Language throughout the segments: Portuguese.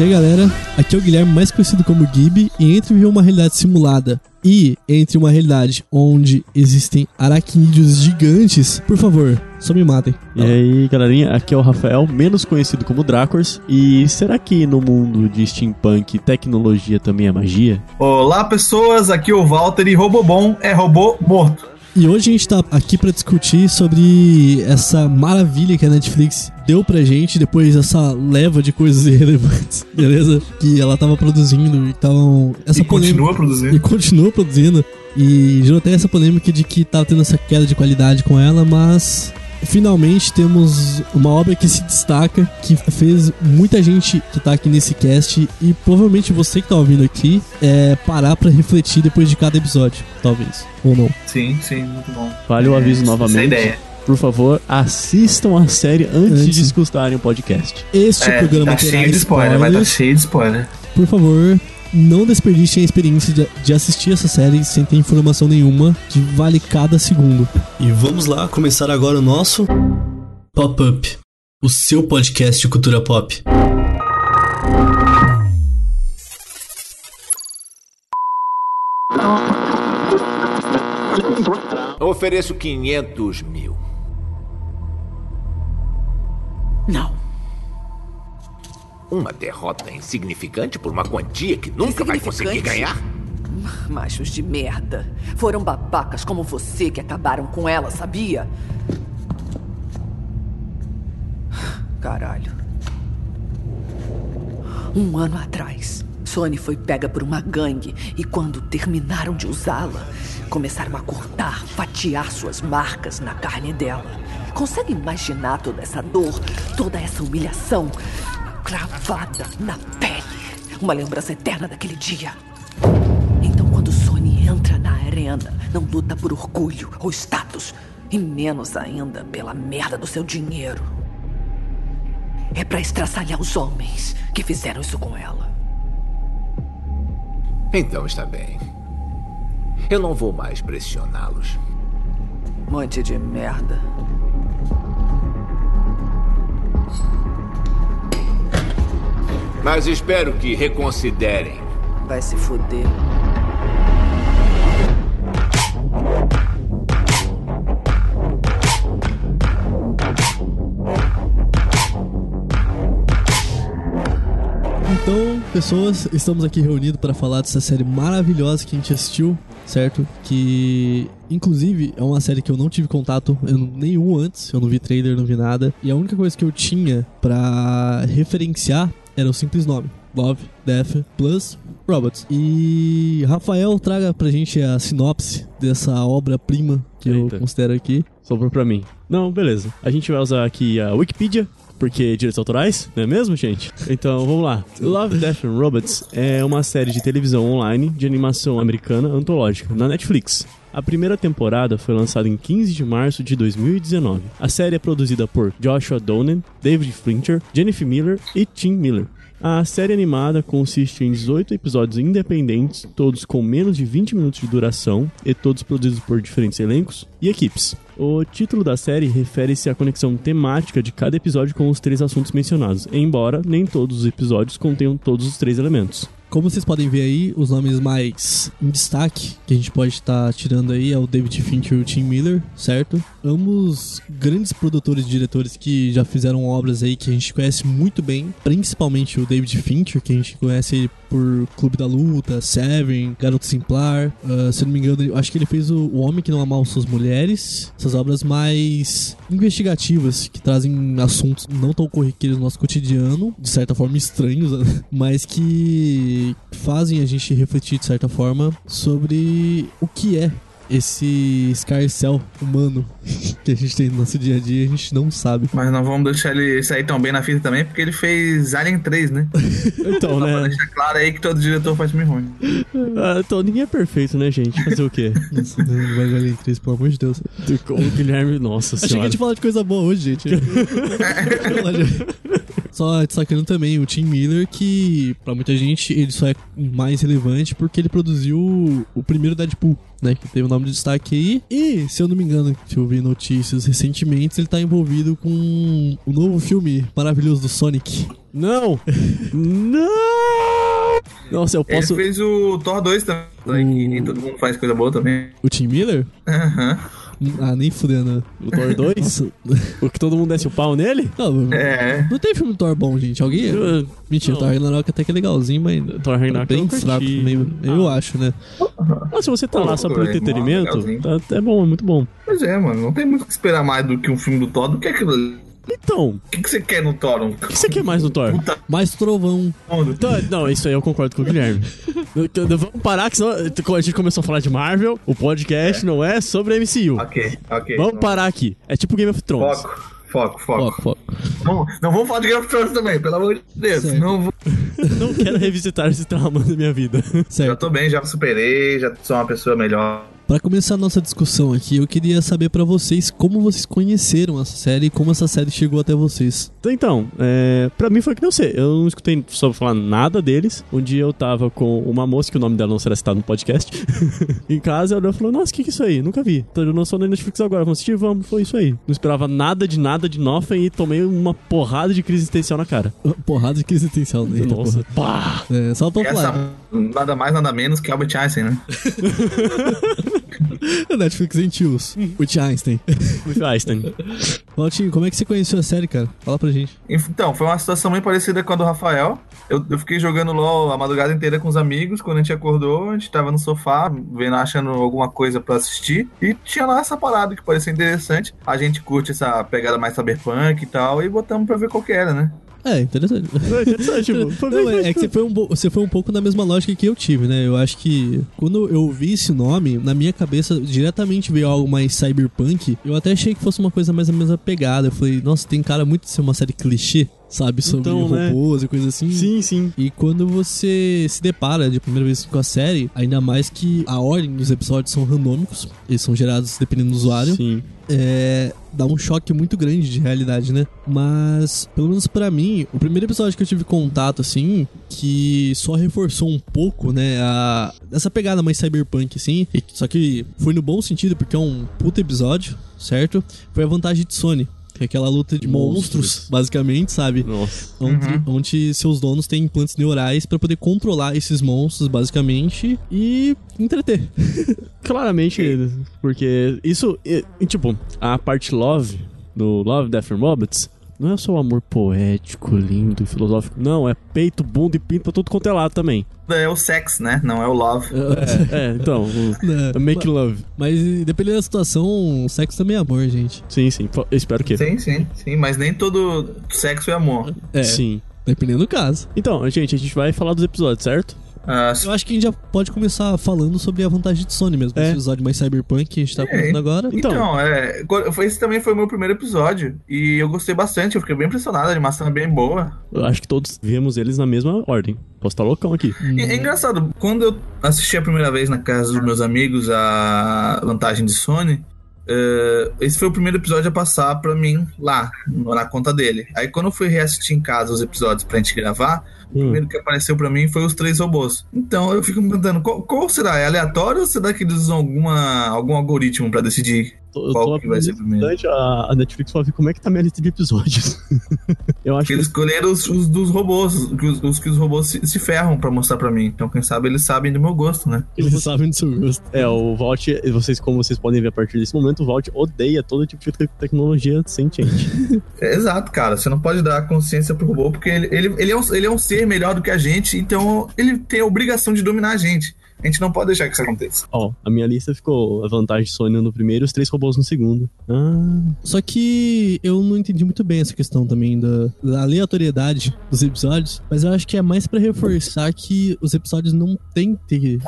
E aí galera, aqui é o Guilherme, mais conhecido como Gibi, e entre viver uma realidade simulada e entre uma realidade onde existem aracnídeos gigantes, por favor, só me matem. E aí, galerinha, aqui é o Rafael, menos conhecido como Dracors. E será que no mundo de steampunk tecnologia também é magia? Olá, pessoas, aqui é o Walter e robô bom é robô morto. E hoje a gente tá aqui para discutir sobre essa maravilha que a Netflix deu pra gente depois dessa leva de coisas irrelevantes, beleza? Que ela tava produzindo e tal. Essa e continua produzindo. E continua produzindo. E gerou até essa polêmica de que tava tendo essa queda de qualidade com ela, mas finalmente temos uma obra que se destaca, que fez muita gente que tá aqui nesse cast e provavelmente você que tá ouvindo aqui é parar para refletir depois de cada episódio, talvez, ou não. Sim, sim, muito bom. Vale o aviso É, novamente. essa é a ideia. Por favor, assistam a série antes, Antes. de escutarem o podcast. Este É, programa tá terá cheio de spoiler, vai estar cheio de spoiler. Por favor, não desperdicem a experiência de, de assistir essa série sem ter informação nenhuma, que vale cada segundo. E vamos lá começar agora o nosso Pop-Up, o seu podcast de cultura pop. Ofereço 500 mil. Não. Uma derrota insignificante por uma quantia que nunca vai conseguir ganhar? Machos de merda. Foram babacas como você que acabaram com ela, sabia? Caralho. Um ano atrás, Sony foi pega por uma gangue e quando terminaram de usá-la, começaram a cortar, fatiar suas marcas na carne dela. Consegue imaginar toda essa dor, toda essa humilhação cravada na pele? Uma lembrança eterna daquele dia. Então, quando Sony entra na arena, não luta por orgulho ou status, e menos ainda pela merda do seu dinheiro. É pra estraçalhar os homens que fizeram isso com ela. Então está bem. Eu não vou mais pressioná-los. Monte de merda. Mas espero que reconsiderem. Vai se fuder. Então, pessoas, estamos aqui reunidos para falar dessa série maravilhosa que a gente assistiu, certo? Que, inclusive, é uma série que eu não tive contato eu nenhum antes, eu não vi trailer, não vi nada. E a única coisa que eu tinha pra referenciar era o simples nome. Love, Death, Plus, Robots. E Rafael traga pra gente a sinopse dessa obra-prima que Eita. eu considero aqui. Sobrou pra mim. Não, beleza. A gente vai usar aqui a Wikipedia, porque direitos autorais, não é mesmo, gente? Então, vamos lá. Love, Death and Robots é uma série de televisão online de animação americana antológica na Netflix. A primeira temporada foi lançada em 15 de março de 2019. A série é produzida por Joshua Donen, David Fincher, Jennifer Miller e Tim Miller. A série animada consiste em 18 episódios independentes, todos com menos de 20 minutos de duração e todos produzidos por diferentes elencos e equipes. O título da série refere-se à conexão temática de cada episódio com os três assuntos mencionados, embora nem todos os episódios contenham todos os três elementos. Como vocês podem ver aí, os nomes mais em destaque que a gente pode estar tirando aí é o David Fincher e o Tim Miller, certo? Ambos grandes produtores e diretores que já fizeram obras aí que a gente conhece muito bem, principalmente o David Fincher, que a gente conhece por Clube da Luta, Seven, Garoto Simplar. ah, se eu não me engano, acho que ele fez o, o Homem que Não Amava Suas Mulheres. Essas obras mais investigativas que trazem assuntos não tão corriqueiros no nosso cotidiano, de certa forma estranhos, né? mas que fazem a gente refletir de certa forma sobre o que é esse escarcel humano que a gente tem no nosso dia a dia, a gente não sabe. Mas não vamos deixar ele sair tão bem na fita também, porque ele fez Alien 3, né? Então, Só pra né? deixar claro aí que todo diretor faz filme ruim. Ah, então ninguém é perfeito, né, gente? Fazer o quê? Nossa, não vai valer em três, pelo amor de Deus. O Guilherme, nossa Achei que a senhora. gente falar de coisa boa hoje, gente. Só destacando também o Tim Miller, que pra muita gente ele só é mais relevante porque ele produziu o primeiro Deadpool. Né, que teve o nome de destaque aí. E, se eu não me engano, que eu vi notícias recentemente, ele tá envolvido com o novo filme maravilhoso do Sonic. Não! Não! Nossa, eu posso. Ele fez o Thor 2 também, que nem todo mundo faz coisa boa também. O Tim Miller? Aham. Ah, nem fudendo. O Thor 2? Nossa. O que todo mundo desce o pau nele? Não, É. não tem filme Thor bom, gente. Alguém. Eu- Mentira, não. Thor Ragnarok até que é legalzinho, mas. Thor Ragnarok bem eu curti. fraco, meio, eu acho, né? Ah, se você tá lá só pelo Pô, é entretenimento, tá, é bom, é muito bom. Pois é, mano. Não tem muito o que esperar mais do que um filme do Thor do que aquilo ali. Então, O que, que você quer no Thor? O que você quer mais no Thor? puta Mais trovão. Então, não, isso aí eu concordo com o Guilherme. Vamos parar, que senão a gente começou a falar de Marvel, o podcast não é sobre MCU. Ok, ok. Vamos parar aqui. É tipo Game of Thrones. Foco, foco, foco. Foco, foco. Não, não vamos falar de Game of Thrones também, pelo amor de Deus. Certo. Não vou... Não quero revisitar esse trauma da minha vida. Já Certo. tô bem, já superei, já sou uma pessoa melhor. Pra começar a nossa discussão aqui, eu queria saber pra vocês como vocês conheceram essa série e como essa série chegou até vocês. Então, é, pra mim foi que não sei. Eu não escutei sobre falar nada deles. Um dia eu tava com uma moça, que o nome dela não será citado no podcast, em casa. Ela falou: Nossa, o que, que é isso aí? Nunca vi. Então eu lançou na Netflix agora. Vamos assistir? Vamos. Foi isso aí. Não esperava nada de nada de Nothing e tomei uma porrada de crise existencial na cara. Porrada de crise existencial, né? Eita, Nossa. porra. Pá! É, só pra falar. Nada mais, nada menos que Albert Einstein, né? Netflix em tios. O Einstein. Muito Einstein. Valtinho, como é que você conheceu a série, cara? Fala pra gente. Então, foi uma situação bem parecida com a do Rafael. Eu, eu fiquei jogando LOL a madrugada inteira com os amigos. Quando a gente acordou, a gente tava no sofá, vendo, achando alguma coisa pra assistir. E tinha lá essa parada que parecia interessante. A gente curte essa pegada mais cyberpunk e tal. E botamos pra ver qual que era, né? É, interessante. Foi interessante, tipo, foi Não, é, é que você foi, um, você foi um pouco na mesma lógica que eu tive, né? Eu acho que quando eu vi esse nome, na minha cabeça diretamente veio algo mais cyberpunk. Eu até achei que fosse uma coisa mais a mesma pegada. Eu falei, nossa, tem cara muito de ser uma série clichê, sabe? Sobre Então, né? robôs e coisa assim. Sim, sim. E quando você se depara de primeira vez com a série, ainda mais que a ordem dos episódios são randômicos, eles são gerados dependendo do usuário, Sim. é, dá um choque muito grande de realidade, né? Mas, pelo menos pra mim, o primeiro episódio que eu tive contato, assim, que só reforçou um pouco, né, a, essa pegada mais cyberpunk, assim, e- só que foi no bom sentido, porque é um puta episódio, certo? Foi a vantagem de Sony. Que é aquela luta de monstros, Monstros. basicamente, sabe? Nossa. Onde, onde seus donos têm implantes neurais pra poder controlar esses monstros, basicamente, e entreter. Claramente, porque isso, e, e, tipo, a parte love, do Love, Death and Robots, não é só o amor poético, lindo e filosófico. Não, é peito, bunda e pinto pra tudo quanto é lado também. É o sex, né? Não é o love. É, então, o, Né? make love. Mas dependendo da situação, sexo também é amor, gente. Sim, sim. Eu espero que. Sim, sim, sim. Mas nem todo sexo é amor. É, Sim. dependendo do caso. Então, gente, a gente vai falar dos episódios, certo? Ah, Eu acho que a gente já pode começar falando sobre a vantagem de Sony mesmo. É. Esse episódio mais cyberpunk que a gente tá comentando agora. Então. Então, é, esse também foi o meu primeiro episódio. E eu gostei bastante, eu fiquei bem impressionado, a animação é bem boa. Eu acho que todos vemos eles na mesma ordem. Posso estar loucão aqui. E é engraçado, quando eu assisti a primeira vez na casa dos meus amigos a vantagem de Sony, eh, esse foi o primeiro episódio a passar pra mim lá, na conta dele. Aí quando eu fui reassistir em casa os episódios pra gente gravar, o Hum. primeiro que apareceu pra mim foi os três robôs. Então eu fico me perguntando, qual, qual será? É aleatório ou será que eles usam alguma, algum algoritmo pra decidir Eu qual tô que vai ser bastante a, a Netflix pra ver como é que tá minha lista de episódios. eu acho Porque eles que. escolheram os, os dos robôs, os, os que os robôs se, se ferram pra mostrar pra mim. Então, quem sabe eles sabem do meu gosto, né? Eles sabem do seu gosto. É, o Vault, vocês, como vocês podem ver a partir desse momento, o Vault odeia todo tipo de te- tecnologia sentiente. É, exato, cara. Você não pode dar consciência pro robô, porque ele, ele, ele, é um, ele é um ser melhor do que a gente, então ele tem a obrigação de dominar a gente. A gente não pode deixar que isso aconteça. Ó, a minha lista ficou a vantagem de Sony no primeiro e os três robôs no segundo. Ah, Só que eu não entendi muito bem essa questão também da, da aleatoriedade dos episódios, mas eu acho que é mais pra reforçar que os episódios não tem que ter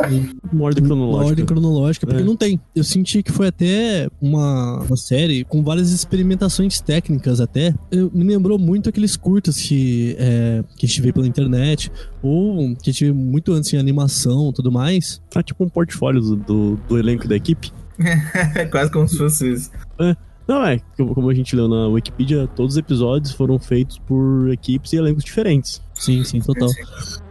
uma ordem uma cronológica. ordem cronológica, porque É. não tem. Eu senti que foi até uma, uma série com várias experimentações técnicas até. Eu, me lembrou muito aqueles curtas que, é, que a gente vê pela internet, ou que a gente vê muito antes em animação e tudo mais. Ah, tipo um portfólio do, do, do elenco da equipe. É quase como se fosse isso. Não, é, como a gente leu na Wikipedia, todos os episódios foram feitos por equipes e elencos diferentes. Sim, sim, total.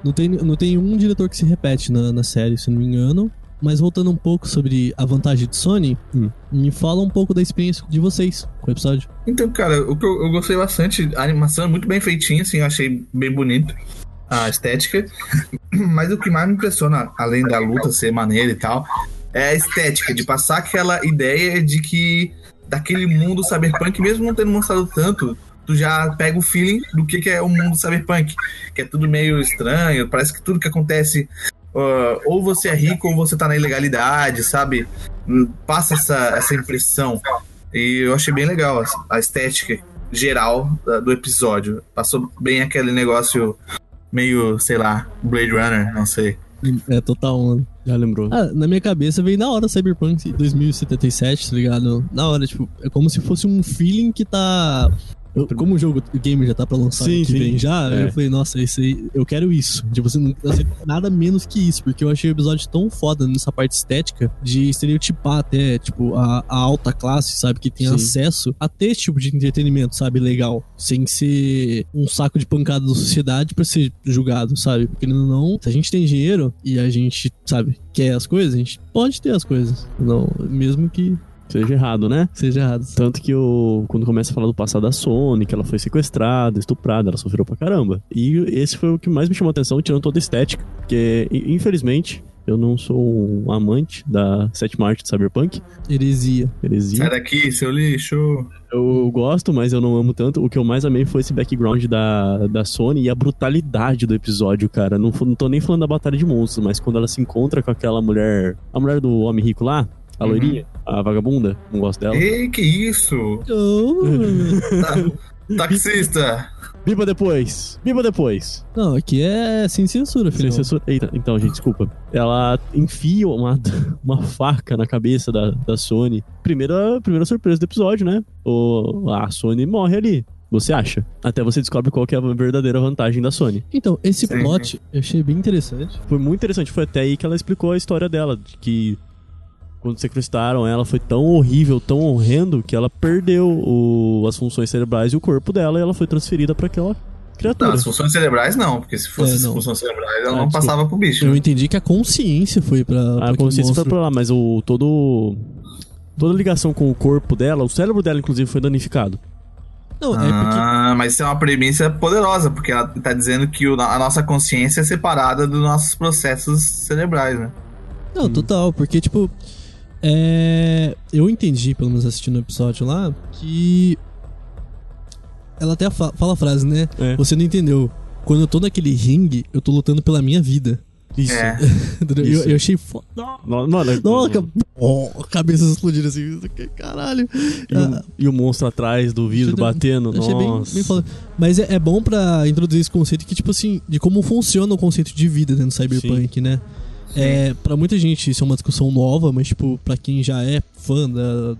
Não tem, não tem um diretor que se repete na, na série, se eu não me engano. Mas voltando um pouco sobre a vantagem de Sony, Hum. me fala um pouco da experiência de vocês com o episódio. Então, cara, o que eu, eu gostei bastante, a animação é muito bem feitinha, assim, eu achei bem bonito a estética. Mas o que mais me impressiona, além da luta ser maneira e tal, é a estética, de passar aquela ideia de que daquele mundo cyberpunk, mesmo não tendo mostrado tanto, tu já pega o feeling do que, que é o mundo cyberpunk. Que é tudo meio estranho, parece que tudo que acontece. ah, ou você é rico ou você tá na ilegalidade, sabe? Hum, Passa essa, essa impressão. E eu achei bem legal a- a estética geral do episódio. Passou bem aquele negócio meio, sei lá, Blade Runner, não sei. É total, mano. Já lembrou? Ah, na minha cabeça veio na hora Cyberpunk 2077, tá ligado? Na hora, tipo, é como se fosse um feeling que tá. Eu- como o jogo o game já tá pra lançar Sim, que sim. vem já, É. eu falei, nossa, esse aí, eu quero isso. Tipo, assim, não sei nada menos que isso, porque eu achei o episódio tão foda nessa parte estética de estereotipar até, tipo, a, a alta classe, sabe, que tem Sim. acesso a ter esse tipo de entretenimento, sabe, legal. Sem ser um saco de pancada da sociedade pra ser julgado, sabe? Porque não, não, se a gente tem dinheiro e a gente, sabe, quer as coisas, a gente pode ter as coisas. Não, mesmo que Seja errado, né? seja errado. Tanto que o, quando começa a falar do passado da Sony, que ela foi sequestrada, estuprada, ela sofreu pra caramba. E esse foi o que mais me chamou a atenção, tirando toda a estética. Porque, infelizmente, eu não sou um amante da sétima arte de Cyberpunk. Heresia. Heresia. Sai daqui, seu lixo. Eu gosto, mas eu não amo tanto. O que eu mais amei foi esse background da, da Sony e a brutalidade do episódio, cara. Não, não tô nem falando da batalha de monstros, mas quando ela se encontra com aquela mulher. A mulher do homem rico lá, a Uhum. loirinha, a vagabunda, não gosto dela. Ei, que isso? Oh. Ta- taxista. Biba depois! Biba depois! Não, aqui é sem censura, Sem filho. censura. Eita, então, gente, desculpa. Ela enfia uma, uma faca na cabeça da, da Sony. Primeira, primeira surpresa do episódio, né? O, a Sony morre ali. Você acha? Até você descobre qual que é a verdadeira vantagem da Sony. Então, esse Sim. plot eu achei bem interessante. Foi muito interessante. Foi até aí que ela explicou a história dela. De que quando sequestraram ela foi tão horrível, tão horrendo, que ela perdeu o- as funções cerebrais e o corpo dela e ela foi transferida pra aquela Não, criatura. as funções cerebrais não, porque se fosse É, as não. funções cerebrais, ela Ah, não desculpa. passava pro bicho. Eu entendi que a consciência foi pra. pra A consciência foi pra lá, mas o todo. Toda a ligação com o corpo dela, o cérebro dela, inclusive, foi danificado. Não, é porque. Ah, mas isso é uma premissa poderosa, porque ela tá dizendo que o- a nossa consciência é separada dos nossos processos cerebrais, né? Não, total, porque, tipo. É. Eu entendi, pelo menos assistindo o episódio lá, que. Ela até fa- fala a frase, né? É. Você não entendeu. Quando eu tô naquele ringue, eu tô lutando pela minha vida. Isso. É. Entendeu? Isso. Eu, eu achei foda. No- Mano, Nossa, oh, cabeças explodindo assim. Caralho. e, o, e o monstro atrás do vidro Achei- batendo. Achei bem, Nossa. bem foda. Mas é, é bom pra introduzir esse conceito que, tipo assim, de como funciona o conceito de vida dentro do Cyberpunk, né? É, pra muita gente isso é uma discussão nova, mas, tipo, pra quem já é fã da-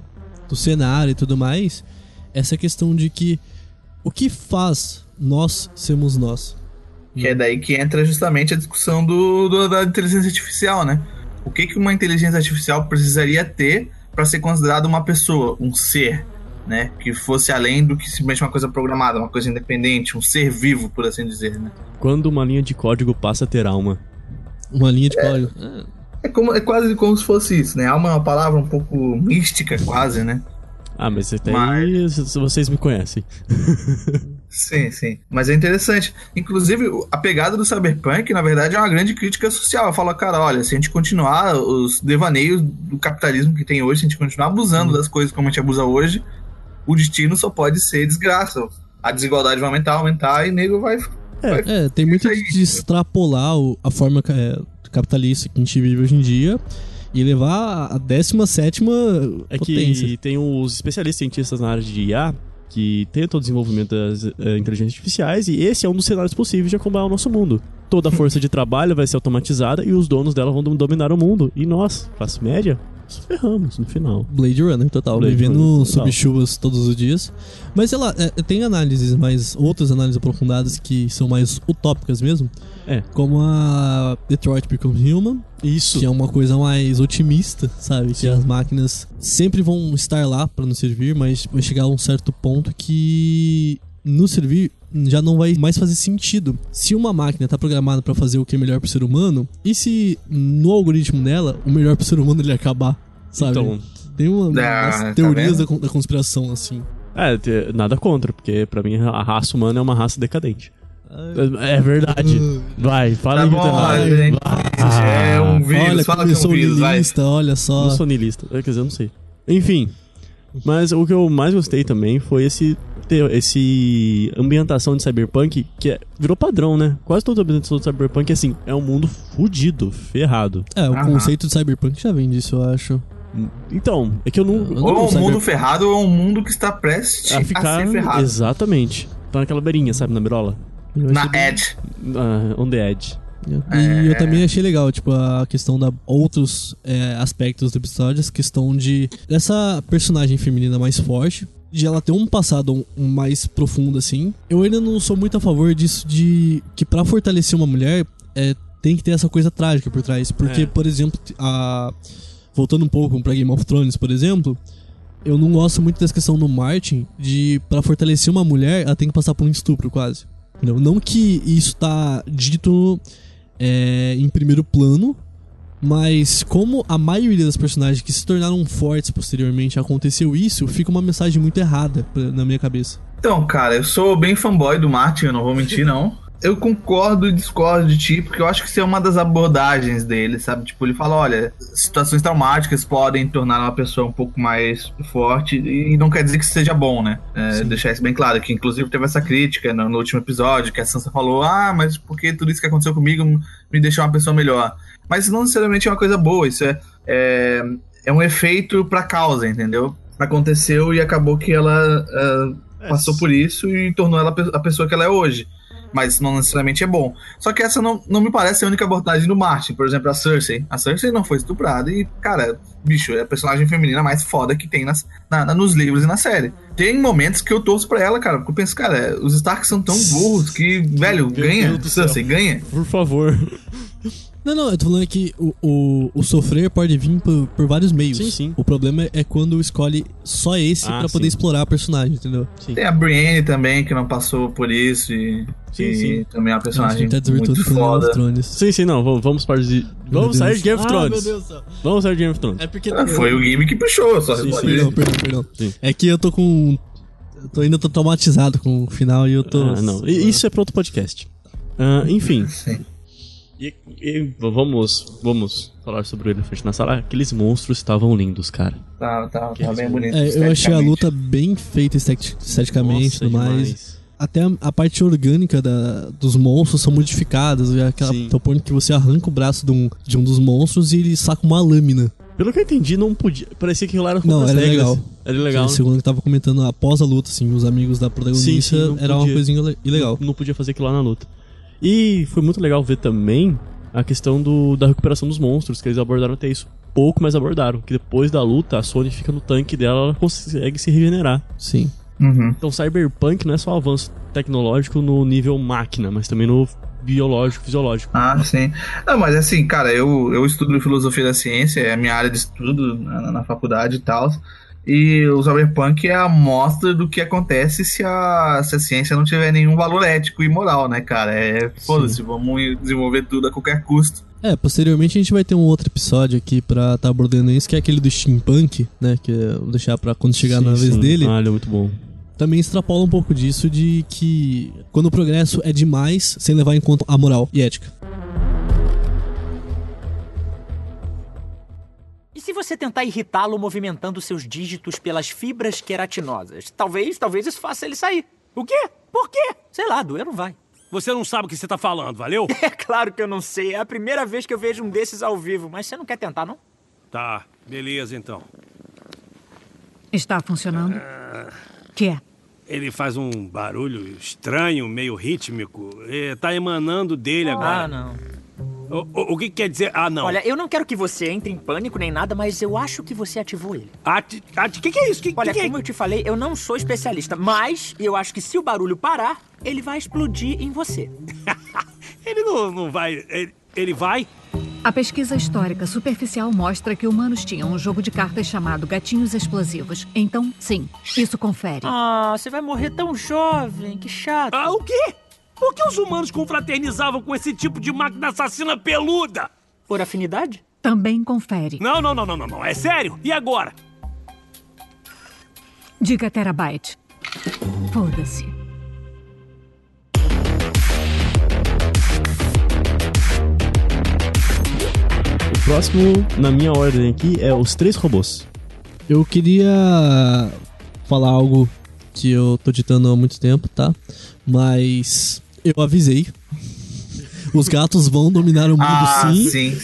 do cenário e tudo mais, essa questão de que o que faz nós sermos nós? Que é daí que entra justamente a discussão do, do- da inteligência artificial, né? O que, que uma inteligência artificial precisaria ter para ser considerada uma pessoa, um ser, né? Que fosse além do que simplesmente uma coisa programada, uma coisa independente, um ser vivo, por assim dizer, né? Quando uma linha de código passa a ter alma. Uma linha de código. É, como, é quase como se fosse isso, né? Alma é uma palavra um pouco mística, quase, né? Ah, mas você tem. Mas- Vocês me conhecem. Sim, sim. Mas é interessante. Inclusive, o- a pegada do Cyberpunk, na verdade, é uma grande crítica social. Eu falo, cara, olha, se a gente continuar os devaneios do capitalismo que tem hoje, se a gente continuar abusando das coisas como a gente abusa hoje, o destino só pode ser desgraça. A desigualdade vai aumentar, aumentar e nego vai. Vai É, tem muito de extrapolar a forma é, capitalista que a gente vive hoje em dia e levar a 17 É potência. que tem os especialistas cientistas na área de IA que tentam o desenvolvimento das eh, inteligências artificiais e esse é um dos cenários possíveis de acompanhar o nosso mundo. Toda a força de trabalho vai ser automatizada e os donos dela vão dominar o mundo. E nós, classe média, se ferramos no final. Blade Runner total, Blade vivendo Runner, sob total. chuvas todos os dias. Mas sei lá, é, tem análises mais. outras análises aprofundadas que são mais utópicas mesmo. É. Como a Detroit Become Human, Isso. que é uma coisa mais otimista, sabe? Que as máquinas sempre vão estar lá pra nos servir, mas vai chegar a um certo ponto que nos servir já não vai mais fazer sentido. Se uma máquina tá programada pra fazer o que é melhor pro ser humano, e se no algoritmo dela o melhor pro ser humano ele acabar, sabe? Então, Tem uma, Ah, umas tá teorias vendo? da, con- da conspiração assim. é, nada contra, porque pra mim a raça humana é uma raça decadente. É é verdade. Vai, fala Tá aí bom, tá gente. É um vírus, olha, fala que é um vírus, vai. lista, olha só. Não sou niilista. Quer dizer, eu não sei. Enfim. Mas o que eu mais gostei também foi esse te- esse ambientação de cyberpunk que é- virou padrão, né? Quase toda ambientação de cyberpunk é assim, é um mundo fudido, ferrado. É, o Aham. conceito de cyberpunk já vem disso, eu acho. Então, é que eu não Eu não Ou é um cyber- mundo ferrado ou é um mundo que está prestes a a, ficar ser ferrado. exatamente. Tá naquela beirinha, sabe, na berola. Eu Na bem- Edge. Ah, on the edge. E eu também achei legal, tipo, a questão da outros é, aspectos do episódio, essa questão de dessa personagem feminina mais forte, de ela ter um passado mais profundo assim. Eu ainda não sou muito a favor disso de que pra fortalecer uma mulher é, tem que ter essa coisa trágica por trás, porque É. por exemplo, a voltando um pouco pra Game of Thrones, por exemplo, eu não gosto muito dessa questão do Martin de pra fortalecer uma mulher, ela tem que passar por um estupro quase. Entendeu? Não que isso tá dito é, em primeiro plano, mas como a maioria das personagens que se tornaram fortes posteriormente aconteceu isso, fica uma mensagem muito errada pra- na minha cabeça. Então, cara, eu sou bem fanboy do Martin, eu não vou mentir, não. Eu concordo e discordo de ti, porque eu acho que isso é uma das abordagens dele, sabe? Tipo, ele fala, olha, situações traumáticas podem tornar uma pessoa um pouco mais forte, e não quer dizer que isso seja bom, né? É, deixar isso bem claro, que inclusive teve essa crítica no, no último episódio, que a Sansa falou, ah, mas porque tudo isso que aconteceu comigo me deixou uma pessoa melhor. Mas isso não necessariamente é uma coisa boa, isso é, é, é um efeito pra causa, entendeu? Aconteceu e acabou que ela ah, passou por isso e tornou ela a pessoa que ela é hoje. Mas isso não necessariamente é bom. Só que essa não, não me parece a única abordagem do Martin. Por exemplo, a Cersei. A Cersei não foi estuprada e, cara, bicho, é a personagem feminina mais foda que tem nas, na- na- nos livros e na série. Tem momentos que eu torço pra ela, cara, porque eu penso, cara, os Starks são tão burros que, velho, Meu ganha. Deus. Cersei, ganha. Por favor. Não, não, eu tô falando que o, o, o sofrer pode vir por, por vários meios. Sim, sim. O problema é quando escolhe só esse Ah, pra poder sim. explorar a personagem, entendeu? Tem a Brienne também, que não passou por isso e, Sim, e sim. também é uma personagem gente tá desvirtuando muito com Game of foda. Thrones. Sim, sim, não. Vamos, vamos para de. Vamos sair de Game of Ah, Thrones. meu Deus do céu. Vamos sair de Game of Thrones. É porque. Ah, Foi o game que puxou, só Sim, respondi. Perdão, perdão, perdão. Sim. É que eu tô com. Eu tô, ainda tô traumatizado com o final e eu tô. Ah, não. Isso é para outro podcast. Ah, enfim. Sim. E, e vamos, vamos falar sobre o elefante na sala. Aqueles monstros estavam lindos, cara. Tá, tá, Que tá bem bonito. É, eu achei a luta bem feita esteti- esteticamente e tudo mais. Até a, a parte orgânica da- dos monstros são modificadas. É aquela Sim. ponto que você arranca o braço de um, de um dos monstros e ele saca uma lâmina. Pelo que eu entendi, não podia. Parecia que lá era Não, era regras. legal. Era legal. Que, segundo que tava comentando após a luta, assim, os amigos da protagonista, Sim, sim, não era uma podia. coisinha ile- ilegal. Não, não podia fazer aquilo lá na luta. E foi muito legal ver também a questão do, da recuperação dos monstros, que eles abordaram até isso. Pouco, mas abordaram. Que depois da luta, a Sony fica no tanque dela, ela consegue se regenerar. Sim. Uhum. Então, Cyberpunk não é só avanço tecnológico no nível máquina, mas também no biológico, fisiológico. Ah, sim. Não, mas assim, cara, eu, eu estudo filosofia da ciência, é a minha área de estudo na, na faculdade e tal. E o cyberpunk é a amostra do que acontece se a, se a ciência não tiver nenhum valor ético e moral, né, cara? É, foda-se, vamos desenvolver tudo a qualquer custo. É, posteriormente a gente vai ter um outro episódio aqui pra tá abordando isso, que é aquele do steampunk, né? Que eu vou deixar pra quando chegar Sim, na vez sim. dele. Ah, ele é muito bom. Também extrapola um pouco disso de que quando o progresso é demais, sem levar em conta a moral e ética. Se você tentar irritá-lo movimentando seus dígitos pelas fibras queratinosas? Talvez, talvez isso faça ele sair. O quê? Por quê? Sei lá, doer não vai. Você não sabe o que você tá falando, valeu? É claro que eu não sei. É a primeira vez que eu vejo um desses ao vivo. Mas você não quer tentar, não? Tá, beleza então. Está funcionando? Que é? Ele faz um barulho estranho, meio rítmico. É, tá emanando dele agora. Ah, não. O, o- o que quer dizer? Ah, não. Olha, eu não quero que você entre em pânico nem nada, mas eu acho que você ativou ele. Ati, ati, o que, que é isso? Que, Olha, que que é? como eu te falei, eu não sou especialista, mas eu acho que se o barulho parar, ele vai explodir em você. Ele não, não vai. Ele, ele vai? A pesquisa histórica superficial mostra que humanos tinham um jogo de cartas chamado Gatinhos Explosivos. Então, sim, isso confere. Ah, você vai morrer tão jovem, que chato. Ah, o quê? Por que os humanos confraternizavam com esse tipo de máquina assassina peluda? Por afinidade? Também confere. Não, não, não, não, não, não. É sério? E agora? Diga terabyte. Foda-se. O próximo, na minha ordem aqui, é Os Três Robôs. Eu queria falar algo que eu tô ditando há muito tempo, tá? Mas eu avisei. Os gatos vão dominar o mundo Ah, sim. sim.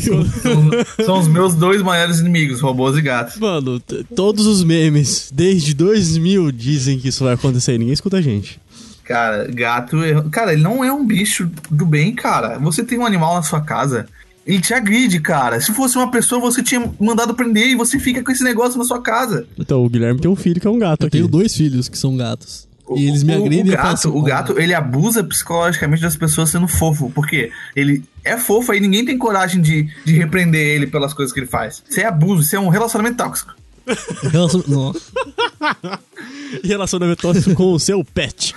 São, são- são os meus dois maiores inimigos, robôs e gatos. Mano, todos os memes desde 2000 dizem que isso vai acontecer e ninguém escuta a gente. Cara, gato. é- Cara, ele não é um bicho do bem, cara. Você tem um animal na sua casa. Ele te agride, cara. Se fosse uma pessoa, você tinha mandado prender e você fica com esse negócio na sua casa. Então, o Guilherme tem um filho que é um gato Eu aqui. tenho dois filhos que são gatos. E eles me O- agridem o e eu gato, faço. o gato, ele abusa psicologicamente das pessoas sendo fofo. Porque ele é fofo, aí ninguém tem coragem de, de repreender ele pelas coisas que ele faz. Isso é abuso, isso é um relacionamento tóxico. Relacion- Nossa. Relacionamento tóxico com o seu pet.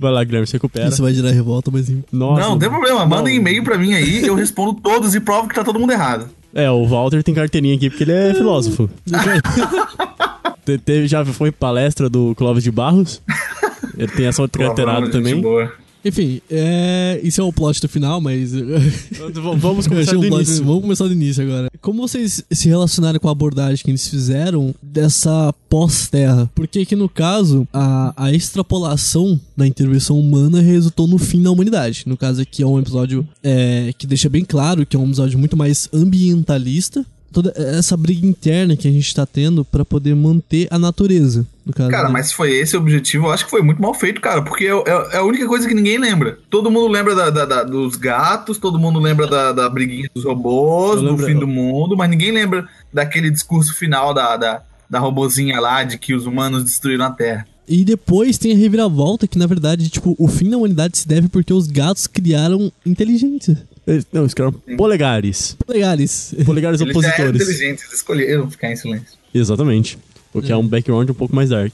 Vai lá, Guilherme, se recupera. Isso vai gerar revolta, mas. Nossa. não, não tem problema. Mandem Não. e-mail pra mim aí, eu respondo todos e provo que tá todo mundo errado. É, o Walter tem carteirinha aqui porque ele é filósofo. Te- teve- já foi palestra do Clóvis de Barros. Ele tem essa outra carteirada também. boa. Enfim, é... isso é o plot do final, mas. Vamos começar um do plot- início. Vamos começar do início agora. Como vocês se relacionaram com a abordagem que eles fizeram dessa pós-terra? Porque que no caso, a, a extrapolação da intervenção humana resultou no fim da humanidade. No caso aqui é um episódio é, que deixa bem claro que é um episódio muito mais ambientalista. Toda essa briga interna que a gente tá tendo pra poder manter a natureza. No caso, Cara, né? mas se foi esse o objetivo, eu acho que foi muito mal feito, cara, porque é, é- é a única coisa que ninguém lembra. Todo mundo lembra da- da- da- dos gatos, todo mundo lembra da, da briguinha dos robôs, do fim do mundo, mas ninguém lembra daquele discurso final da, da, da robozinha lá de que os humanos destruíram a Terra. E depois tem a reviravolta que, na verdade, tipo, o fim da humanidade se deve porque os gatos criaram inteligência. Eles- Não, os caras eram polegares. Polegares. Polegares Eles já eram opositores. inteligentes, eles escolheram ficar em silêncio. Exatamente. O que é um background um pouco mais dark.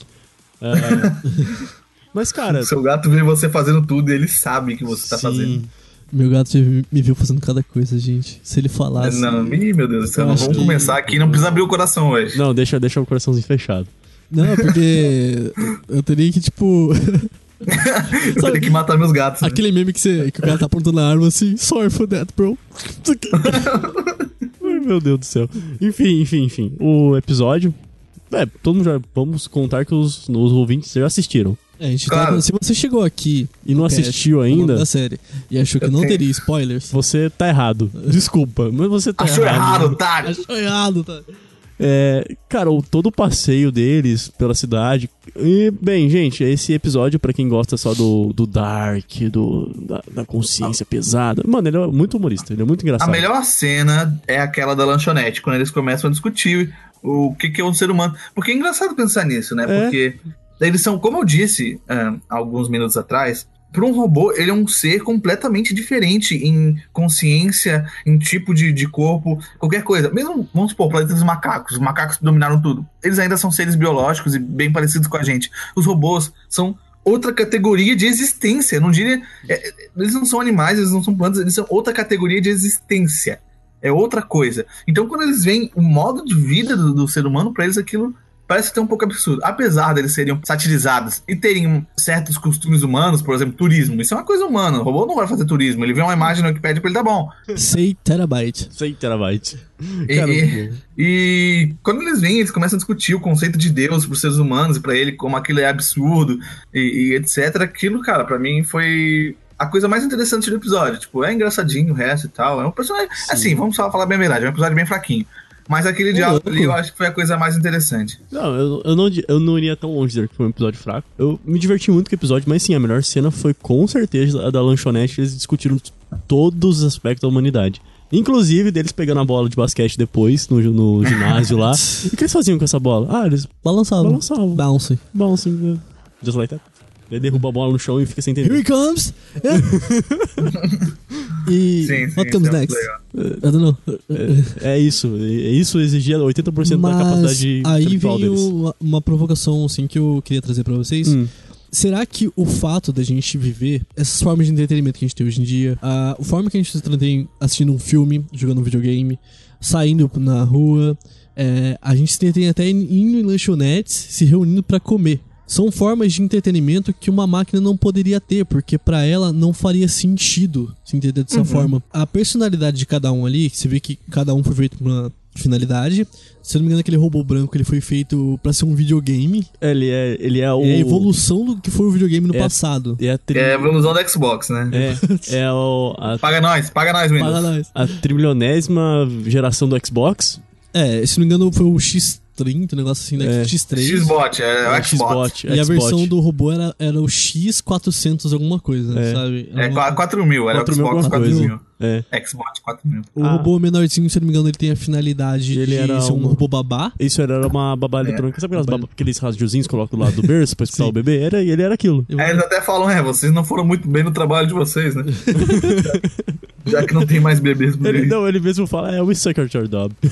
É, Mas, cara. O seu gato vê você fazendo tudo e ele sabe que você tá sim. fazendo. Meu gato já me viu fazendo cada coisa, gente. Se ele falasse. Não, ih, meu Deus do céu, vamos que- começar aqui, não precisa abrir o coração hoje. Não, deixa, deixa o coraçãozinho fechado. Não, porque eu teria que, tipo. Eu teria que matar meus gatos. né? Aquele meme que, você, que o cara tá apontando a arma assim, sorry for that, bro. Ai, meu Deus do céu. Enfim, enfim, enfim. O episódio. É, todo mundo já. Vamos contar que os, os ouvintes já assistiram. É, a gente Claro. tá, se você chegou aqui E não cast assistiu ainda? da série e achou que Eu não tenho. teria spoilers, Você tá errado. Desculpa, mas você tá Achou errado, errado. otário! achou errado, tá? É, cara, o, todo o passeio deles pela cidade. E, bem, gente, esse episódio, pra quem gosta só do, do Dark, do, da, da consciência pesada. Mano, ele é muito humorista, ele é muito A engraçado. melhor cena é aquela da lanchonete, quando eles começam a discutir o que, que é um ser humano. Porque é engraçado pensar nisso, né? É. Porque eles são, como eu disse ah, alguns minutos atrás, para um robô, ele é um ser completamente diferente em consciência, em tipo de, de corpo, qualquer coisa. Mesmo, vamos supor, o planeta dos macacos. Os macacos dominaram tudo. Eles ainda são seres biológicos e bem parecidos com a gente. Os robôs são outra categoria de existência. Eu Não diria. é, é, eles não são animais, eles não são plantas, eles são outra categoria de existência. É outra coisa. Então, quando eles veem o modo de vida do, do ser humano, pra eles aquilo parece ter um pouco absurdo. Apesar deles serem satirizados e terem certos costumes humanos, por exemplo, turismo. Isso é uma coisa humana. O robô não vai fazer turismo. Ele vê uma imagem no Wikipedia pra ele, tá bom. Sei terabyte. 100 terabytes. E, e- e quando eles vêm, eles começam a discutir o conceito de Deus pros seres humanos e pra ele como aquilo é absurdo e, e etc. Aquilo, cara, pra mim foi a coisa mais interessante do episódio. Tipo, é engraçadinho o resto e tal. É um personagem. Assim, vamos só falar bem a verdade, é um episódio bem fraquinho. Mas aquele diálogo ali eu acho que foi a coisa mais interessante. Não, eu, eu, não, eu não iria tão longe dizer que foi um episódio fraco. Eu me diverti muito com o episódio, mas sim, a melhor cena foi com certeza a da lanchonete. Eles discutiram todos os aspectos da humanidade. Inclusive deles pegando a bola de basquete depois no, no ginásio lá. E o que eles faziam com essa bola? Ah, eles Balançavam. balançavam. Bounce. Bouncing. né? Just like that. Ele derruba a bola no chão e fica sem Here entender. he comes! e Sim, sim, what comes é next? legal. I don't know. É isso. É isso exigia 80% da Mas capacidade aí vem deles. o- uma provocação assim que eu queria trazer pra vocês. Hum. Será que o fato da gente viver essas formas de entretenimento que a gente tem hoje em dia, a, forma que a gente se entretém assistindo um filme, jogando um videogame, saindo na rua, é, a gente se entretém até indo em lanchonetes, se reunindo pra comer. São formas de entretenimento que uma máquina não poderia ter, porque pra ela não faria sentido se entender dessa forma. A personalidade de cada um ali, você vê que cada um foi feito pra uma finalidade. Se eu não me engano, aquele robô branco ele foi feito pra ser um videogame. Ele é, ele é o. É a evolução do que foi o videogame no É- passado. É a, tri... É a evolução do Xbox, né? é, é o, a, Paga nós, paga nós, Windows. Paga nós. a trilionésima geração do Xbox. É, se não me engano, foi o X30, um negócio assim, né? É. X3. Xbot, é, o É, Xbox. E a versão do robô era, era o X400 alguma coisa, É. sabe? É uma- 4 mil, era o 4 mil Xbox alguma 4 coisa. mil. É. Xbox 4 mil. O Ah. robô menorzinho, se não me engano, ele tem a finalidade Ele de era ser um um- robô babá. Isso era uma babá eletrônica. Sabe aquelas baba, aqueles radiozinhos que colocam do lado do berço pra escutar o bebê? Era, ele era aquilo. Eu- Aí eles até falam, é, vocês não foram muito bem no trabalho de vocês, né? Já que não tem mais bebês Ele, não, ele mesmo fala, é, we suck at your job.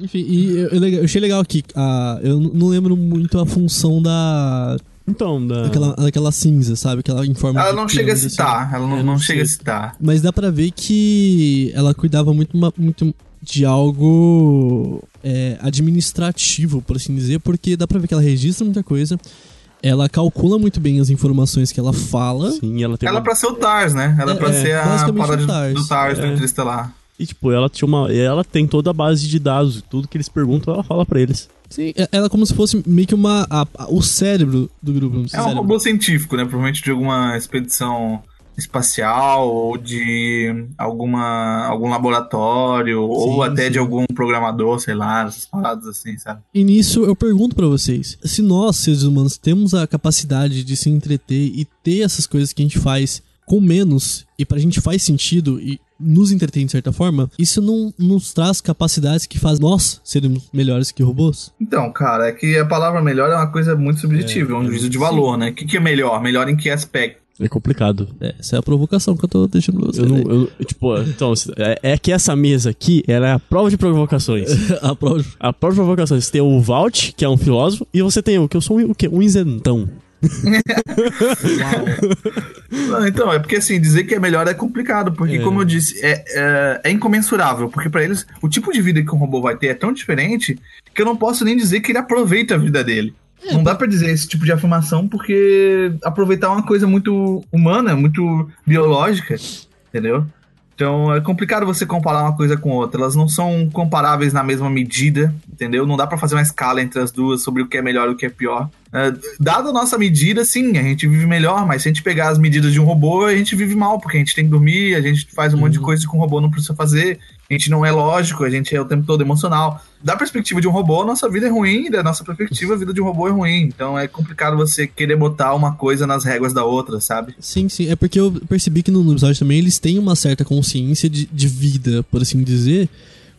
Enfim, e eu, eu- eu achei legal aqui. A, eu não lembro muito a função da. Então, da... Daquela, daquela cinza, sabe? Aquela em forma Ela não chega a citar, ela não, É, não não chega a citar. Mas dá pra ver que ela cuidava muito, muito de algo é, administrativo, por assim dizer, porque dá pra ver que ela registra muita coisa, ela calcula muito bem as informações que ela fala. Sim, ela tem Ela é uma... pra ser o TARS, né? Ela é, pra é, ser a parada do- TARS. do TARS do É. Interestelar. E, tipo, ela tinha uma... Ela tem toda a base de dados. Tudo que eles perguntam, ela fala pra eles. Sim, é- ela é como se fosse meio que uma a- a- o cérebro do grupo. não sei É um robô científico, né? Provavelmente de alguma expedição espacial ou de alguma algum laboratório ou Sim, até sim. de algum programador, sei lá, essas paradas assim, sabe? E nisso eu pergunto pra vocês: se nós, seres humanos, temos a capacidade de se entreter e ter essas coisas que a gente faz com menos e pra gente faz sentido e nos entretém de certa forma, isso não nos traz capacidades que faz nós sermos melhores que robôs? Então, cara, é que a palavra melhor é uma coisa muito subjetiva, é, um juízo de valor, né? O que, que é melhor? Melhor em que aspecto? É complicado. É, essa é a provocação que eu tô deixando pra vocês. Eu não, eu, tipo, então, é, é que essa mesa aqui, ela é a prova de provocações. a prova. A prova de provocações. Você tem o Valt, que é um filósofo, e você tem o que eu sou um, o quê? Um isentão. Não, então, é porque assim, dizer que é melhor é complicado, porque É. como eu disse, é, é, é incomensurável, porque pra eles o tipo de vida que um robô vai ter é tão diferente que eu não posso nem dizer que ele aproveita a vida dele. não dá pra dizer esse tipo de afirmação porque aproveitar é uma coisa muito humana, muito biológica, entendeu? Então é complicado você comparar uma coisa com outra. Elas não são comparáveis na mesma medida, entendeu? Não dá pra fazer uma escala entre as duas sobre o que é melhor e o que é pior. É, dada a nossa medida, sim, a gente vive melhor, mas se a gente pegar as medidas de um robô, a gente vive mal, porque a gente tem que dormir, a gente faz um monte de coisa que um robô não precisa fazer, a gente não é lógico, a gente é o tempo todo emocional. Da perspectiva de um robô, a nossa vida é ruim, da nossa perspectiva, a vida de um robô é ruim. Então é complicado você querer botar uma coisa nas réguas da outra, sabe? Sim, sim. É porque eu percebi que no episódio também eles têm uma certa consciência de, de vida, por assim dizer.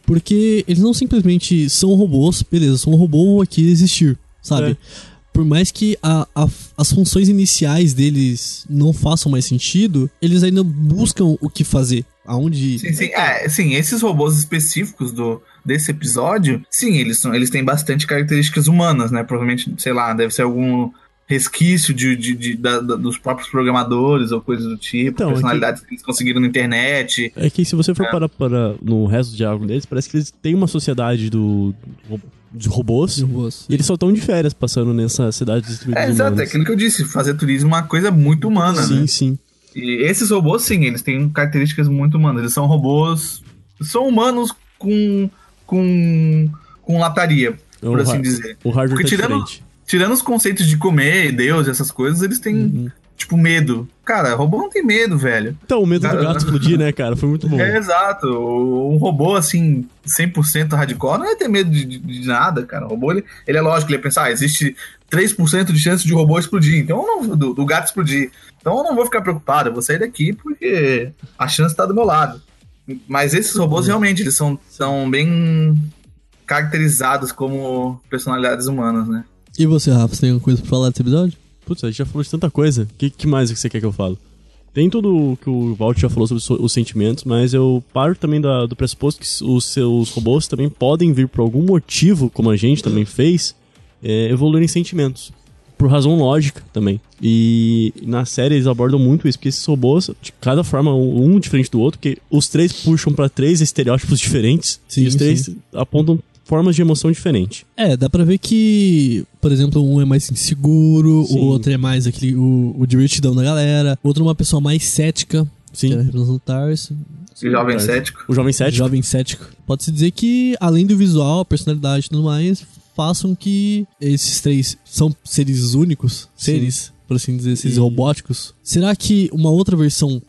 Porque eles não simplesmente são robôs, beleza, são um robô aqui existir, sabe? É. Por mais que a- a- as funções iniciais deles não façam mais sentido, eles ainda buscam o que fazer. Aonde. Sim, sim. É, sim, esses robôs específicos do, desse episódio, sim, eles, são, eles têm bastante características humanas, né? Provavelmente, sei lá, deve ser algum resquício de, de, de- da- da- dos próprios programadores ou coisas do tipo, Então, é que- personalidades que... eles conseguiram na internet. É que se você for parar para no resto do diálogo deles, parece que eles têm uma sociedade do, de robôs. de robôs. E eles só estão de férias passando nessa cidade distribuída É, de exato, é humanos. aquilo que eu disse, fazer turismo é uma coisa muito humana, Sim, né? sim. E esses robôs, sim, eles têm características muito humanas. Eles são robôs. São humanos com. com. com lataria, por O assim dizer. O hardware Porque tá tirando- diferente. Tirando os conceitos de comer, Deus, essas coisas, eles têm Uhum. Tipo, medo. Cara, robô não tem medo, velho. Então, o medo do Cara, gato explodir, né, cara? Foi muito bom. É, exato. Um robô, assim, 100% hardcore não ia ter medo de, de- de nada, cara. O robô, ele, ele é lógico, ele ia pensar, ah, existe 3% de chance de robô explodir, então não, do, do gato explodir. Então eu não vou ficar preocupado, eu vou sair daqui porque a chance tá do meu lado. Mas esses robôs, realmente, eles são, são bem caracterizados como personalidades humanas, né? E você, Rafa, você tem alguma coisa pra falar desse episódio? Putz, a gente já falou de tanta coisa. O que, que mais que você quer que eu fale? Tem tudo o que o Walt já falou sobre so- os sentimentos, mas eu paro também da- do pressuposto que os seus robôs também podem vir por algum motivo, como a gente também fez, é, evoluírem sentimentos. Por razão lógica também. E na série eles abordam muito isso, porque esses robôs, de cada forma, um diferente do outro, porque os três puxam pra três estereótipos diferentes, Sim, e os três sim. apontam formas de emoção diferentes. É, dá pra ver que, por exemplo, um é mais inseguro, Sim. o outro é mais aquele, o, o divertidão da galera, o outro é uma pessoa mais cética, Sim. que é representando o Tarso. E jovem cético. O jovem cético. Jovem cético. Pode-se dizer que, além do visual, a personalidade e tudo mais, façam que esses três são seres únicos, seres, por assim dizer, seres E- robóticos. Será que uma outra versão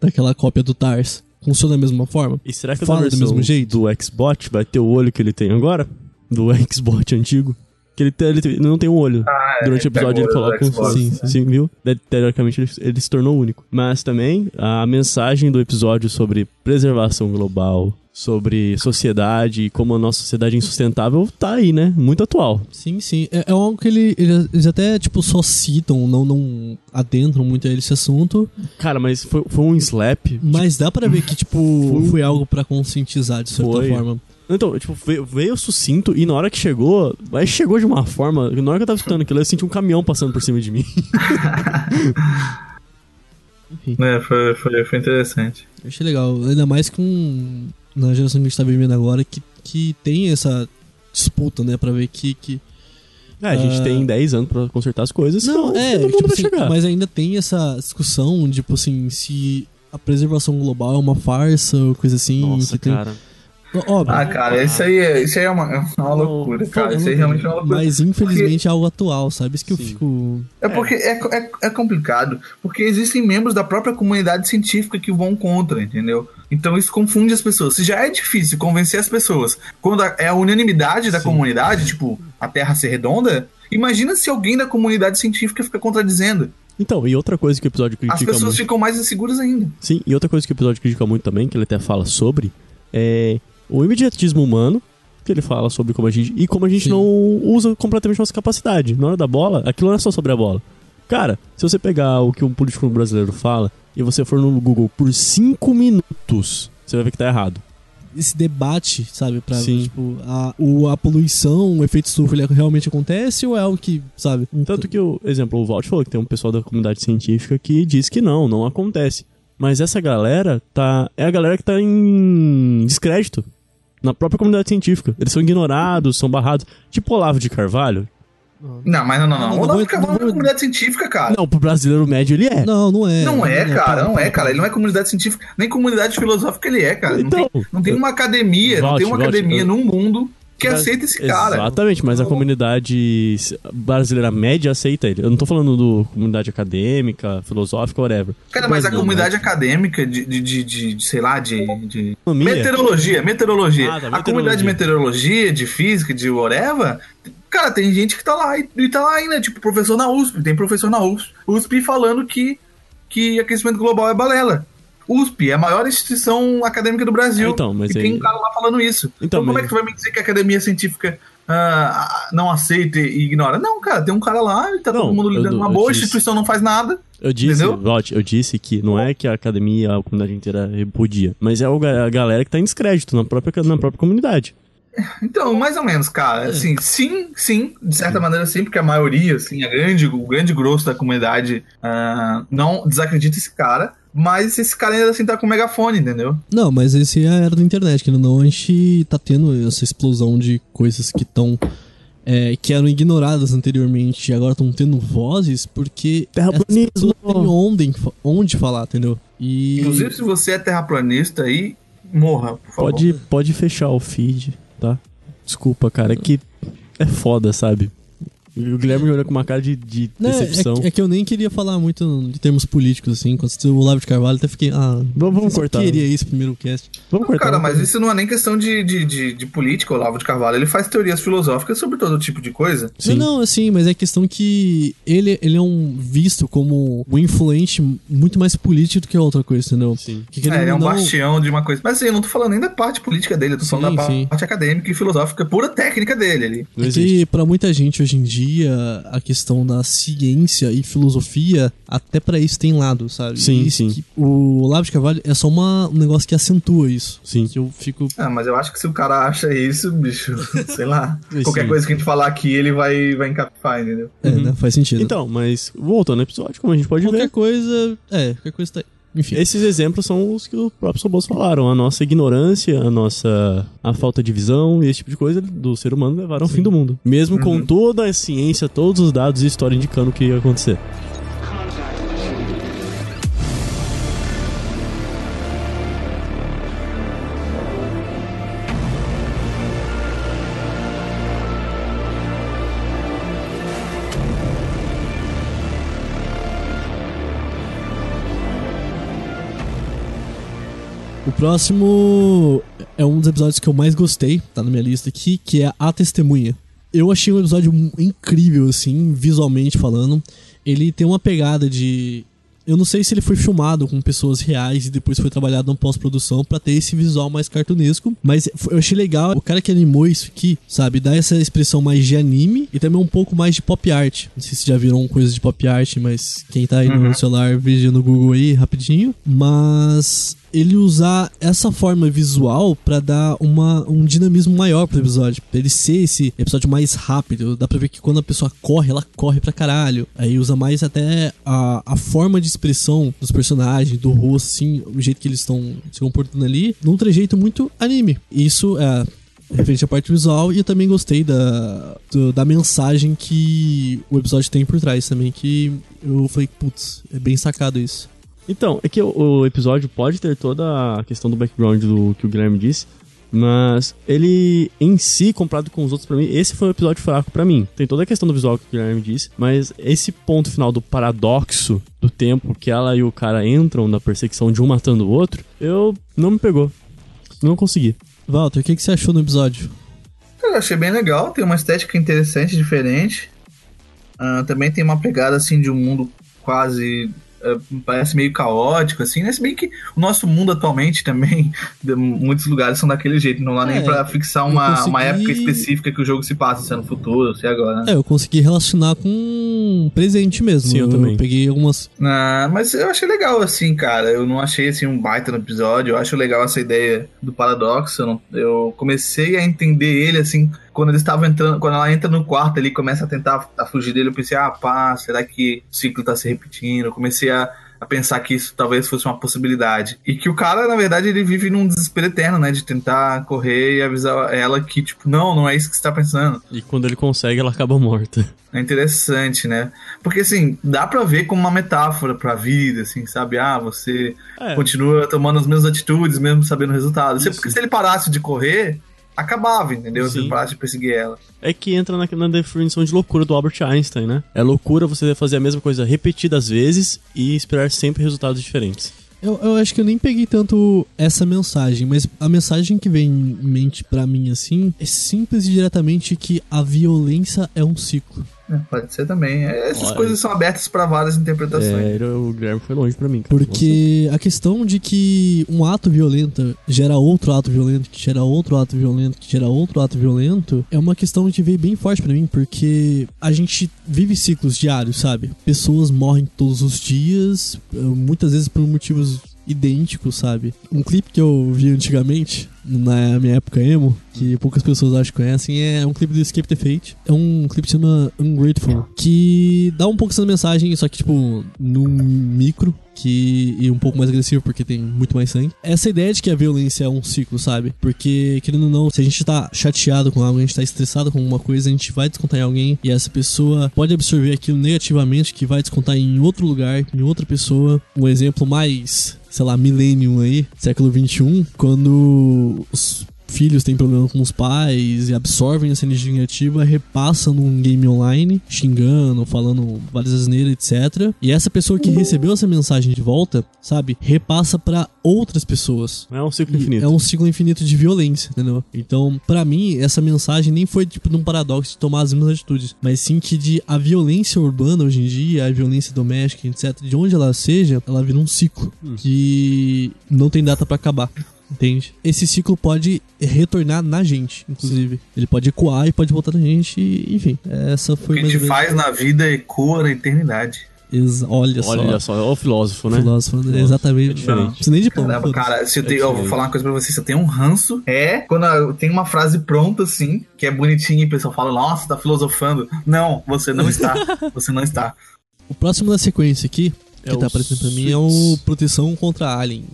daquela cópia do Tars funciona da mesma forma? E será que Fala do mesmo jeito? do Xbot vai ter o olho que ele tem agora? Do Xbot antigo? Que ele, te- ele não tem um olho. Ah, é, Durante o episódio ele coloca um. Xbox, Sim, né? sim, viu? De- Teoricamente ele, ele se tornou único. Mas também a mensagem do episódio sobre preservação global, sobre sociedade e como a nossa sociedade é insustentável tá aí, né? Muito atual. Sim, sim. É, é algo que ele- ele- eles até, tipo, só citam, não, não adentram muito a esse assunto. Cara, mas foi, foi um slap. Mas dá pra ver que, tipo, Foi- foi algo pra conscientizar, de certa Foi. forma. Então, tipo, veio, veio sucinto e na hora que chegou, mas chegou de uma forma. Na hora que eu tava escutando aquilo, eu senti um caminhão passando por cima de mim. É, foi, foi, foi interessante. Eu achei legal. Ainda mais com. Na geração que a gente tá vivendo agora, que, que tem essa disputa, né? Pra ver que. que É, a gente Ah. tem 10 anos pra consertar as coisas. não, senão é, todo mundo tipo vai assim, chegar. mas ainda tem essa discussão, tipo assim, se a preservação global é uma farsa ou coisa assim. Nossa, que tem- cara. Óbvio. Ah, cara, isso aí é, isso aí é uma, é uma loucura, cara. Isso aí realmente é uma loucura. Mas infelizmente é algo atual, sabe? Isso que eu Sim. fico. É porque é, é, é complicado, porque existem membros da própria comunidade científica que vão contra, entendeu? Então isso confunde as pessoas. Se já é difícil convencer as pessoas quando a- é a unanimidade da comunidade, tipo, a Terra ser redonda, imagina se alguém da comunidade científica fica contradizendo. Então, e outra coisa que o episódio As critica pessoas muito. ficam mais inseguras ainda. Sim, e outra coisa que o episódio critica muito também, que ele até fala sobre, é o imediatismo humano, que ele fala sobre como a gente. E como a gente Sim. não usa completamente nossa capacidade. Na hora da bola, aquilo não é só sobre a bola. Cara, se você pegar o que um político brasileiro fala e você for no Google por 5 minutos, você vai ver que tá errado. Esse debate, sabe? Pra, Sim. tipo, a, o, a poluição, o efeito estufa, ele realmente acontece ou é algo que, sabe? Tanto que, o exemplo, o Walt falou que tem um pessoal da comunidade científica que diz que não, não acontece. Mas essa galera tá. É a galera que tá em descrédito. Na própria comunidade científica. Eles são ignorados, são barrados. Tipo Olavo de Carvalho. Não, mas não, não, não. Não, O não Olavo de Carvalho não não é comunidade científica, cara. Não, pro brasileiro médio ele é. Não, não é. Não é, cara, para, não é, cara. Ele não é comunidade científica, nem comunidade filosófica ele é, cara. Não Então, tem, não tem uma academia, não Volte, tem uma volte, academia eu- no mundo que aceita esse cara. Exatamente, mas a comunidade brasileira média aceita ele. Eu não tô falando do comunidade acadêmica, filosófica, whatever. Cara, mas a Não, comunidade acadêmica de, de, de, de- sei lá, de, de... Meteorologia, meteorologia. Ah, tá, A comunidade de meteorologia. de física, de whatever, cara, tem gente que tá lá e, e tá lá ainda, tipo, professor na USP, tem professor na USP, USP falando que, que aquecimento global é balela. USP é a maior instituição acadêmica do Brasil. Então, mas e aí- tem um cara lá falando isso. Então, Então, como mas- é que tu vai me dizer que a academia científica ah, não aceita e ignora? Não, cara, tem um cara lá e tá Não, todo mundo eu- lidando uma eu boa, a instituição não faz nada. Eu disse, Entendeu? Walt, eu disse que não é que a academia, a comunidade inteira repudia, mas é a galera que tá em descrédito na própria, na própria comunidade. Então, mais ou menos, cara. Assim, sim, sim, de certa maneira sim, porque a maioria, assim, a grande, o grande grosso da comunidade ah, não desacredita esse cara, mas esse cara ainda assim tá com megafone, entendeu? Não, mas esse é a era da internet, que não, a gente tá tendo essa explosão de coisas que estão. que eram ignoradas anteriormente e agora estão tendo vozes porque Terraplanismo. têm onde, onde falar, entendeu? E. Inclusive, se você é terraplanista aí, morra, por favor. Pode, pode fechar o feed, tá? Desculpa, cara, é que é foda, sabe? E o Guilherme olhou com uma cara de, de Né, decepção. é, é que eu nem queria falar muito de termos políticos, assim. Quando você o Olavo de Carvalho, até fiquei. Ah, Vamos, vamos eu cortar. queria isso primeiro cast. Vamos cortar. Cara, mas isso não é nem questão de, de, de, de política, o Olavo de Carvalho. Ele faz teorias filosóficas sobre todo tipo de coisa. Sim. Não, não, assim, mas é questão que ele, ele é um visto como um influente muito mais político do que outra coisa, entendeu? Sim. Que, querendo É, ele é um não- bastião de uma coisa. Mas assim, eu não tô falando nem da parte política dele, eu tô falando Sim, da sim. parte acadêmica e filosófica, pura técnica dele ali. Não É que pra muita gente hoje em dia, a questão da ciência e filosofia, até pra isso tem lado, sabe? Sim, E sim. que o Olavo de Carvalho é só uma, um negócio que acentua isso. Sim. Que eu fico. Ah, mas eu acho que se o cara acha isso, bicho, sei lá. qualquer Sim. coisa que a gente falar aqui, ele vai, vai encapar, entendeu? É, né? Faz sentido. Então, mas voltando ao episódio, como a gente pode qualquer ver, coisa. É, qualquer coisa tá aí. Enfim. esses exemplos são os que o próprio Soboso falaram. A nossa ignorância, a nossa a falta de visão e esse tipo de coisa do ser humano levaram ao fim do mundo. Mesmo com toda a ciência, todos os dados e história indicando o que ia acontecer. Próximo é um dos episódios que eu mais gostei, tá na minha lista aqui, que é A Testemunha. Eu achei um episódio incrível, assim, visualmente falando. Ele tem uma pegada de. Eu não sei se ele foi filmado com pessoas reais e depois foi trabalhado na pós-produção pra ter esse visual mais cartunesco. Mas eu achei legal. O cara que animou isso aqui, sabe, dá essa expressão mais de anime e também um pouco mais de pop art. Não sei se já viram coisas de pop art, mas quem tá aí no celular veja no Google aí rapidinho. Mas ele usar essa forma visual pra dar uma, um dinamismo maior pro episódio. Pra ele ser esse episódio mais rápido. Dá pra ver que quando a pessoa corre, ela corre pra caralho. Aí usa mais até a, a forma de expressão dos personagens, do rosto, assim, o jeito que eles estão se comportando ali, num trejeito muito anime. Isso é referente à parte visual e eu também gostei da, do- da mensagem que o episódio tem por trás também, que eu falei, putz, é bem sacado isso. Então, é que o, o episódio pode ter toda a questão do background do que o Guilherme disse, mas ele em si, comparado com os outros pra mim, esse foi um episódio fraco pra mim. Tem toda a questão do visual que o Guilherme disse, mas esse ponto final do paradoxo do tempo que ela e o cara entram na perseguição de um matando o outro, eu não me pegou. Não consegui. Walter, o que, que você achou no episódio? Eu achei bem legal, tem uma estética interessante, diferente. Ah, também tem uma pegada assim de um mundo quase. Eh, parece meio caótico, assim, né? Se bem que o nosso mundo atualmente também, de- muitos lugares são daquele jeito, não dá nem É, pra fixar eu uma, consegui- uma época específica que o jogo se passa, se é no futuro, se é agora. né? É, eu consegui relacionar com presente mesmo. Sim, eu também. peguei algumas. Ah, mas eu achei legal, assim, cara. Eu não achei assim um baita no episódio. Eu acho legal essa ideia do paradoxo. Eu, não- eu comecei a entender ele, assim, quando eles estavam entrando, quando ela entra no quarto ali e começa a tentar a fugir dele, eu pensei, ah, pá, será que o ciclo tá se repetindo? Eu comecei a, a pensar que isso talvez fosse uma possibilidade. E que o cara, na verdade, ele vive num desespero eterno, né? De tentar correr e avisar ela que, tipo, não, não é isso que você tá pensando. E quando ele consegue, ela acaba morta. É interessante, né? Porque, assim, dá pra ver como uma metáfora pra vida, assim, sabe? Ah, você É. continua tomando as mesmas atitudes, mesmo sabendo o resultado. Isso. Porque se ele parasse de correr, acabava, entendeu? Se Sim. parasse de perseguir ela. É que entra na, na definição de loucura do Albert Einstein, né? É loucura você fazer a mesma coisa repetidas vezes e esperar sempre resultados diferentes. Eu, eu acho que eu nem peguei tanto essa mensagem, mas a mensagem que vem em mente pra mim, assim, é simples e diretamente que a violência é um ciclo. É, pode ser também. É, Essas Olha. coisas são abertas pra várias interpretações. É, o Guilherme foi longe pra mim, cara. Porque a questão de que um ato violento gera outro ato violento, que gera outro ato violento, que gera outro ato violento, é uma questão que veio bem forte pra mim, porque a gente vive ciclos diários, sabe? Pessoas morrem todos os dias, eh, muitas vezes por motivos idênticos, sabe? Um clipe que eu vi antigamente, na minha época emo, que poucas pessoas acho que conhecem, é um clipe do Escape the Fate. É um clipe que se chama Ungrateful, que dá um pouco essa mensagem, só que, tipo, num micro, que e um pouco mais agressivo porque tem muito mais sangue. Essa ideia de que a violência é um ciclo, sabe? Porque, querendo ou não, se a gente tá chateado com algo, a gente tá estressado com alguma coisa, a gente vai descontar em alguém e essa pessoa pode absorver aquilo negativamente, que vai descontar em outro lugar, em outra pessoa. Um exemplo mais sei lá, millennium aí, século 21, quando os filhos têm problema com os pais e absorvem essa energia negativa, repassam num game online, xingando, falando várias asneiras, etc. E essa pessoa que recebeu essa mensagem de volta, sabe, repassa pra outras pessoas. É um ciclo infinito. É um ciclo infinito de violência, entendeu? Então, pra mim, essa mensagem nem foi tipo de um paradoxo de tomar as mesmas atitudes, mas sim que de a violência urbana hoje em dia, a violência doméstica, etc, de onde ela seja, ela vira um ciclo que não tem data pra acabar. Entende? Esse ciclo pode retornar na gente, inclusive. Ele pode ecoar e pode voltar na gente, e, enfim. Essa O foi que a gente faz na vida ecoa na eternidade. Exa- Olha só. Olha só, é o filósofo, né? Filósofo, né? exatamente. É diferente. Não precisa nem de pão. Caramba, cara, se eu, É eu vou falar uma coisa pra você, se eu tenho um ranço, é quando eu tenho uma frase pronta assim, que é bonitinha e o pessoal fala, nossa, tá filosofando. Não, você não está. você não está. O próximo da sequência aqui, É que o tá aparecendo pra mim, é o. Proteção contra Alien.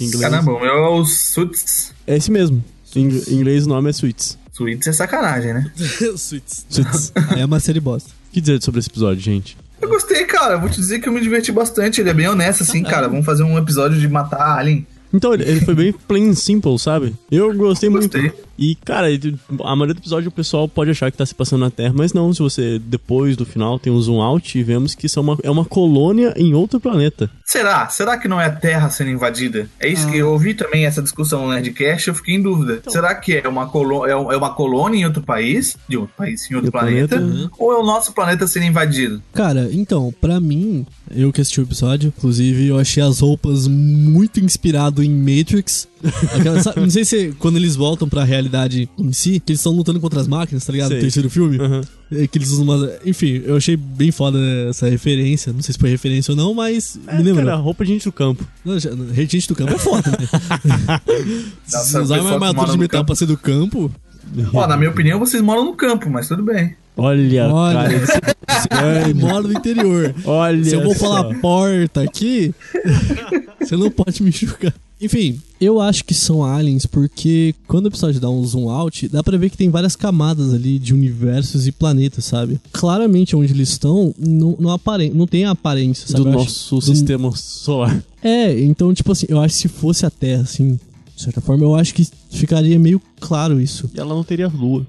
Inglês. Caramba, o meu é o Suits. É esse mesmo. Em inglês o nome é Suits. Suits é sacanagem, né? Suits. Suits. É uma série bosta. O que dizer sobre esse episódio, gente? Eu gostei, cara. Vou te dizer que eu me diverti bastante. Ele é bem honesto, assim, cara. Vamos fazer um episódio de matar Alien. Então, ele, ele foi bem plain and simple, sabe? Eu gostei muito. E, cara, a maioria do episódio o pessoal pode achar que tá se passando na Terra, mas não, se você, depois do final, tem um zoom out e vemos que são uma, é uma colônia em outro planeta. Será? Será que não é a Terra sendo invadida? É isso Ah. que eu ouvi também essa discussão no Nerdcast, eu fiquei em dúvida. Então. Será que é uma, colo é é uma colônia em outro país? De outro país, em outro planeta? planeta. Ou é o nosso planeta sendo invadido? Cara, então, pra mim, eu que assisti o episódio, inclusive eu achei as roupas muito inspirado em Matrix. Aquela- sabe, não sei se quando eles voltam pra realidade em si, que eles estão lutando contra as máquinas, tá ligado? Sei. No terceiro filme. Uhum. É que eles usam uma. Enfim, eu achei bem foda essa referência. Não sei se foi referência ou não, mas me lembrou. Cara, roupa de gente do campo. Não, Gente do campo é foda, né? Se Nossa, usar uma armadura de metal pra ser do campo. Ó, na minha opinião, vocês moram no campo, mas tudo bem. Olha, Olha, cara. você, você mora no interior. Olha Se eu vou falar porta aqui, você não pode me julgar. Enfim, eu acho que são aliens porque quando o episódio dá um zoom out, dá pra ver que tem várias camadas ali de universos e planetas, sabe? Claramente onde eles estão não, não, apare... não tem a aparência, sabe? do Eu acho- nosso do- sistema solar. É, então, tipo assim, eu acho que se fosse a Terra, assim, de certa forma, eu acho que ficaria meio claro isso. E ela não teria lua.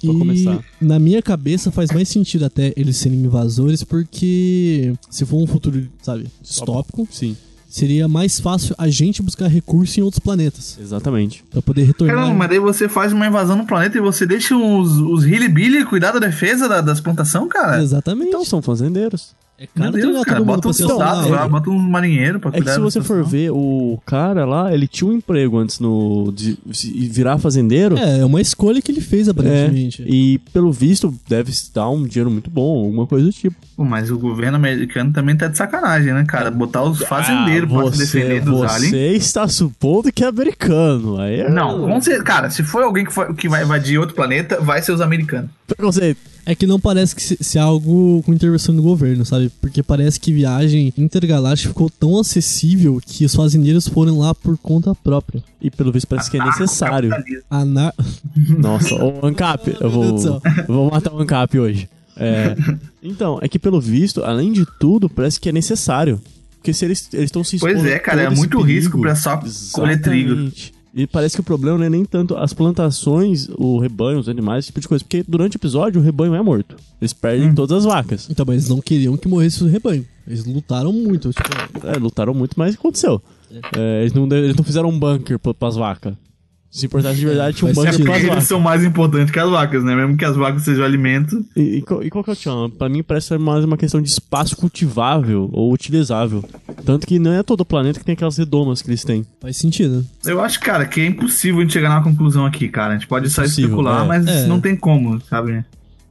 Pra E começar. na minha cabeça faz mais sentido até eles serem invasores, porque se for um futuro, sabe, distópico, Sim, seria mais fácil a gente buscar recurso em outros planetas. exatamente. Pra poder retornar. Caramba, mas daí você faz uma invasão no planeta e você deixa os, os Hilly cuidar da defesa da- das plantações, cara? Exatamente. Então são fazendeiros. é Meu caro Deus, treinar cara, todo mundo bota uns ser soldados lá, bota uns marinheiros pra É que cuidar se você for ver, o cara lá, ele tinha um emprego antes no de, de virar fazendeiro. É, é uma escolha que ele fez, É, aparentemente. e pelo visto deve dar um dinheiro muito bom, alguma coisa do tipo. Pô, mas o governo americano também tá de sacanagem, né, cara? Botar os fazendeiros pra se Ah, você, defender dos aliens. você está supondo que é americano. Aí é Não, vamos ser, cara, se for alguém que, for- que vai invadir outro planeta, vai ser os americanos. preconceito. É que não parece que se, se é algo com intervenção do governo, sabe? Porque parece que viagem intergaláctica ficou tão acessível que os fazendeiros foram lá por conta própria. E pelo visto parece que é necessário. Anar... Nossa, o Ancap, eu vou, eu vou matar o Ancap hoje. É, então, é que pelo visto, além de tudo, parece que é necessário. Porque se eles eles estão se Pois expondo é, cara, é muito perigo. risco pra só colher trigo. E parece que o problema não é nem tanto as plantações, o rebanho, os animais, esse tipo de coisa. Porque durante o episódio o rebanho é morto. Eles perdem Hum. todas as vacas. Então, mas eles não queriam que morresse o rebanho. Eles lutaram muito. Tipo, É, lutaram muito, mas aconteceu. É, eles, não, eles não fizeram um bunker pra, pras vacas. Se importasse de verdade, tinha um Faz bunker sentido. pras Eles vacas. são mais importantes que as vacas, né? Mesmo que as vacas sejam alimento. E, e, qual- e qual que é o tchan? Pra mim parece ser mais uma questão de espaço cultivável ou utilizável. Tanto que não é todo o planeta que tem aquelas redomas que eles têm. faz sentido. Eu acho, cara, que é impossível a gente chegar numa conclusão aqui, cara. A gente pode só Impossível, especular, é. mas É. não tem como, sabe?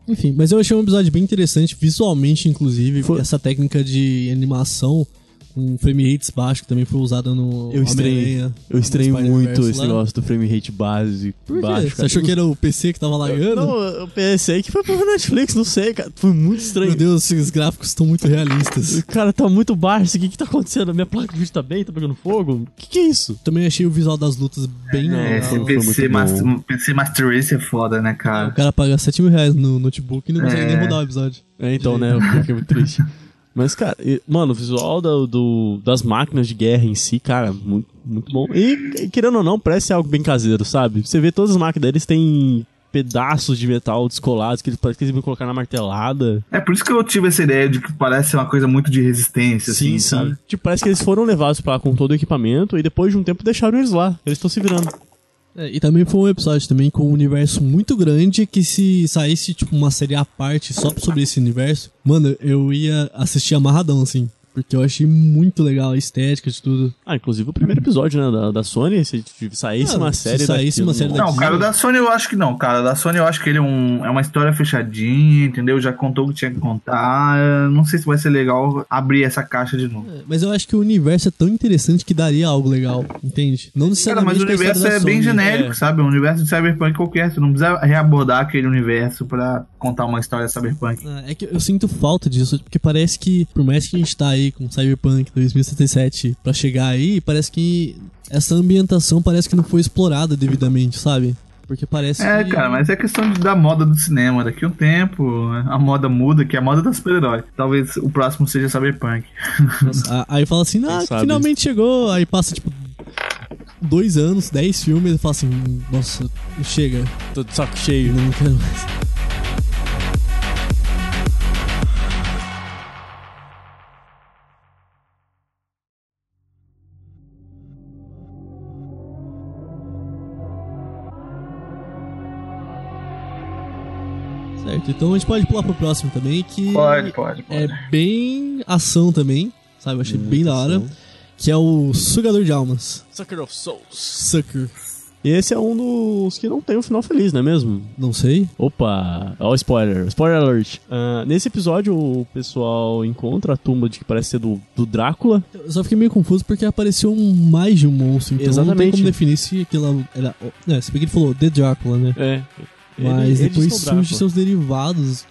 Enfim, mas eu achei um episódio bem interessante, visualmente, inclusive. Essa técnica de animação com frame rates baixo, que também foi usada no Eu estranhei. Eu estranhei muito esse lá. negócio do frame rate base Por quê? baixo. Você achou que era o PC que tava lagando? Não, eu pensei que foi pro Netflix, não sei, cara. Foi muito estranho. Meu Deus, esses gráficos estão muito realistas. Cara, tá muito baixo. O que que tá acontecendo? A minha placa de vídeo tá bem? Tá pegando fogo? O que que é isso? Também achei o visual das lutas bem É, esse foi PC, muito Master, bom. PC Master Race é foda, né, O cara? cara paga 7 mil reais no notebook e não consegue É. nem rodar o episódio. É, então, né? Eu fiquei muito triste. Mas, cara, mano, o visual do, do- das máquinas de guerra em si, cara, muito, muito bom. E, querendo ou não, parece algo bem caseiro, sabe? Você vê todas as máquinas deles têm pedaços de metal descolados que eles parecem que eles vão colocar na martelada. É por isso que eu tive essa ideia de que parece uma coisa muito de resistência, assim, sabe? Tipo, parece que eles foram levados pra lá com todo o equipamento e depois de um tempo deixaram eles lá. Eles estão se virando. É, e também foi um episódio também com um universo muito grande que se saísse tipo uma série à parte só sobre esse universo, mano, eu ia assistir amarradão assim, porque eu achei muito legal a estética de tudo. Ah, inclusive o primeiro episódio, né, da, da Sony, se saísse Ah, uma se série saísse daquilo, uma série nossa. Não, cara, da Sony eu acho que não, cara. O da Sony eu acho que ele é, um, é uma história fechadinha, entendeu? Já contou o que tinha que contar. Eu Não sei se vai ser legal abrir essa caixa de novo. Mas eu acho que o universo é tão interessante que daria algo legal, entende? Não Cara, necessariamente mas o universo é bem Sony. genérico, É. sabe? O universo de Cyberpunk qualquer. Você não precisa reabordar aquele universo pra contar uma história Cyberpunk. Ah, É que eu sinto falta disso, porque parece que, por mais que a gente tá aí com Cyberpunk 2077 pra chegar aí, parece que essa ambientação parece que não foi explorada devidamente, sabe? Porque parece É, que... cara, mas é questão de, da moda do cinema. Daqui a um tempo, a moda muda, que é a moda da super-herói. Talvez o próximo seja Cyberpunk. Ah, Aí fala assim, ah, finalmente chegou. Aí passa, tipo, dois anos, dez filmes, e fala assim, nossa, chega. Tô de saco cheio. Não quero mais. Certo, então a gente pode pular pro próximo também, que Pode, pode, pode. é bem ação também, sabe? Eu achei bem da hora. Que é o Sugador de Almas. Sucker of Souls. Sucker. E esse é um dos que não tem um final feliz, não é mesmo? Não sei. Opa, ó o spoiler, spoiler alert. Ah, nesse episódio o pessoal encontra a tumba de que parece ser do, do Drácula. Eu só fiquei meio confuso porque apareceu um mais de um monstro, então não tem Exatamente. como definir se aquilo era... É, se bem que ele falou The Drácula, né? É. Mas Ele- depois disse que é o surge Drácula. seus derivados,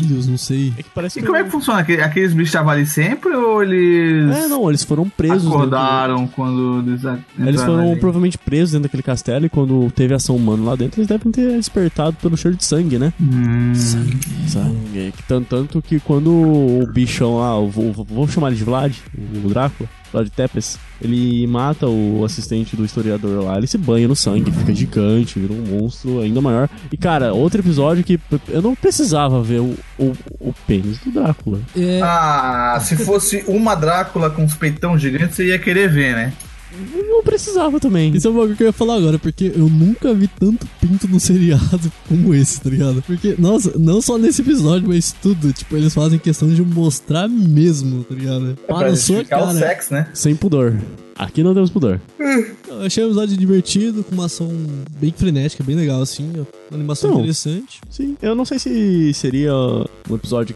filhos, não sei. É que parece E como é que funciona? Aquele- Aqueles bichos estavam ali sempre ou eles. É, não, eles foram presos. Acordaram quando eles. Eles foram ali? provavelmente presos dentro daquele castelo e quando teve ação humana lá dentro, eles devem ter despertado pelo cheiro de sangue, né? Hum. Sangue. Que Tanto, tanto que quando o bichão lá, o- vamos chamar ele de Vlad, o Drácula, Vlad Tepes, ele mata o assistente do historiador lá, ele se banha no sangue, fica gigante, vira um monstro ainda maior. E cara, outro episódio que eu não precisava ver o, o, o pênis do Drácula. É, Ah, se fosse uma Drácula com os peitão gigantes, você ia querer ver, né? Não precisava também. Isso é uma coisa que eu ia falar agora, porque eu nunca vi tanto pinto no seriado como esse, tá ligado? Porque, nossa, não só nesse episódio, mas tudo, tipo, eles fazem questão de mostrar mesmo, tá ligado? Para a sua cara. né? Sem pudor. Aqui não temos pudor. Eu achei o episódio divertido, com uma ação bem frenética, bem legal, assim. Uma animação Então, interessante. Sim, eu não sei se seria um episódio,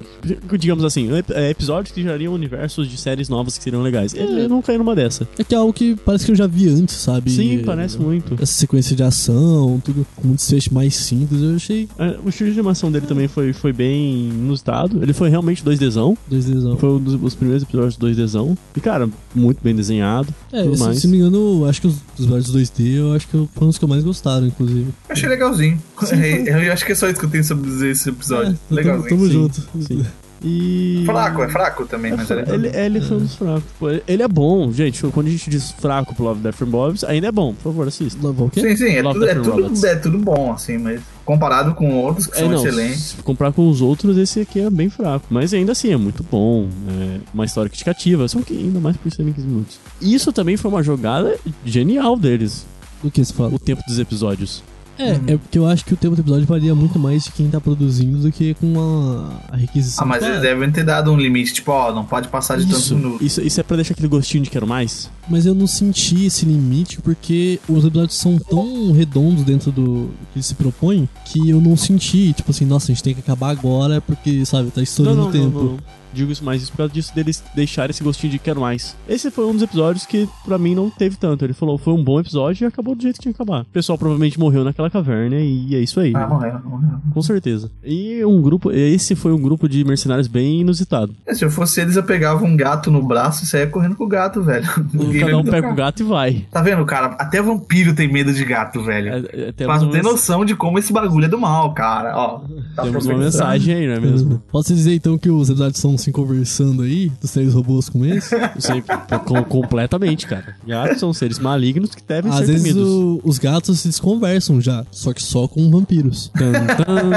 que, digamos assim, um ep- é, episódios que gerariam universos de séries novas que seriam legais. Ele não caiu numa dessa. É que é algo que parece que eu já vi antes, sabe? Sim, parece muito. Essa sequência de ação, tudo com um desfecho mais simples, eu achei É, O estilo de animação dele também foi, foi bem inusitado. Ele foi realmente 2Dzão. 2Dzão. Foi um dos, os primeiros episódios 2Dzão. E, cara, muito bem desenhado. É, tudo se, mais. se me engano, acho que os, os episódios 2D, eu acho que foram os que eu mais gostaram, inclusive. Eu achei legalzinho. Eu acho que é só isso que eu tenho sobre dizer esse episódio. É, legalzinho. tamo Sim. junto. Sim. E. Fraco, é fraco também, mas é legal. Ele, ele foi um dos fracos. Pô, Ele é bom, gente. Quando a gente diz fraco pro Love, Death and Bobs, ainda é bom. Por favor, assista. Love o quê? Sim, sim, é Love, tudo, é, tudo, é tudo bom, assim, mas comparado com outros que É, são não, excelentes. se comparar com os outros, esse aqui é bem fraco. Mas ainda assim, é muito bom. É uma história que te cativa. Só que ainda mais por serem 15 minutos. Isso também foi uma jogada genial deles. Do que se fala? O tempo dos episódios. É, é porque eu acho que o tempo do episódio varia muito mais de quem tá produzindo do que com a, a requisição. Ah, mas eles devem ter dado um limite, tipo, ó, não pode passar de tantos Isso, minutos. isso, isso é pra deixar aquele gostinho de quero mais? Mas eu não senti esse limite porque os episódios são tão redondos dentro do que eles se propõem que eu não senti, tipo assim, nossa, a gente tem que acabar agora porque, sabe, tá estourando o tempo. Digo isso mais isso por causa disso deles deixarem esse gostinho de quero mais. Esse foi um dos episódios que pra mim não teve tanto. Ele falou, foi um bom episódio e acabou do jeito que tinha que acabar. O pessoal provavelmente morreu naquela caverna e é isso aí. Ah, morreu, morreu. Com certeza. E um grupo, esse foi um grupo de mercenários bem inusitado. É, Se eu fosse eles, eu pegava um gato no braço e saía correndo com o gato, velho. Ninguém Cada vai um pega o gato e vai. Tá vendo, cara? Até vampiro tem medo de gato, velho. É, temos não ter uma- noção de como esse bagulho é do mal, cara. Ó, tá Temos uma mensagem aí, não é mesmo? Posso dizer então que os episódios são assim conversando aí, dos três robôs com esse. Sei, com- completamente, cara. Gatos são seres malignos que devem Às ser vezes temidos. o- os gatos eles conversam já, só que só com vampiros. Tan, tan,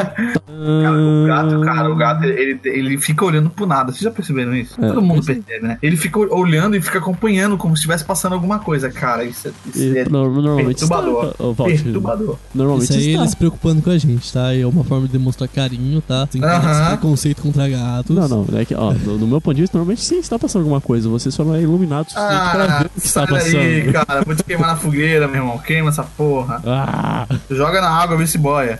Cara, o gato, cara, o gato, ele, ele fica olhando pro nada. Vocês já perceberam isso? É. Todo mundo percebe, né? Ele fica olhando e fica acompanhando como se estivesse passando alguma coisa, cara. Isso, é- isso E, é no- normalmente perturbador. está- perturbador. Normalmente Isso aí está. eles se preocupando com a gente, tá? É uma forma de demonstrar carinho, tá? Tem Aham. esse preconceito contra gatos. Não, não, é que, ó, no, no meu ponto de vista, normalmente sim está passando alguma coisa. Você só não é iluminado o suficiente pra Ah, ver o que está passando. daí, cara. Vou te queimar na fogueira, meu irmão. Queima essa porra. Ah, Joga na água, vê se boia.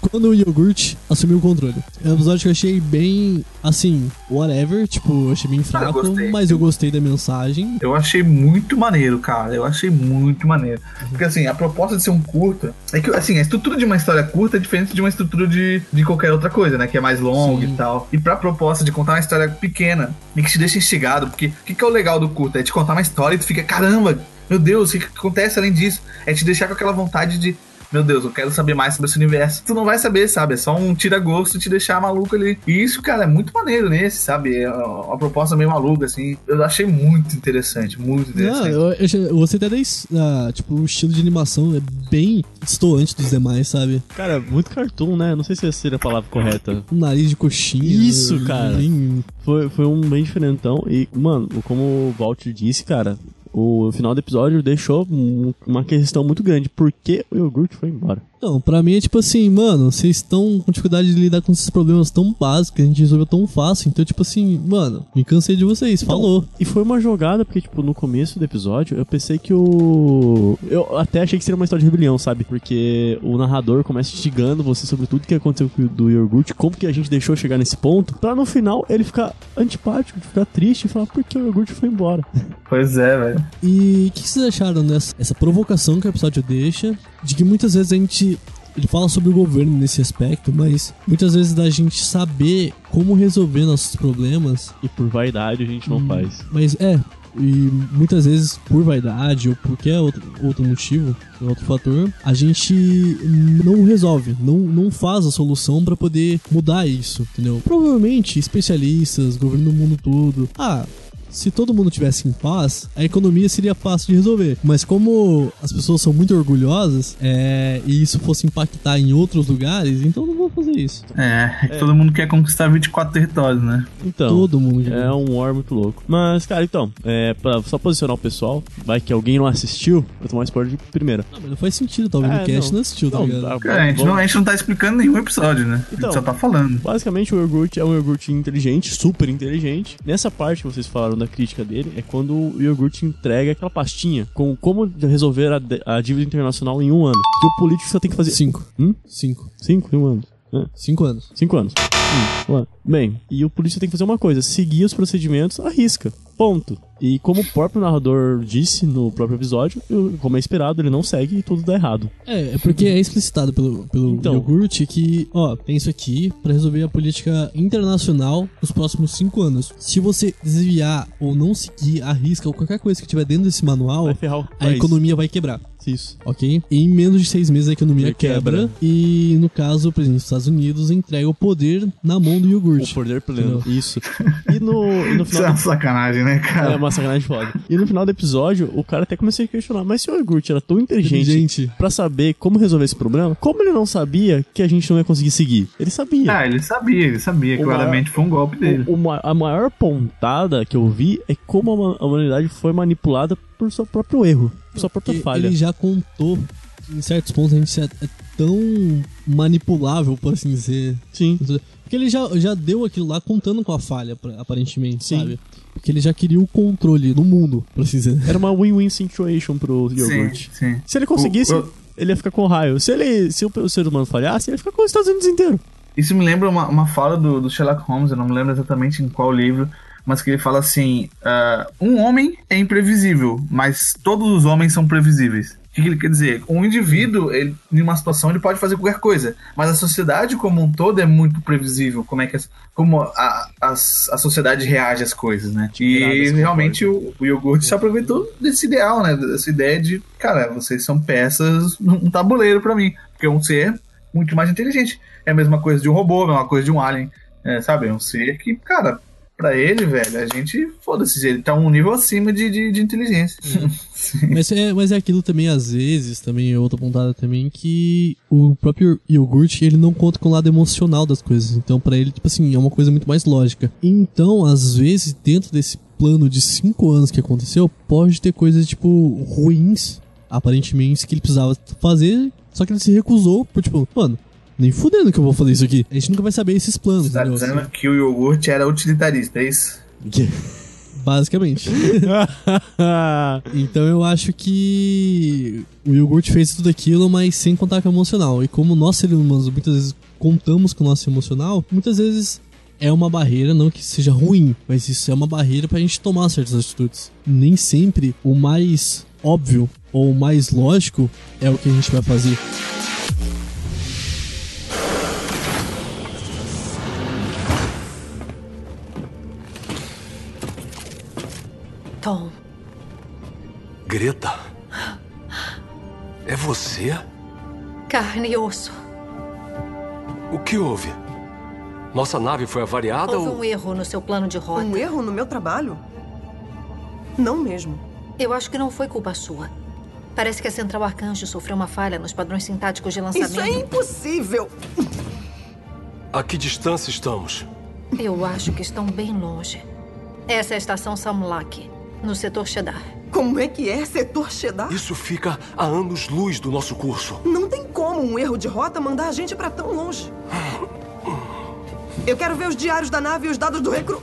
Quando o iogurte assumiu o controle. É um episódio que eu achei bem, assim, whatever. Tipo, eu achei bem fraco, gostei. mas eu gostei da mensagem. Eu achei muito maneiro, cara. Eu achei muito maneiro. Porque assim, a proposta de ser um curta. É que, assim, a estrutura de uma história curta é diferente de uma estrutura de, de qualquer outra coisa, né? Que é mais longa Sim. e tal. E pra proposta de contar uma história pequena e que te deixa instigado. Porque o que, que é o legal do curta? É te contar uma história e tu fica, caramba, meu Deus, o que, que acontece além disso? É te deixar com aquela vontade de. Meu Deus, eu quero saber mais sobre esse universo. Tu não vai saber, sabe? É só um tira-gosto te deixar maluco ali. E isso, cara, é muito maneiro nesse, sabe? É uma proposta meio maluca, assim. Eu achei muito interessante, muito Não, interessante. eu, eu, eu gostei até da, es- da, tipo, o estilo de animação é bem distoante dos demais, sabe? cara, muito cartoon, né? Não sei se essa seria a palavra correta. Um nariz de coxinha. Isso, cara. bem- Foi, foi um bem diferentão. E, mano, como o Walter disse, cara, o final do episódio deixou um- uma questão muito grande. Por que o iogurte foi embora? Então, pra mim é tipo assim, mano, vocês estão com dificuldade de lidar com esses problemas tão básicos que a gente resolveu tão fácil. Então, tipo assim, mano, me cansei de vocês, falou. E foi uma jogada, porque, tipo, no começo do episódio, eu pensei que o. Eu até achei que seria uma história de rebelião, sabe? Porque o narrador começa instigando você sobre tudo que aconteceu com o do iogurte, como que a gente deixou chegar nesse ponto, pra no final ele ficar antipático, ficar triste e falar por que o iogurte foi embora. Pois é, velho. E o que vocês acharam dessa essa provocação que o episódio deixa? De que muitas vezes a gente. Ele fala sobre o governo nesse aspecto, mas muitas vezes da gente saber como resolver nossos problemas. E por vaidade a gente não Hum. faz. Mas é, e muitas vezes por vaidade ou por qualquer outro, outro motivo, outro fator, a gente não resolve, não, não faz a solução pra poder mudar isso, entendeu? Provavelmente especialistas, governo do mundo todo. Ah, se todo mundo tivesse em paz, a economia seria fácil de resolver. Mas como as pessoas são muito orgulhosas é, e isso fosse impactar em outros lugares, então não vou fazer isso. É, é que todo mundo quer conquistar 24 territórios, né? Então. Todo mundo. É um war muito louco. Mas, cara, então, é, pra só posicionar o pessoal, vai que alguém não assistiu, eu tomar spoiler de primeira. Não, mas não faz sentido, talvez É, o cast não. não, assistiu, tá ligado? tá- Cara, a gente, não, a gente não tá explicando nenhum episódio, né? a Então. gente só tá falando. Basicamente, o iogurte é um iogurte inteligente, super inteligente. Nessa parte que vocês falaram da crítica dele, é quando o iogurte entrega aquela pastinha com como resolver a, a dívida internacional em um ano. Que o político só tem que fazer. Cinco. Hum? Cinco. Cinco em um ano. É, Cinco anos. cinco anos. Hum, um. Bem, e o polícia tem que fazer uma coisa: seguir os procedimentos à risca. Ponto. E como o próprio narrador disse no próprio episódio, como é esperado, ele não segue e tudo dá errado. É, é porque é explicitado pelo, pelo Então. iogurte que, ó, tem isso aqui pra resolver a política internacional nos próximos cinco anos. Se você desviar ou não seguir a risca ou qualquer coisa que tiver dentro desse manual, a economia vai quebrar. Isso. Ok? E em menos de seis meses a economia Ele quebra. quebra. E no caso, o presidente dos Estados Unidos entrega o poder na mão do O iogurte. poder pleno. Isso. E no, e no Isso é final. uma sacanagem, né, É cara? uma sacanagem foda. E no final do episódio, o cara até começou a questionar: mas se o iogurte era tão inteligente, Inteligente. pra saber como resolver esse problema, como ele não sabia que a gente não ia conseguir seguir? Ele sabia. Ah, ele sabia, ele sabia. O Claramente foi um golpe dele. O- o a maior pontada que eu vi é como a a humanidade foi manipulada por seu próprio erro, por sua própria Porque falha. Ele já contou que em certos pontos a gente é, tão manipulável, por assim dizer. Sim. Porque ele já, já deu aquilo lá contando com a falha, aparentemente, Sim. sabe? Porque ele já queria o controle no mundo, por assim dizer. Era uma win-win situation pro Sim, iogurte. sim. Se ele conseguisse, O- o- ele ia ficar com raio. Se, ele, se o, o ser humano falhasse, ele ia ficar com os Estados Unidos inteiro. Isso me lembra uma, uma fala do, do Sherlock Holmes, eu não me lembro exatamente em qual livro, mas que ele fala assim: ah, um homem é imprevisível, mas todos os homens são previsíveis. O que ele quer dizer? Um indivíduo, ele, em uma situação, ele pode fazer qualquer coisa, mas a sociedade como um todo é muito previsível, como é que como a, as- a sociedade reage às coisas, né? E realmente o, o iogurte se aproveitou desse ideal, né? Dessa ideia de, cara, vocês são peças num tabuleiro pra mim, porque é um ser muito mais inteligente. É a mesma coisa de um robô, é a mesma coisa de um alien, é, sabe? É um ser que, cara, pra ele, velho, a gente, foda-se, ele tá um nível acima de, de, de inteligência. Mas é, mas é aquilo também, às vezes, também é outra pontada também, que o próprio iogurte, ele não conta com o lado emocional das coisas. Então, pra ele, tipo assim, é uma coisa muito mais lógica. Então, às vezes, dentro desse plano de cinco anos que aconteceu, pode ter coisas, tipo, ruins, aparentemente, que ele precisava fazer, só que ele se recusou por, tipo, mano, nem fudendo que eu vou fazer isso aqui. A gente nunca vai saber esses planos, Tá entendeu? dizendo que o iogurte era utilitarista, é isso? Basicamente. então eu acho que o iogurte fez tudo aquilo, mas sem contar com o emocional. E como nós seres humanos muitas vezes contamos com o nosso emocional, muitas vezes é uma barreira, não que seja ruim, mas isso é uma barreira pra gente tomar certas atitudes. Nem sempre o mais óbvio ou o mais lógico é o que a gente vai fazer. Tom, Greta? É você? Carne e osso. O que houve? Nossa nave foi avariada Houve ou. um erro no seu plano de rota. Um erro no meu trabalho? Não mesmo. Eu acho que não foi culpa sua. Parece que a Central Arcanjo sofreu uma falha nos padrões sintáticos de lançamento. Isso é impossível! A que distância estamos? Eu acho que estão bem longe. Essa é a estação Samlak, no setor Shedar. Como é que é setor Shedar? Isso fica a anos-luz do nosso curso. Não tem como um erro de rota mandar a gente pra tão longe. Eu quero ver os diários da nave e os dados do recru...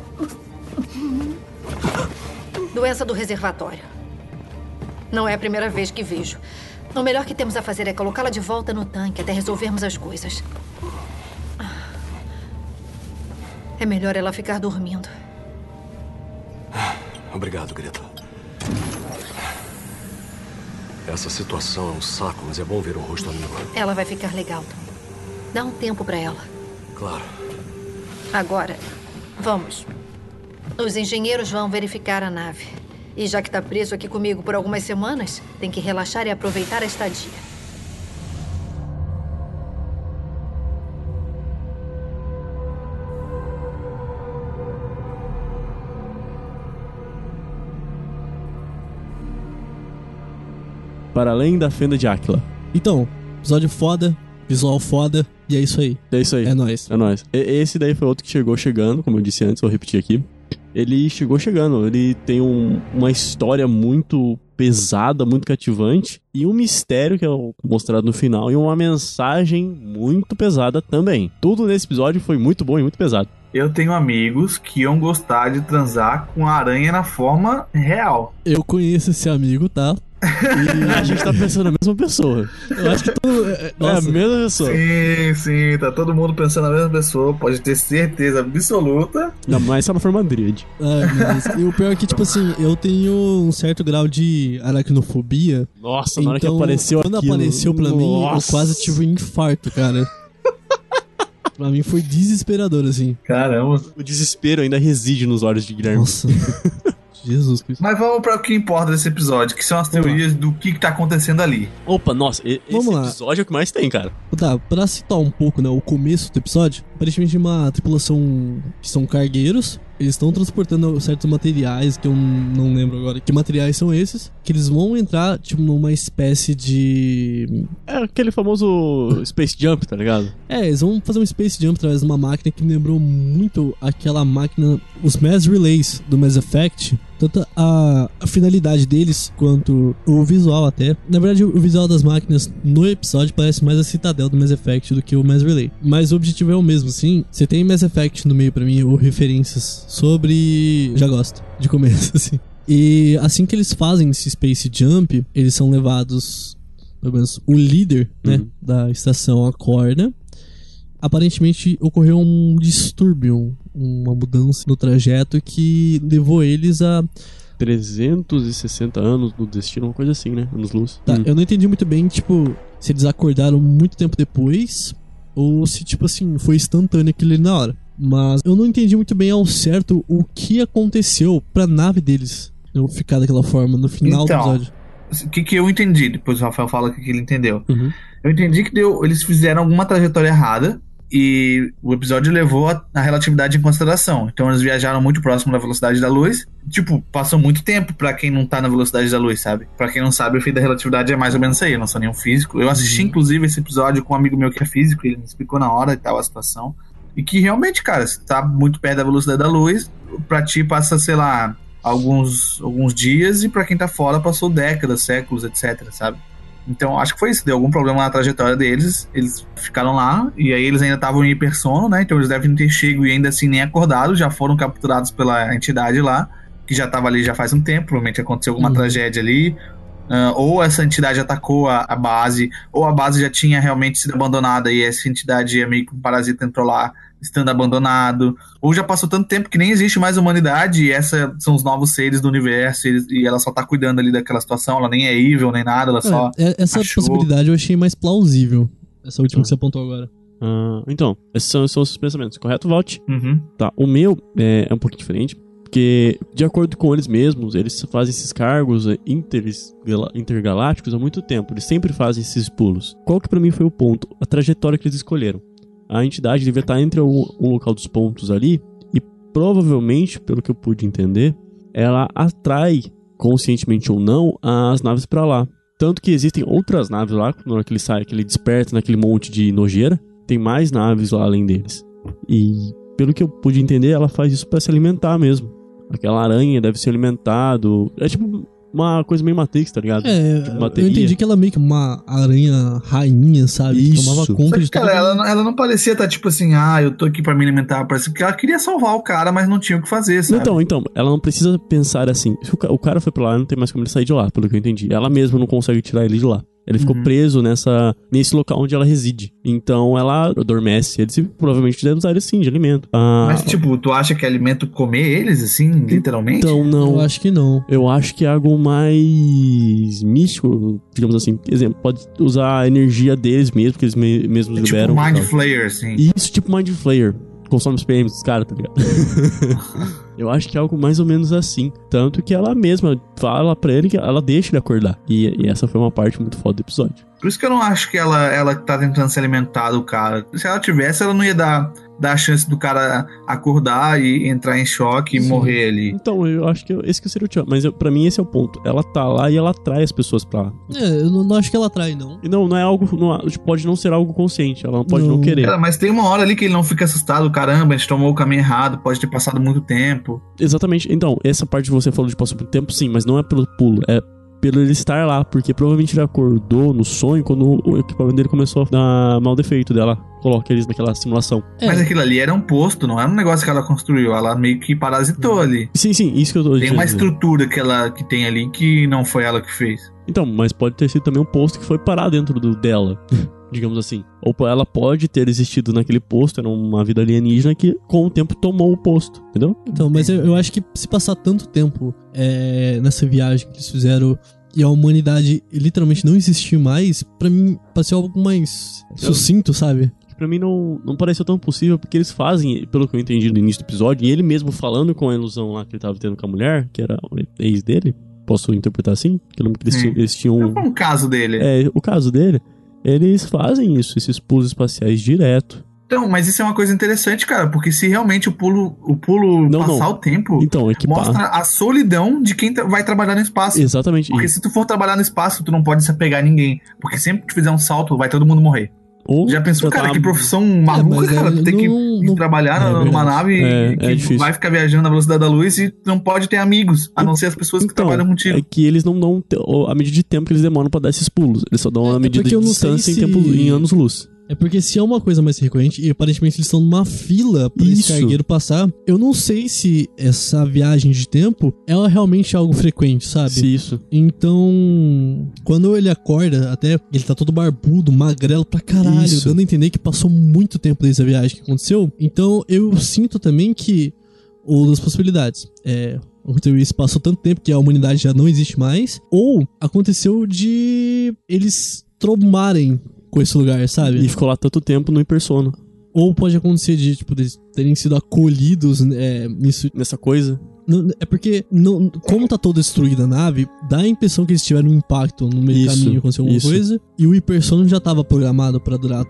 Doença do reservatório. Não é a primeira vez que vejo. O melhor que temos a fazer é colocá-la de volta no tanque até resolvermos as coisas. É melhor ela ficar dormindo. Obrigado, Greta. Essa situação é um saco, mas é bom ver um rosto amigo. Ela vai ficar legal, Tom. Dá um tempo pra ela. Claro. Agora, vamos. Os engenheiros vão verificar a nave. E já que tá preso aqui comigo por algumas semanas, tem que relaxar e aproveitar a estadia. Para além da fenda de Áquila. Então, episódio foda, visual foda, e é isso aí. É isso aí. É nóis. É nóis. E- Esse daí foi outro que chegou chegando, como eu disse antes, vou repetir aqui. Ele chegou chegando, ele tem um- uma história muito pesada, muito cativante, e um mistério que é mostrado no final, e uma mensagem muito pesada também. Tudo nesse episódio foi muito bom e muito pesado. Eu tenho amigos que iam gostar de transar com a aranha na forma real. Eu conheço esse amigo, tá? E a gente tá pensando na mesma pessoa. Eu acho que todo. É, É a nossa, mesma pessoa. Sim, sim, tá todo mundo pensando na mesma pessoa, pode ter certeza absoluta. Ainda mais se ela for Madrid. Meu Deus. E o pior é que, tipo assim, eu tenho um certo grau de aracnofobia. Nossa, na hora que então, apareceu Quando aquilo, apareceu pra mim, eu nossa. quase tive um infarto, cara. pra mim foi desesperador, assim. Caramba. O desespero ainda reside nos olhos de Guilherme. Nossa. Jesus Cristo. Mas vamos para o que importa desse episódio, que são as Vamos lá. teorias do que, que tá acontecendo ali. Opa, nossa, e- esse lá. episódio é o que mais tem, cara. Tá, pra citar um pouco, né, o começo do episódio, aparentemente uma tripulação que são cargueiros, eles estão transportando certos materiais, que eu não lembro agora que materiais são esses, que eles vão entrar, tipo, numa espécie de... É aquele famoso Space Jump, tá ligado? É, eles vão fazer um Space Jump através de uma máquina que me lembrou muito aquela máquina, os Mass Relays do Mass Effect. Tanto a, a finalidade deles quanto o visual até. Na verdade, o visual das máquinas no episódio parece mais a Citadel do Mass Effect do que o Mass Relay. Mas o objetivo é o mesmo, sim. Você tem Mass Effect no meio pra mim, ou referências sobre. Já gosto, de começo, assim. E assim que eles fazem esse Space Jump, eles são levados. Pelo menos o líder né, da estação acorda aparentemente ocorreu um distúrbio, uma mudança no trajeto que levou eles a. 360 anos no destino, uma coisa assim, né? Anos luz. Tá, Hum. eu não entendi muito bem, tipo, se eles acordaram muito tempo depois ou se, tipo assim, foi instantâneo aquilo ali na hora. Mas eu não entendi muito bem ao certo o que aconteceu pra nave deles eu ficar daquela forma no final do Então, episódio. O que, que eu entendi? Depois o Rafael fala o que, que ele entendeu. Uhum. Eu entendi que deu, eles fizeram alguma trajetória errada e o episódio levou a, a relatividade em consideração. Então eles viajaram muito próximo da velocidade da luz. Tipo, passou muito tempo pra quem não tá na velocidade da luz, sabe? Pra quem não sabe, o fim da relatividade é mais ou menos isso aí. Eu não sou nenhum físico. Eu assisti, inclusive, esse episódio com um amigo meu que é físico, ele me explicou na hora e tal a situação. E que realmente, cara, se tá muito perto da velocidade da luz, pra ti passa, sei lá, alguns, alguns dias, e pra quem tá fora passou décadas, séculos, etc, sabe? Então acho que foi isso, deu algum problema na trajetória deles, eles ficaram lá, e aí eles ainda estavam em hipersono, né? Então eles devem ter chego e ainda assim nem acordado, já foram capturados pela entidade lá, que já tava ali já faz um tempo, provavelmente aconteceu alguma tragédia ali. ah, ou essa entidade atacou a, a base, ou a base já tinha realmente sido abandonada e essa entidade meio que um parasita entrou lá estando abandonado, ou já passou tanto tempo que nem existe mais humanidade e essa são os novos seres do universo e, e ela só tá cuidando ali daquela situação, ela nem é evil nem nada, ela só É, essa achou- possibilidade eu achei mais plausível. Essa última que você apontou agora. Ah, então, esses são, são os seus pensamentos, correto, Valt? Uhum. Tá, o meu é, é um pouquinho diferente, porque, de acordo com eles mesmos, eles fazem esses cargos intergalácticos há muito tempo. Eles sempre fazem esses pulos. Qual que pra mim foi o ponto? A trajetória que eles escolheram. A entidade devia estar entre o, local dos pontos ali, e provavelmente, pelo que eu pude entender, ela atrai, conscientemente ou não, as naves pra lá. Tanto que existem outras naves lá, na hora que ele sai, que ele desperta naquele monte de nojeira, tem mais naves lá além deles. E pelo que eu pude entender, ela faz isso pra se alimentar mesmo. Aquela aranha deve ser alimentado. É tipo uma coisa meio Matrix, tá ligado? É, tipo, eu entendi que ela é meio que uma aranha rainha, sabe? Que Isso. tomava conta Só que, de tudo. cara, ela, não- ela não parecia estar tipo assim, ah, eu tô aqui pra me alimentar. Parecia que ela queria salvar o cara, mas não tinha o que fazer, sabe? Então, então, ela não precisa pensar assim. O cara foi pra lá, não tem mais como ele sair de lá, pelo que eu entendi. Ela mesma não consegue tirar ele de lá. Ele ficou Uhum. preso nessa, nesse local onde ela reside. Então ela adormece eles e provavelmente deve usar ele sim de alimento. Ah, Mas, tipo, tu acha que é alimento comer eles, assim, literalmente? então não. Eu acho que não. Eu acho que é algo mais místico, digamos assim. Exemplo, pode usar a energia deles mesmo, que eles me- mesmos É tipo liberam. Mind e tal. Flayer, assim. Isso, tipo Mind Flayer. Consome os PMs dos caras, tá ligado? Eu acho que é algo mais ou menos assim. Tanto que ela mesma fala pra ele que ela deixa ele acordar. E, e essa foi uma parte muito foda do episódio. Por isso que eu não acho que ela, ela tá tentando se alimentar do cara. Se ela tivesse, ela não ia dar, dar a chance do cara acordar e entrar em choque e Sim. morrer ali. Então, eu acho que eu- esse que seria o tchan. Mas eu, pra mim esse é o ponto. Ela tá lá e ela atrai as pessoas pra lá. É, eu não, não acho que ela atrai, não. Não, não é algo. Não, pode não ser algo consciente. Ela pode não, Não. querer. Cara, mas tem uma hora ali que ele não fica assustado. Caramba, a gente tomou o caminho errado, pode ter passado muito tempo. Exatamente. Então, essa parte que você falou de passou por tempo, sim, mas não é pelo pulo, é pelo ele estar lá, porque provavelmente ele acordou no sonho quando o equipamento dele começou a dar mal defeito dela. Coloca eles naquela simulação. É. Mas aquilo ali era um posto, não era um negócio que ela construiu. Ela meio que parasitou ali. Sim, sim, isso que eu tô Tem dizendo. uma estrutura que ela que tem ali que não foi ela que fez. Então, mas pode ter sido também um posto que foi parar dentro do dela, digamos assim. Ou ela pode ter existido naquele posto, era uma vida alienígena que com o tempo tomou o posto, entendeu? Então, mas eu, eu acho que se passar tanto tempo é, nessa viagem que eles fizeram e a humanidade literalmente não existir mais, pra mim pareceu algo mais sucinto, sabe? pra mim não, não pareceu tão possível, porque eles fazem, pelo que eu entendi no início do episódio, e ele mesmo falando com a ilusão lá que ele tava tendo com a mulher, que era o ex dele, posso interpretar assim? Que eu lembro que eles, eles tinham. Foi um caso dele. É, o caso dele, eles fazem isso, esses pulos espaciais direto. Então, mas isso é uma coisa interessante, cara, porque se realmente o pulo, o pulo Não, passar não. o tempo, Então, equipar. mostra a solidão de quem tra- vai trabalhar no espaço. Exatamente. Porque se tu for trabalhar no espaço, tu não pode se apegar a ninguém. Porque sempre que tu fizer um salto, vai todo mundo morrer. Ou Já pensou, cara, tá- que profissão maluca, mas cara? é, Tu tem que não- ir não- trabalhar É numa nave É, que é difícil. vai ficar viajando na velocidade da luz e não pode ter amigos, a não ser as pessoas que Então, trabalham contigo. É que eles não dão a medida de tempo que eles demoram pra dar esses pulos. Eles só dão É, a é medida de distância em, se- tempo, em anos-luz. É porque se é uma coisa mais recorrente, e aparentemente eles estão numa fila pra esse Isso. cargueiro passar, eu não sei se essa viagem de tempo ela realmente é algo frequente, sabe? Se isso. Então, quando ele acorda, até ele tá todo barbudo, magrelo pra caralho, Isso. dando a entender que passou muito tempo desde a viagem que aconteceu. Então, eu sinto também que, ou das possibilidades, é. Aconteceu isso, passou tanto tempo que a humanidade já não existe mais. Ou aconteceu de eles traumarem com esse lugar, sabe? E ficou lá tanto tempo no Impersona. Ou pode acontecer de, tipo, eles terem sido acolhidos é, nisso. Nessa coisa. Não, é porque, não, como tá toda destruída a nave, dá a impressão que eles tiveram um impacto no meio do Isso, caminho, aconteceu alguma isso. coisa. E o hipersônico já tava programado pra durar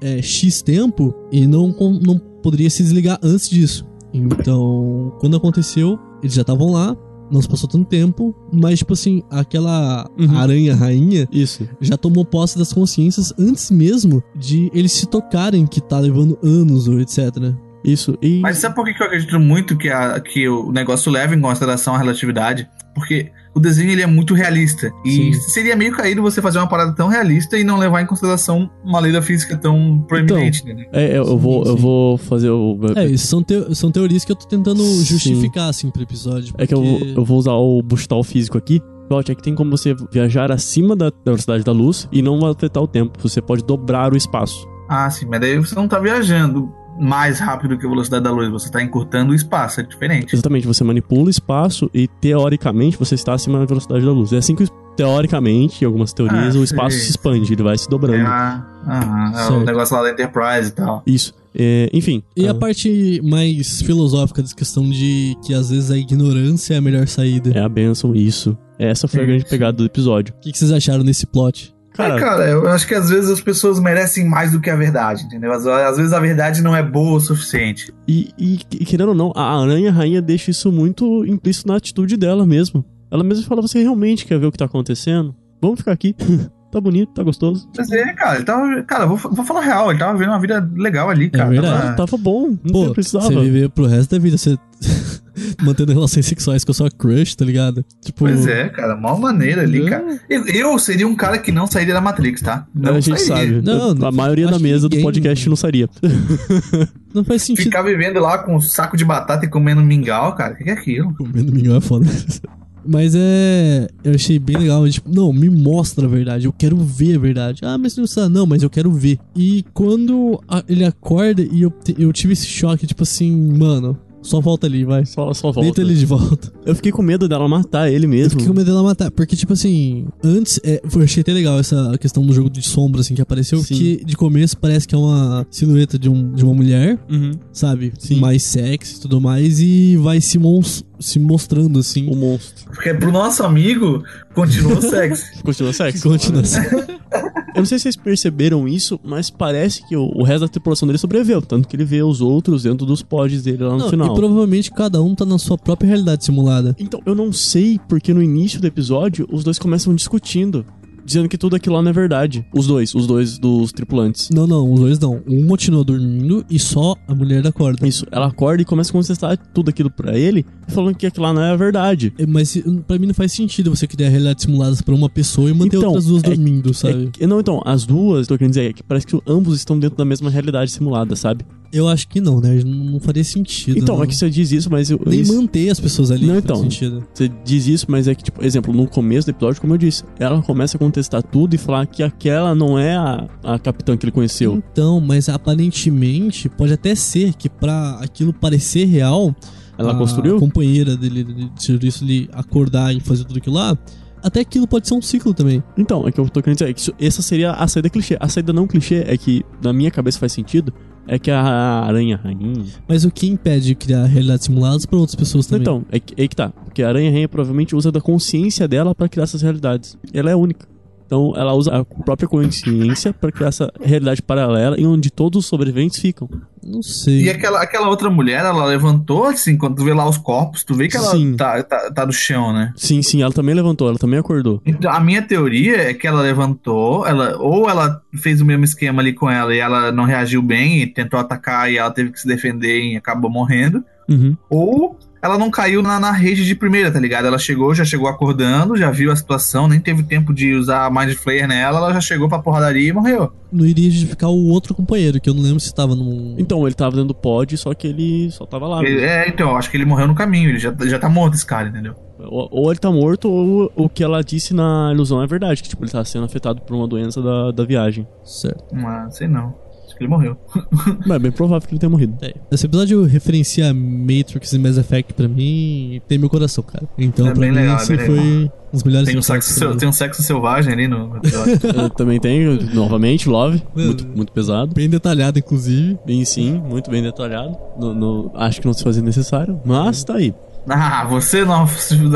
é, X tempo e não, não poderia se desligar antes disso. Então, quando aconteceu, eles já estavam lá, não se passou tanto tempo, mas, tipo assim, aquela aranha rainha Isso. já tomou posse das consciências antes mesmo de eles se tocarem que tá levando anos ou etc. Isso. E Mas sabe por que que eu acredito muito que, a, que o negócio leva em consideração a relatividade? Porque o desenho ele é muito realista. E seria meio caído você fazer uma parada tão realista e não levar em consideração uma lei da física tão proeminente. né? É, eu, vou, eu vou fazer o. É, isso são, teo- são teorias que eu tô tentando Sim. justificar, assim, pro episódio. É que eu, vou- porque- eu vou usar o Bustal físico aqui. É que tem como você viajar acima da, da velocidade da luz e não vai afetar o tempo. Você pode dobrar o espaço. Ah, sim, mas daí você não tá viajando mais rápido que a velocidade da luz, você tá encurtando o espaço, é diferente. Exatamente, você manipula o espaço e teoricamente você está acima da velocidade da luz. É assim que, teoricamente, em algumas teorias, Ah, o espaço se expande, ele vai se dobrando. É, a- aham, é o negócio lá da Enterprise e tal. Isso. É, enfim. E ah, a parte mais filosófica dessa questão de que às vezes a ignorância é a melhor saída. É a benção, isso. Essa foi a grande pegada do episódio. O que, que vocês acharam nesse plot? Cara, cara, eu acho que às vezes as pessoas merecem mais do que a verdade, entendeu? Às, às vezes a verdade não é boa o suficiente. E, e, e querendo ou não, a aranha rainha deixa isso muito implícito na atitude dela mesmo. Ela mesma fala: Você realmente quer ver o que tá acontecendo? Vamos ficar aqui. tá bonito, tá gostoso. Mas é, cara, ele tava. Cara, vou, vou falar real, ele tava vivendo uma vida legal ali, cara. verdade. Tava- Tava bom, não Pô, precisava. você viver pro resto da vida, você mantendo relações sexuais com a sua crush, tá ligado? Tipo, Pois é, cara, mó maneira ali, cara. Eu, eu seria um cara que não sairia da Matrix, tá? Não a gente sairia. sabe. a maioria da mesa do podcast não sairia. Não faz sentido. Ficar vivendo lá com um saco de batata e comendo mingau, cara, o que, que é aquilo? Comendo mingau é foda. Mas é. Eu achei bem legal. Tipo, não, me mostra a verdade. Eu quero ver a verdade. Ah, mas não está. Não, mas eu quero ver. E quando a- ele acorda e eu, eu tive esse choque, tipo assim, mano, só volta ali, vai. Só, só volta. Deita ele de volta. Eu fiquei com medo dela matar ele mesmo. Eu fiquei com medo dela matar. Porque, tipo assim, antes. É, foi- eu achei até legal essa questão do jogo de sombra, assim, que apareceu. Sim. Que de começo parece que é uma silhueta de, um, de uma mulher, Uhum. sabe? Mais sexy e tudo mais. E vai se, mons- se mostrando, assim. O monstro. Porque pro nosso amigo, continua sexy. Continua sexo. Continua sexy. Eu não sei se vocês perceberam isso, mas parece que o, o resto da tripulação dele sobreviveu. Tanto que ele vê os outros dentro dos pods dele lá no Não, final. E provavelmente cada um tá na sua própria realidade simulada. Então, eu não sei porque no início do episódio os dois começam discutindo. Dizendo que tudo aquilo lá não é verdade. Os dois, os dois dos tripulantes. Não, não, os dois não. Um continua dormindo e só a mulher acorda. Isso, ela acorda e começa a contestar tudo aquilo pra ele, falando que aquilo lá não é a verdade. É, Mas pra mim não faz sentido você criar realidades simuladas pra uma pessoa e manter outras duas é- dormindo, sabe? é não, então, as duas, tô querendo dizer, é que parece que ambos estão dentro da mesma realidade simulada, sabe? Eu acho que não, né? Não faria sentido. Então, não. é que você diz isso, mas eu. Nem isso- manter as pessoas ali Não, faz então. sentido. Você diz isso, mas é que, tipo, exemplo, no começo do episódio, como eu disse, ela começa a contestar tudo e falar que aquela não é a, a capitã que ele conheceu. Então, mas aparentemente pode até ser que pra aquilo parecer real, Ela a construiu? companheira dele de serviço ali acordar e fazer tudo aquilo lá, até aquilo pode ser um ciclo também. Então, é que eu tô querendo dizer, é que isso- essa seria a saída clichê. A saída não clichê é que, na minha cabeça faz sentido, é que a aranha rainha. Mas o que impede de criar realidades simuladas pra outras pessoas também? Então, é que, é que tá. Porque a aranha rainha provavelmente usa da consciência dela pra criar essas realidades. Ela é única. Então, ela usa a própria consciência pra criar essa realidade paralela em onde todos os sobreviventes ficam. Não sei. E aquela, aquela outra mulher, ela levantou, assim, quando tu vê lá os corpos, tu vê que ela Sim. tá, tá, tá no chão, né? Sim, sim, ela também levantou, ela também acordou. Então, a minha teoria é que ela levantou, ela ou ela fez o mesmo esquema ali com ela e ela não reagiu bem e tentou atacar e ela teve que se defender e acabou morrendo, Uhum. ou ela não caiu na, na rede de primeira, tá ligado? Ela chegou, já chegou acordando, já viu a situação, nem teve tempo de usar Mind Flayer nela, ela já chegou pra porradaria e morreu. Não iria justificar o outro companheiro, que eu não lembro se tava num. Então, ele tava dentro do pod, só que ele só tava lá. Ele- é, então, eu acho que ele morreu no caminho, ele já, já tá morto esse cara, entendeu? Ou, ou ele tá morto, ou o que ela disse na ilusão é verdade, que tipo, ele tá sendo afetado por uma doença da, da viagem. Certo. Mas sei não. Que ele morreu. Mas é bem provável que ele tenha morrido. É. Esse episódio referencia Matrix e Mass Effect pra mim e tem meu coração, cara. Então, É pra mim, legal, esse bem foi legal. um dos melhores Tem um, sexo, mim. tem um sexo selvagem ali no episódio. Eu também tenho, novamente, Love. Muito, muito pesado. Bem detalhado, inclusive. Bem sim, muito bem detalhado. No- no- acho que não se fazia necessário, mas tá aí. ah, você não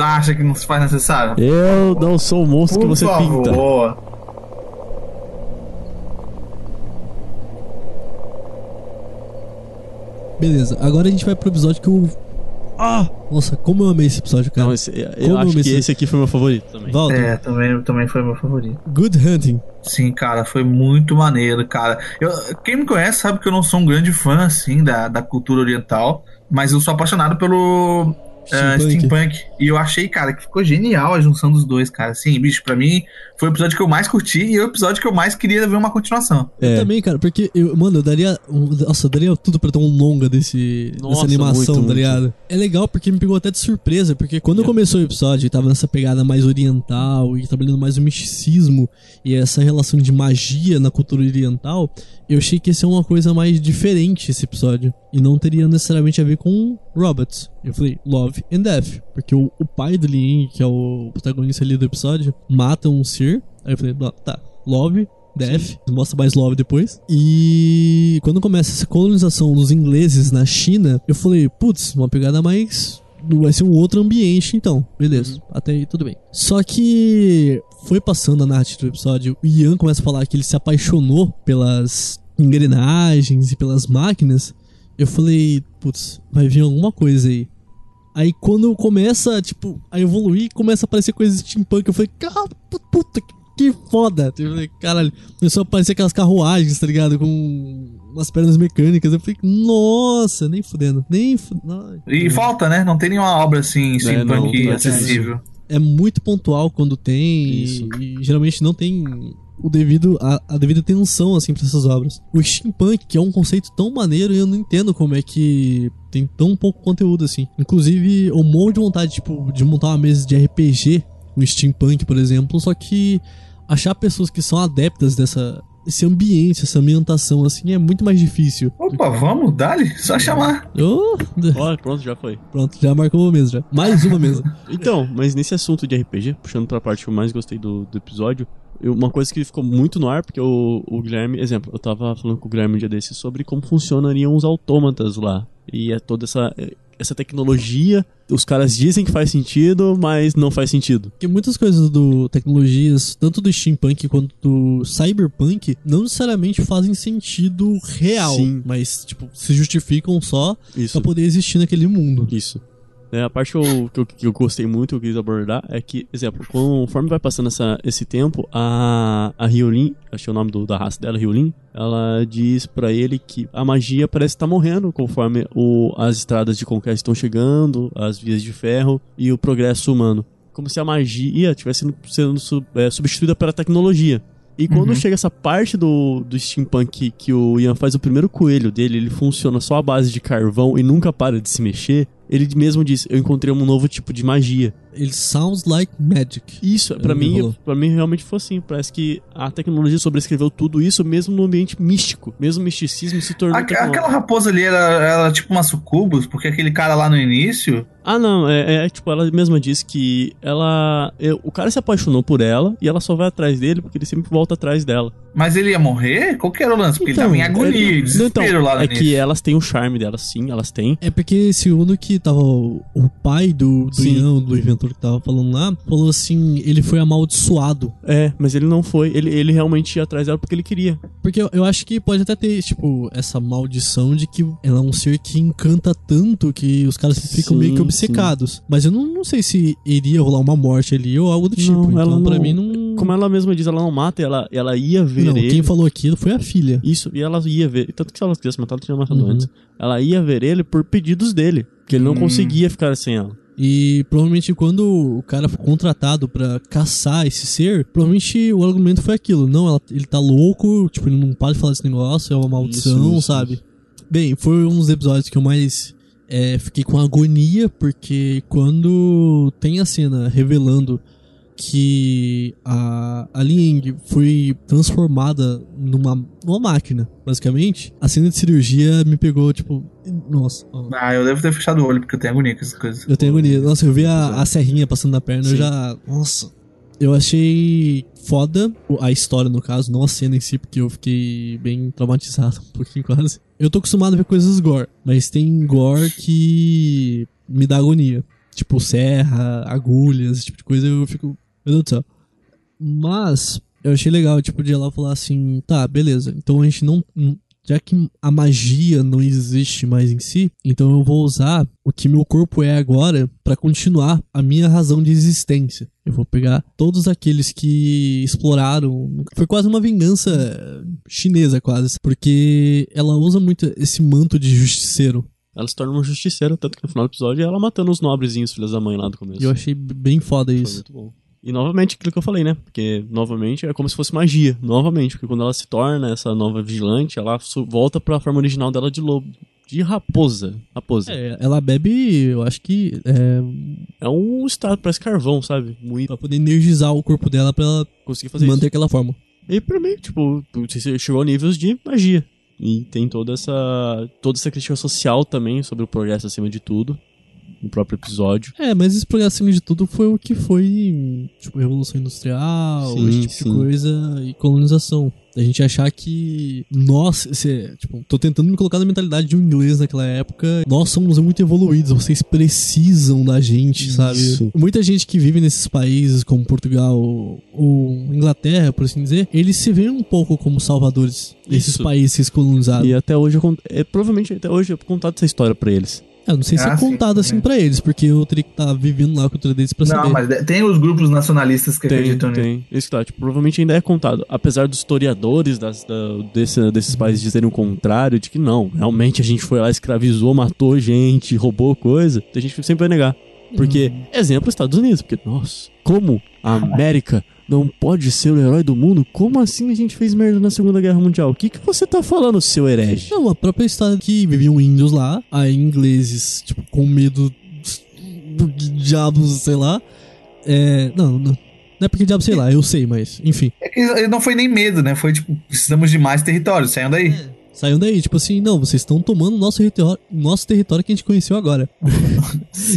acha que não se faz necessário? Eu não sou o monstro que Por você favor. pinta. Beleza, agora a gente vai pro episódio que eu. Ah! Nossa, como eu amei esse episódio, cara. Não, esse- eu Como acho amei que esse aqui foi meu favorito também. Walter, É, também, também foi meu favorito. Good Hunting. Sim, cara, foi muito maneiro, cara. Eu, quem me conhece sabe que eu não sou um grande fã, assim, da, da cultura oriental, mas eu sou apaixonado pelo eh, Steampunk. steampunk. E eu achei, cara, que ficou genial a junção dos dois, cara. Assim, bicho, pra mim foi o episódio que eu mais curti e é o episódio que eu mais queria ver uma continuação. Eu É. também, cara, porque, eu, mano, eu daria. Nossa, eu daria tudo pra ter um longa desse, Nossa, dessa animação, muito, tá muito. ligado? É legal porque me pegou até de surpresa, porque quando começou o episódio e tava nessa pegada mais oriental e trabalhando mais o misticismo e essa relação de magia na cultura oriental, eu achei que ia ser uma coisa mais diferente esse episódio. E não teria necessariamente a ver com robots. Eu falei, Love and Death. Porque o, o pai do Lin, que é o protagonista ali do episódio, mata um ser. Aí eu falei, "Não, tá, Love, Death, mostra mais Love depois. E quando começa essa colonização dos ingleses na China, eu falei, putz, uma pegada mais. Vai ser um outro ambiente, então. Beleza, até aí tudo bem. Só que foi passando a narrativa do episódio, o Ian começa a falar que ele se apaixonou pelas engrenagens e pelas máquinas. Eu falei, putz, vai vir alguma coisa aí. Aí quando começa, tipo, a evoluir, começa a aparecer coisas de steampunk. Eu falei, cara, puta, que, que foda. Eu falei, caralho, começou a aparecer aquelas carruagens, tá ligado? Com umas pernas mecânicas. Eu falei, nossa, nem fudendo, nem fudendo. E falta, né? Não tem nenhuma obra assim, steampunk não, acessível. É muito pontual quando tem e, e geralmente não tem o devido a, a devida atenção assim para essas obras. O steampunk, que é um conceito tão maneiro, eu não entendo como é que tem tão pouco conteúdo assim. Inclusive, eu morro de vontade tipo de montar uma mesa de RPG, o steampunk, por exemplo, só que achar pessoas que são adeptas dessa esse ambiente, essa ambientação assim é muito mais difícil. Opa, vamos, dale, só chamar. Oh, Ó, pronto, já foi. pronto, já marcou uma mesa já. Mais uma mesa. Então, mas nesse assunto de RPG, puxando pra parte que eu mais gostei do, do episódio, uma coisa que ficou muito no ar, porque o, o Guilherme, exemplo, eu tava falando com o Guilherme um dia desses sobre como funcionariam os autômatas lá. E é toda essa, essa tecnologia, os caras dizem que faz sentido, mas não faz sentido. Porque muitas coisas do tecnologias, tanto do steampunk quanto do cyberpunk, não necessariamente fazem sentido real, Sim. mas tipo se justificam só pra poder existir naquele mundo. Isso. É, a parte que eu, que, eu, que eu gostei muito, que eu quis abordar, é que, exemplo, conforme vai passando essa, esse tempo, a, a Hyolin, achei o nome do- da raça dela, Hyolin, ela diz pra ele que a magia parece estar morrendo conforme o, as estradas de conquista estão chegando, as vias de ferro e o progresso humano. Como se a magia estivesse sendo, sendo sub- é, substituída pela tecnologia. E quando Uhum. chega essa parte do, do steampunk que, que o Ian faz o primeiro coelho dele, ele funciona só à base de carvão e nunca para de se mexer, ele mesmo diz, eu encontrei um novo tipo de magia. Ele sounds like magic. Isso, pra Ele mim, para mim realmente foi assim, parece que a tecnologia sobrescreveu tudo isso mesmo no ambiente místico, mesmo o misticismo se tornou tecnológico. Aquela raposa ali era, era tipo uma sucubus, porque aquele cara lá no início. Ah, não, é, é, tipo, ela mesma disse que ela. é, o cara se apaixonou por ela e ela só vai atrás dele porque ele sempre volta atrás dela. Mas ele ia morrer? Qual que era o lance? Porque ele tava em agonia, ele- desespero então, lá no É início. que elas têm o charme delas, sim, elas têm. É porque segundo que tava o, o pai do, do Sim. Ian, do inventor que tava falando lá, falou assim, ele foi amaldiçoado. É, mas ele não foi. Ele, ele realmente ia atrás dela porque ele queria. Porque eu, eu acho que pode até ter, tipo, essa maldição de que ela é um ser que encanta tanto que os caras ficam Sim, meio que obcecados. Mas eu não, não sei se iria rolar uma morte ali ou algo do tipo. Não, então, ela pra não- mim, não. Como ela mesma diz, ela não mata, ela, ela ia ver Não, ele. quem falou aquilo foi a filha. Isso, e ela ia ver. Tanto que se ela quisesse matar, ela tinha matado Uhum. antes. Ela ia ver ele por pedidos dele. Que ele não Hum. conseguia ficar sem ela. E provavelmente quando o cara foi contratado pra caçar esse ser, provavelmente o argumento foi aquilo. Não, ela- ele tá louco, tipo, ele não pode falar desse negócio, é uma maldição, Isso, isso, sabe? Bem, foi um dos episódios que eu mais é, fiquei com agonia, porque quando tem a cena revelando que a, a Liang foi transformada numa, numa máquina, basicamente, a cena de cirurgia me pegou, tipo, nossa, ó. Ah, eu devo ter fechado o olho, porque eu tenho agonia com essas coisas. Eu tenho agonia. Nossa, eu vi a, a serrinha passando na perna, eu Sim. já. Nossa. Eu achei foda a história, no caso, não a cena em si, porque eu fiquei bem traumatizado, um pouquinho quase. Eu tô acostumado a ver coisas gore, mas tem gore que me dá agonia. Tipo, serra, agulhas, esse tipo de coisa, eu fico. Meu Deus do céu. Mas eu achei legal, tipo, de ela falar assim, tá, beleza. Então a gente não. já que a magia não existe mais em si, então eu vou usar o que meu corpo é agora para continuar a minha razão de existência. Eu vou pegar todos aqueles que exploraram. Foi quase uma vingança chinesa, quase. Porque ela usa muito esse manto de justiceiro. Ela se torna uma justiceira, tanto que no final do episódio ela matando os nobrezinhos, filhos da mãe lá do começo. Eu achei bem foda Foi isso. muito bom. E novamente aquilo que eu falei, né? Porque novamente é como se fosse magia. Novamente, porque quando ela se torna essa nova vigilante, ela volta pra forma original dela de lobo. De raposa. Raposa. É, É, ela bebe, eu acho que. É, um estado, parece carvão, sabe? Muito. pra poder energizar o corpo dela pra ela Conseguir fazer manter isso. aquela forma. E pra mim, tipo, chegou a níveis de magia. E tem toda essa. toda essa crítica social também sobre o progresso acima de tudo. No próprio episódio. É, mas programa, acima de tudo, foi o que foi, tipo, Revolução Industrial, Sim, esse tipo sim. de coisa, e colonização. A gente achar que nós, esse, tipo, tô tentando me colocar na mentalidade de um inglês naquela época, nós somos muito evoluídos, vocês precisam da gente, sabe? Isso. Muita gente que vive nesses países como Portugal ou Inglaterra, por assim dizer, eles se veem um pouco como salvadores desses Isso. países colonizados. E até hoje, é, provavelmente até hoje eu contado essa história pra eles. Eu não sei se Ah, é sim, contado assim pra eles, porque eu teria que estar vivendo lá a cultura deles pra Não, saber. mas de- tem os grupos nacionalistas que Tem, acreditam nisso. tem. Isso que tá, tipo, provavelmente ainda é contado. Apesar dos historiadores das, da- desse- desses países dizerem o contrário, de que não, realmente a gente foi lá, escravizou, matou gente, roubou coisa, a gente sempre vai negar. Porque, exemplo, Estados Unidos, porque, nossa, como a América não pode ser o herói do mundo? Como assim a gente fez merda na Segunda Guerra Mundial? O que, que você tá falando, seu herege? Não, a própria história que viviam índios lá, aí ingleses, tipo, com medo do diabos, sei lá. É. Não, não. Não é porque diabo, sei lá, eu sei, mas, enfim. É que não foi nem medo, né? Foi tipo, precisamos de mais território, saiam daí. Saiam daí, tipo assim, não, vocês estão tomando nosso território, nosso território que a gente conheceu agora.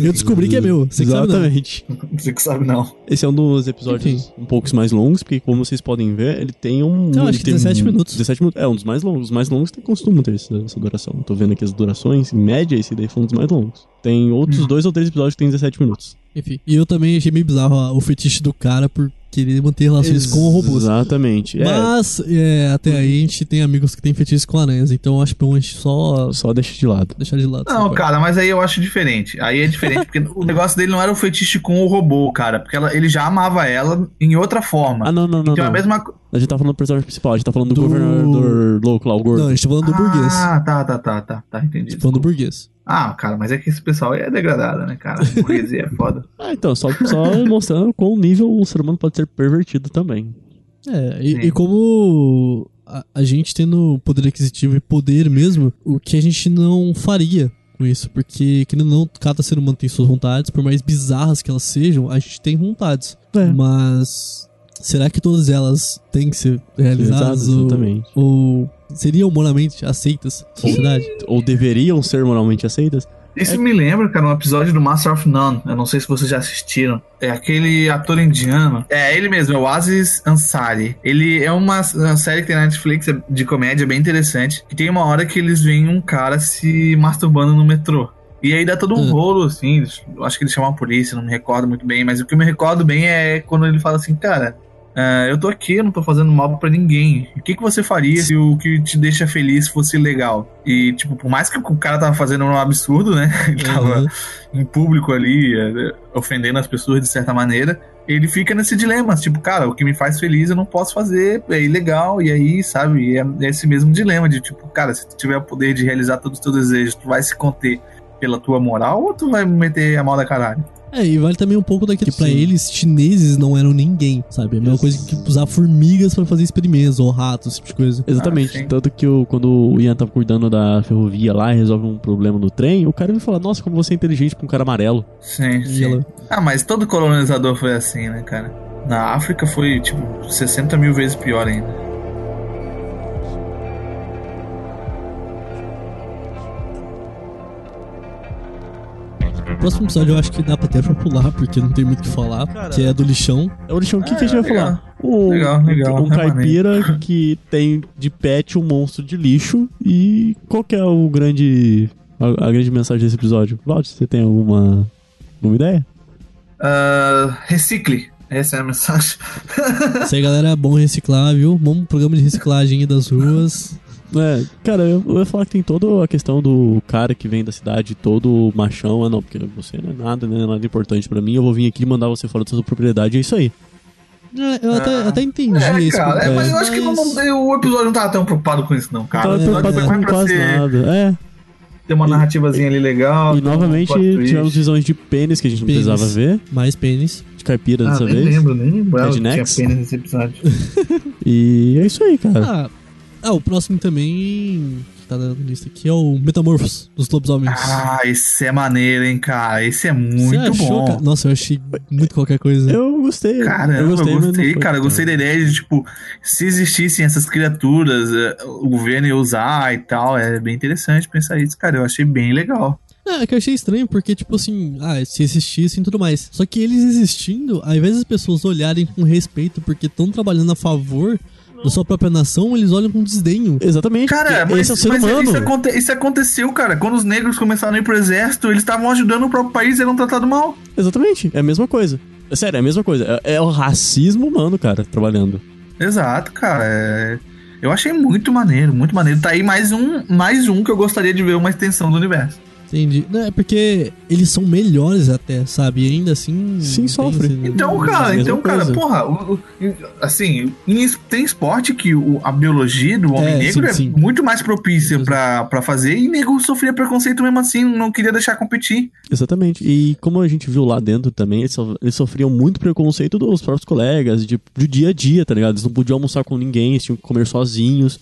eu descobri que é meu, você que sabe não. Exatamente. Você que sabe não. Esse é um dos episódios um pouco mais longos, porque como vocês podem ver, ele tem um. Não, acho ele que tem 17 minutos. 17 minutos. É, um dos mais longos. Os mais longos tem costumam ter esse- essa duração. Eu tô vendo aqui as durações, em média, esse daí foi um dos mais longos. Tem outros dois ou três episódios que tem 17 minutos. Enfim. E eu também achei meio bizarro ó, o fetiche do cara por querer manter relações com robôs. Exatamente. É, Mas, é, até aí a gente tem amigos que têm fetiches com aranhas, então eu acho bom a gente só só deixa de lado. deixar de lado. Não, parte. cara, mas aí eu acho diferente. Aí é diferente, porque o negócio dele não era o fetiche com o robô, cara. Porque ela- ele já amava ela em outra forma. Ah, não, não, não. Então é a não. mesma co- A gente tá falando do personagem principal, a gente tá falando do, Do- governador louco lá, o gordo. Não, a gente tá falando do burguês. Ah, tá, tá, tá, tá, tá, entendi. Falando do burguês. Ah, cara, mas é que esse pessoal aí é degradado, né, cara? Burguesia é foda. Ah, então, só, só mostrando qual nível o ser humano pode ser pervertido também. É, e, e como a, a gente tendo poder aquisitivo e poder mesmo, o que a gente não faria com isso? Porque, querendo ou não, cada ser humano tem suas vontades, por mais bizarras que elas sejam, a gente tem vontades. É. Mas será que todas elas têm que ser realizadas? Exato, ou, ou seriam moralmente aceitas na sociedade? Ou deveriam ser moralmente aceitas. Isso me lembra, cara, um episódio do Master of None. Eu não sei se vocês já assistiram. É aquele ator indiano. É ele mesmo, é o Aziz Ansari. Ele é uma, uma série que tem na Netflix é de comédia bem interessante. Que tem uma hora que eles veem um cara se masturbando no metrô. E aí dá todo um Hum. rolo, assim. eu Acho que eles chamam a polícia, não me recordo muito bem. Mas o que eu me recordo bem é quando ele fala assim, cara. Ah, eu tô aqui, eu não tô fazendo mal pra ninguém. O que, que você faria se o que te deixa feliz fosse legal? E, tipo, por mais que o cara tava fazendo um absurdo, né? Ele tava Uhum. em público ali, eh, ofendendo as pessoas de certa maneira. Ele fica nesse dilema, tipo, cara, o que me faz feliz eu não posso fazer, é ilegal, e aí, sabe, é esse mesmo dilema de, tipo, cara, se tu tiver o poder de realizar todos os teus desejos, tu vai se conter pela tua moral ou tu vai meter a mão da caralho? É, e vale também um pouco daquilo que pra Sim. eles, chineses não eram ninguém, sabe? É a mesma Isso. coisa que usar formigas pra fazer experimentos, ou ratos, esse tipo de coisa. Exatamente. Ah. Tanto que o, quando o Ian tava cuidando da ferrovia lá e resolve um problema no trem, o cara me fala, nossa, como você é inteligente pra um cara amarelo. Sim, E sim. ela- Ah, mas todo colonizador foi assim, né, cara? Na África foi, tipo, 60 mil vezes pior ainda. Próximo episódio eu acho que dá pra até pra pular, porque não tem muito o que falar, Cara. que é do lixão. É o lixão, o que, Ah, que a gente vai legal. falar? Um, Legal, legal, um é caipira que tem de pet um monstro de lixo. E qual que é o grande. A, a grande mensagem desse episódio? Claudio, você tem alguma. alguma ideia? Ah, recicle. Essa é a mensagem. Isso aí, galera, é bom reciclar, viu? Bom programa de reciclagem aí das ruas. É, cara, eu, eu ia falar que tem toda a questão do cara que vem da cidade todo machão. Ah, não, porque você não é nada, né? Nada importante pra mim. Eu vou vir aqui mandar você fora da sua propriedade. É isso aí. É, eu até, até entendi É, isso. cara, é, é, mas eu acho que não- não- o episódio não tava tão preocupado com isso, não, cara. Tava O episódio preocupado com quase ser- nada. É. Ter uma narrativazinha ali legal. E um novamente twist. tivemos visões de pênis que a gente não Pênis. precisava ver. Mais pênis. De caipira Ah, dessa nem vez. lembro, nem que tinha pena nesse episódio. E é isso aí, cara. Ah, ah, o próximo também que tá na lista aqui é o Metamorphos dos lobisomens. Ah, esse é maneiro, hein, cara. Esse é muito achou, bom. cara? Nossa, eu achei muito qualquer coisa. Eu gostei. Caramba, eu gostei, não foi cara. Eu gostei da ideia de, tipo, se existissem essas criaturas, eh, o governo ia usar e tal. É bem interessante pensar isso, cara. Eu achei bem legal. É, que eu achei estranho, porque, tipo assim, ah, se existissem e tudo mais. Só que eles existindo, ao invés das pessoas olharem com respeito porque estão trabalhando a favor da sua própria nação, eles olham com desdenho. Exatamente. Cara, mas, esse é o ser mas humano. Isso, aconte- isso aconteceu, cara. Quando os negros começaram a ir pro exército, eles estavam ajudando o próprio país e eram tratados mal. Exatamente. É a mesma coisa. É sério, é a mesma coisa. É, é o racismo humano, cara, trabalhando. Exato, cara. é- Eu achei muito maneiro, muito maneiro. Tá aí mais um, mais um que eu gostaria de ver uma extensão do universo. Entendi. Não, é porque eles são melhores até, sabe? E ainda assim. Sim, sofre. esse- Então, cara, então, cara, coisa. porra, o- o- assim, tem esporte que o- a biologia do homem É, negro sim, é sim. muito mais propícia pra, pra fazer e nego sofria preconceito mesmo assim, não queria deixar competir. Exatamente. E como a gente viu lá dentro também, eles, so- eles sofriam muito preconceito dos próprios colegas, de, do dia a dia, tá ligado? Eles não podiam almoçar com ninguém, eles tinham que comer sozinhos.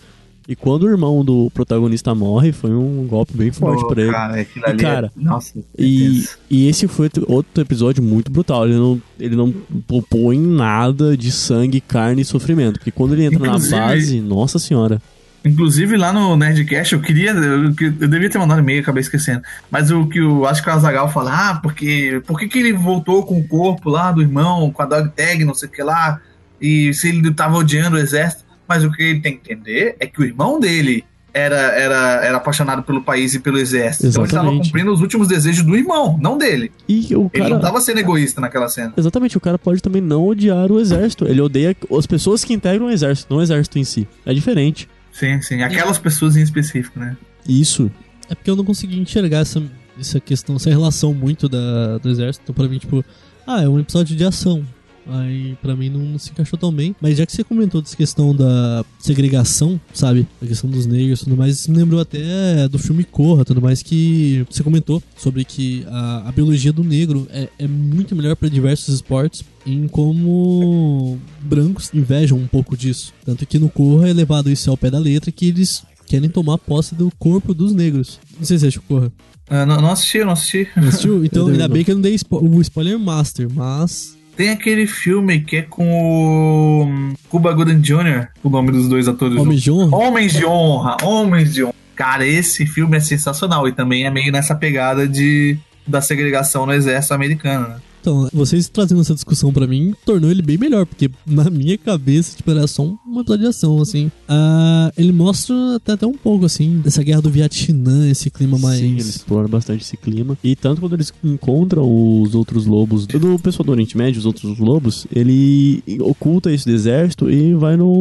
E quando o irmão do protagonista morre, foi um golpe bem forte Pô, pra ele. Cara, aquilo E, ali cara, é... Nossa, E, e esse foi outro- outro episódio muito brutal. Ele não, ele não poupou em nada de sangue, carne e sofrimento. Porque quando ele entra Inclusive- na base, nossa senhora. Inclusive lá no Nerdcast eu queria. Eu, eu devia ter mandado e-mail, acabei esquecendo. Mas o que eu acho que o Azagal fala, ah, porque. Por que, que ele voltou com o corpo lá do irmão, com a dog tag, não sei o que lá, e se ele tava odiando o exército. Mas o que ele tem que entender é que o irmão dele era, era, era apaixonado pelo país e pelo exército. Então ele estava Exatamente. cumprindo os últimos desejos do irmão, não dele. E o Ele cara. não tava sendo egoísta naquela cena. Exatamente, o cara pode também não odiar o exército. Ele odeia as pessoas que integram o exército, não o exército em si. É diferente. Sim, sim. Aquelas pessoas em específico, né? Isso. É porque eu não consegui enxergar essa, essa questão, essa relação muito da, do exército. Então, pra mim, tipo, ah, é um episódio de ação. Aí, pra mim, não, não se encaixou tão bem. Mas já que você comentou dessa questão da segregação, sabe? A questão dos negros e tudo mais, isso me lembrou até do filme Corra, tudo mais, que você comentou sobre que a, a biologia do negro é, é muito melhor para diversos esportes, em como brancos invejam um pouco disso. Tanto que no Corra é levado isso ao pé da letra, que eles querem tomar posse do corpo dos negros. Não sei se você achou Corra. Ah, não, não assisti, não assisti. Não assistiu? Então, ainda bem que eu não dei spo- o spoiler master, mas. Tem aquele filme que é com o Cuba Gooding Jr., o nome dos dois atores. Homem de honra? Homens de honra, homens de honra. Cara, esse filme é sensacional e também é meio nessa pegada de da segregação no exército americano, né? Então, vocês trazendo essa discussão pra mim tornou ele bem melhor, porque na minha cabeça, tipo, era só uma episódio de ação, assim. Ah, ele mostra até, até um pouco, assim, dessa guerra do Vietnã, esse clima mais. Sim, ele explora bastante esse clima. E tanto quando eles encontram os outros lobos, do pessoal do Oriente Médio, os outros lobos, ele oculta esse do exército e vai no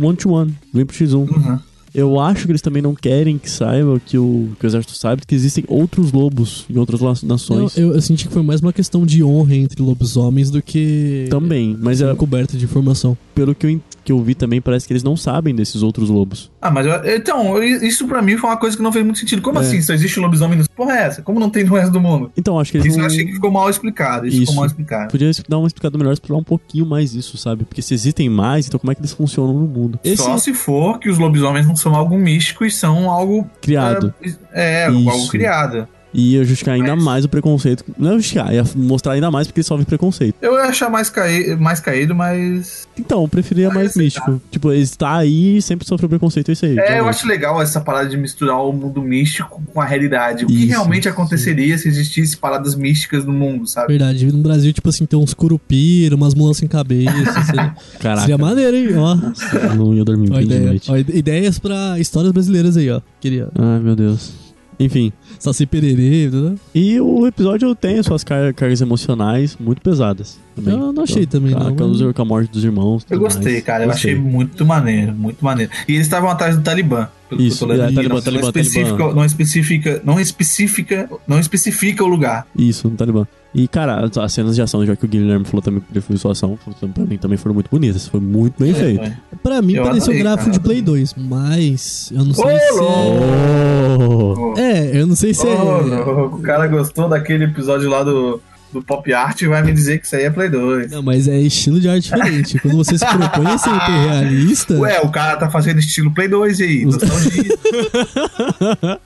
one-to-one, no 1x1. Uhum. Eu acho que eles também não querem que saiba, que o, que o exército saiba, que existem outros lobos em outras Não, nações. eu, eu senti que foi mais uma questão de honra entre lobisomens do que. Também, mas é, coberta de informação. pelo que eu, en- que eu vi também, parece que eles não sabem desses outros lobos. Ah, mas eu- então, isso pra mim foi uma coisa que não fez muito sentido. Como É. assim? Só existe lobisomem no. Porra, é essa? Como não tem no resto do mundo? Então, acho que eles Isso não... eu achei que ficou mal explicado. Isso, ficou mal explicado. Podia dar uma explicada melhor, explorar um pouquinho mais isso, sabe? Porque se existem mais, então como é que eles funcionam no mundo? Esse Só se for que os lobisomens não são algo místico e são algo. criado. É, é algo Isso. criado. E ia justificar ainda mais o preconceito. Não é justificar, ia mostrar ainda mais porque eles sofrem preconceito. Eu ia achar mais, caí mais caído, mas. Então, eu preferia mais místico. Tipo, ele está aí e sempre sofreu preconceito, é isso aí. É, eu acho legal essa parada de misturar o mundo místico com a realidade. O que Isso, realmente aconteceria se existisse paradas místicas no mundo, sabe? Verdade, no Brasil, tipo assim, tem uns curupira, umas mulas sem cabeça. seria, Caraca. seria maneiro, hein? Ó. Eu não ia dormir Ó, bem de ideia- noite. ó, ide- ideias pra histórias brasileiras aí, ó. Queria. Ai, meu Deus. Enfim. Saci pererê, né? E o episódio tem suas car- cargas emocionais muito pesadas. Também. Eu não achei também, com a- não, Com, com a morte dos irmãos. Eu gostei, mais. cara. Eu Gostei. achei muito maneiro, muito maneiro. E eles estavam atrás do Talibã. Isso, é, aqui. Talibã, não, Talibã, não especifica, Talibã. não especifica, não especifica, não especifica o lugar. Isso, no Talibã. E, cara, as- as cenas de ação, já que o Guilherme falou também que foi sua ação, pra mim também foram muito bonitas. Foi muito bem feito. Pra mim Eu pareceu adorei, gráfico cara. de Play 2, mas eu não sei Ô, se Oh. é... É, eu não sei se Ô, é... o cara gostou daquele episódio lá do, do Pop Art e vai me dizer que isso aí é Play 2. Não, mas é estilo de arte diferente. Quando você se propõe a ser hiperrealista... Ué, o cara tá fazendo estilo Play 2 aí. nostalgia.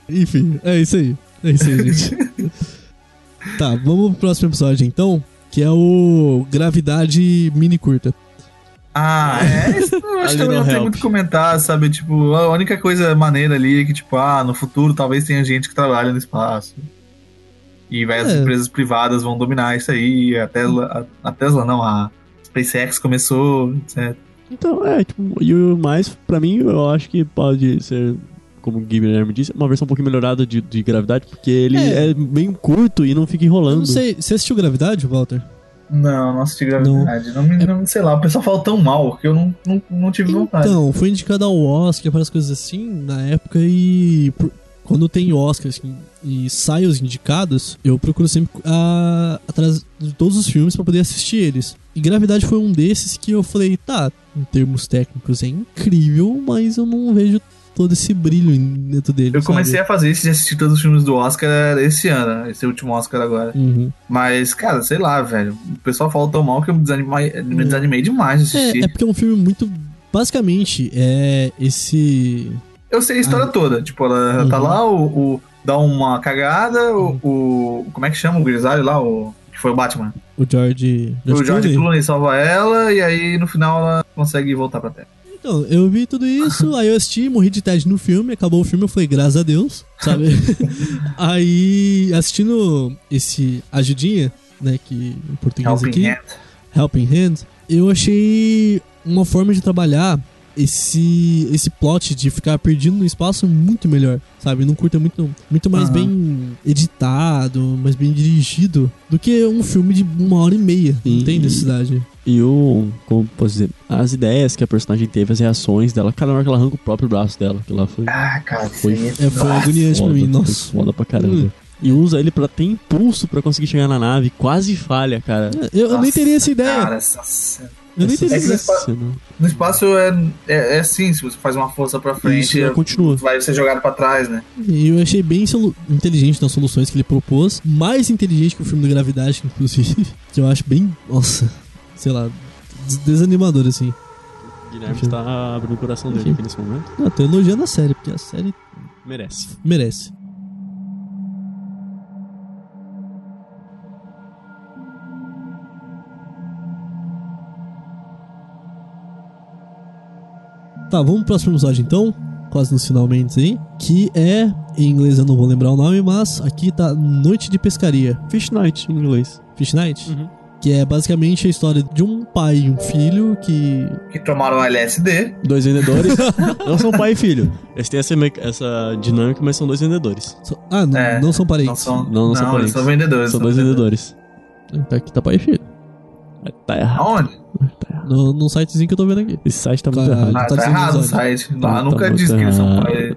Enfim, é isso aí. É isso aí, gente. tá, vamos pro próximo episódio então, que é o Gravidade Mini Curta. Ah, é. Isso eu acho que também não tem Help. muito o que comentar, sabe? Tipo, a única coisa maneira ali é que, tipo, ah, no futuro talvez tenha gente que trabalha no espaço. E vai, as É. empresas privadas vão dominar isso aí. A Tesla, a, a Tesla não, a SpaceX começou, etc. Então, é, tipo, e o mais, pra mim, eu acho que pode ser, como o Guilherme disse, uma versão um pouquinho melhorada de, de gravidade, porque ele É. é. bem curto e não fica enrolando. Eu não sei, você assistiu Gravidade, Walter? Não, não assisti gravidade. Não. me não, sei lá, o pessoal fala tão mal que eu não, não, não tive vontade. Então, foi indicado ao Oscar para as coisas assim na época e por- quando tem Oscars assim, e saem os indicados, eu procuro sempre ah, atrás de todos os filmes para poder assistir eles. E Gravidade foi um desses que eu falei, tá, em termos técnicos é incrível, mas eu não vejo todo esse brilho dentro dele. Eu comecei sabe? a fazer isso de assistir todos os filmes do Oscar esse ano, esse último Oscar agora. Uhum. Mas, cara, sei lá, velho. O pessoal fala tão mal que eu me desanimei, me desanimei demais de assistir. É, é porque é um filme muito. Basicamente, é esse. Eu sei a história toda. Tipo, ela tá Uhum. lá, o, o- dá uma cagada, o, o- Como é que chama o grisalho lá? O, que foi o Batman. O George. o George Clooney. Clooney salva ela e aí no final ela consegue voltar pra Terra. Então, eu vi tudo isso, aí eu assisti, morri de TED no filme, acabou o filme, eu falei, graças a Deus, sabe? aí, assistindo esse Ajudinha, né, que em português Helping aqui, Hand. Helping Hand, eu achei uma forma de trabalhar esse esse plot de ficar perdido no espaço muito melhor, sabe? Não curta muito muito mais Aham. bem editado, mais bem dirigido do que um filme de uma hora e meia. Não tem necessidade. E o. Como posso dizer? As ideias que a personagem teve, as reações dela, cada hora que ela arranca o próprio braço dela, que lá foi. Ah, cara, foi, É, foi agoniante pra mim, foi nossa. Foda pra caramba. Hum. E usa ele pra ter impulso pra conseguir chegar na nave, quase falha, cara. Eu, eu nem teria essa ideia. Cara, essa cena. Eu É no ideia. espaço, no espaço é, é, é assim, se você faz uma força pra frente, Isso, ela continua. vai ser jogado pra trás, né? E eu achei bem inteligente nas soluções que ele propôs. Mais inteligente que o filme do Gravidade, inclusive. Que eu acho bem. Nossa, sei lá. des- Desanimador, assim. O Guilherme está abrindo o coração dele aqui nesse momento. Não, tô elogiando a série, porque a série Merece. merece. Tá, vamos pro próximo episódio então. Quase nos finalmente aí. Que é, em inglês eu não vou lembrar o nome, mas aqui tá Noite de Pescaria. Fish Night em inglês. Fish Night? Uhum. Que é basicamente a história de um pai e um filho que. Que tomaram LSD. Dois vendedores. não são pai e filho. Eles têm essa, essa dinâmica, mas são dois vendedores. So- Ah, não, É, não são parentes. Não são, Não, não, são eles parentes. são vendedores. São dois vendedores. Tá aqui tá pai e filho. Tá errado. Aonde? No, no sitezinho que eu tô vendo aqui. Esse site tá muito Caralho. errado. Ah, tá tá, errado o site. Lá Tá nunca muito disse que eles são pai.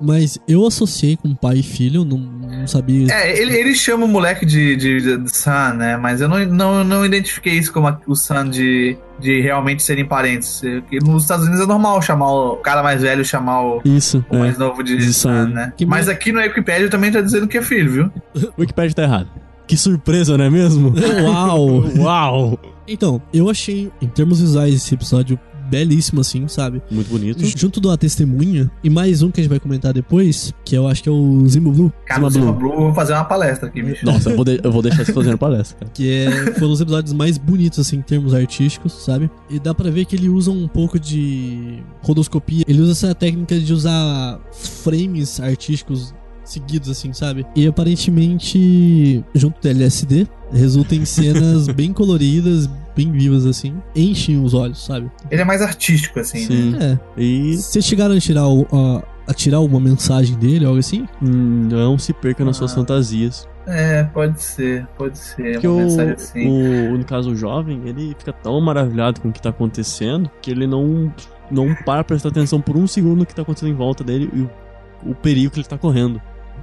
Mas eu associei com pai e filho, não, não sabia. É, ele, ele chama o moleque de, de, de Sun, né? Mas eu não, não, não identifiquei isso como a- o Sun de, de realmente serem parentes. Porque Nos Estados Unidos é normal chamar o cara mais velho chamar o, Isso. o mais É. novo de, De Sun, né? Que Mas me- aqui no Wikipedia também tá dizendo que é filho, viu? O Wikipedia tá errado. Que surpresa, não é mesmo? Uau! Uau! Então, eu achei, em termos visuais, esse episódio belíssimo, assim, sabe? Muito bonito. Junto da testemunha, e mais um que a gente vai comentar depois, que eu acho que é o Zimbo Blue, Cara, o Zima Zima Blue. Blue, eu vou fazer uma palestra aqui, bicho. Nossa, eu vou, de- eu vou deixar você fazendo palestra, cara. que é, foram os episódios mais bonitos, assim, em termos artísticos, sabe? E dá pra ver que ele usa um pouco de rodoscopia. Ele usa essa técnica de usar frames artísticos seguidos, assim, sabe? E aparentemente, junto do LSD, resulta em cenas bem coloridas, bem vivas, assim. Enchem os olhos, sabe? Ele é mais artístico, assim, né? Sim. É. E Vocês chegaram a tirar o- a, a tirar alguma mensagem dele, algo assim? Hum, não se perca nas suas Ah. fantasias. É, pode ser, pode ser. Porque uma o, assim. o- no caso, o jovem, ele fica tão maravilhado com o que tá acontecendo que ele não, não para pra prestar atenção por um segundo no que tá acontecendo em volta dele e o, o perigo que ele tá correndo.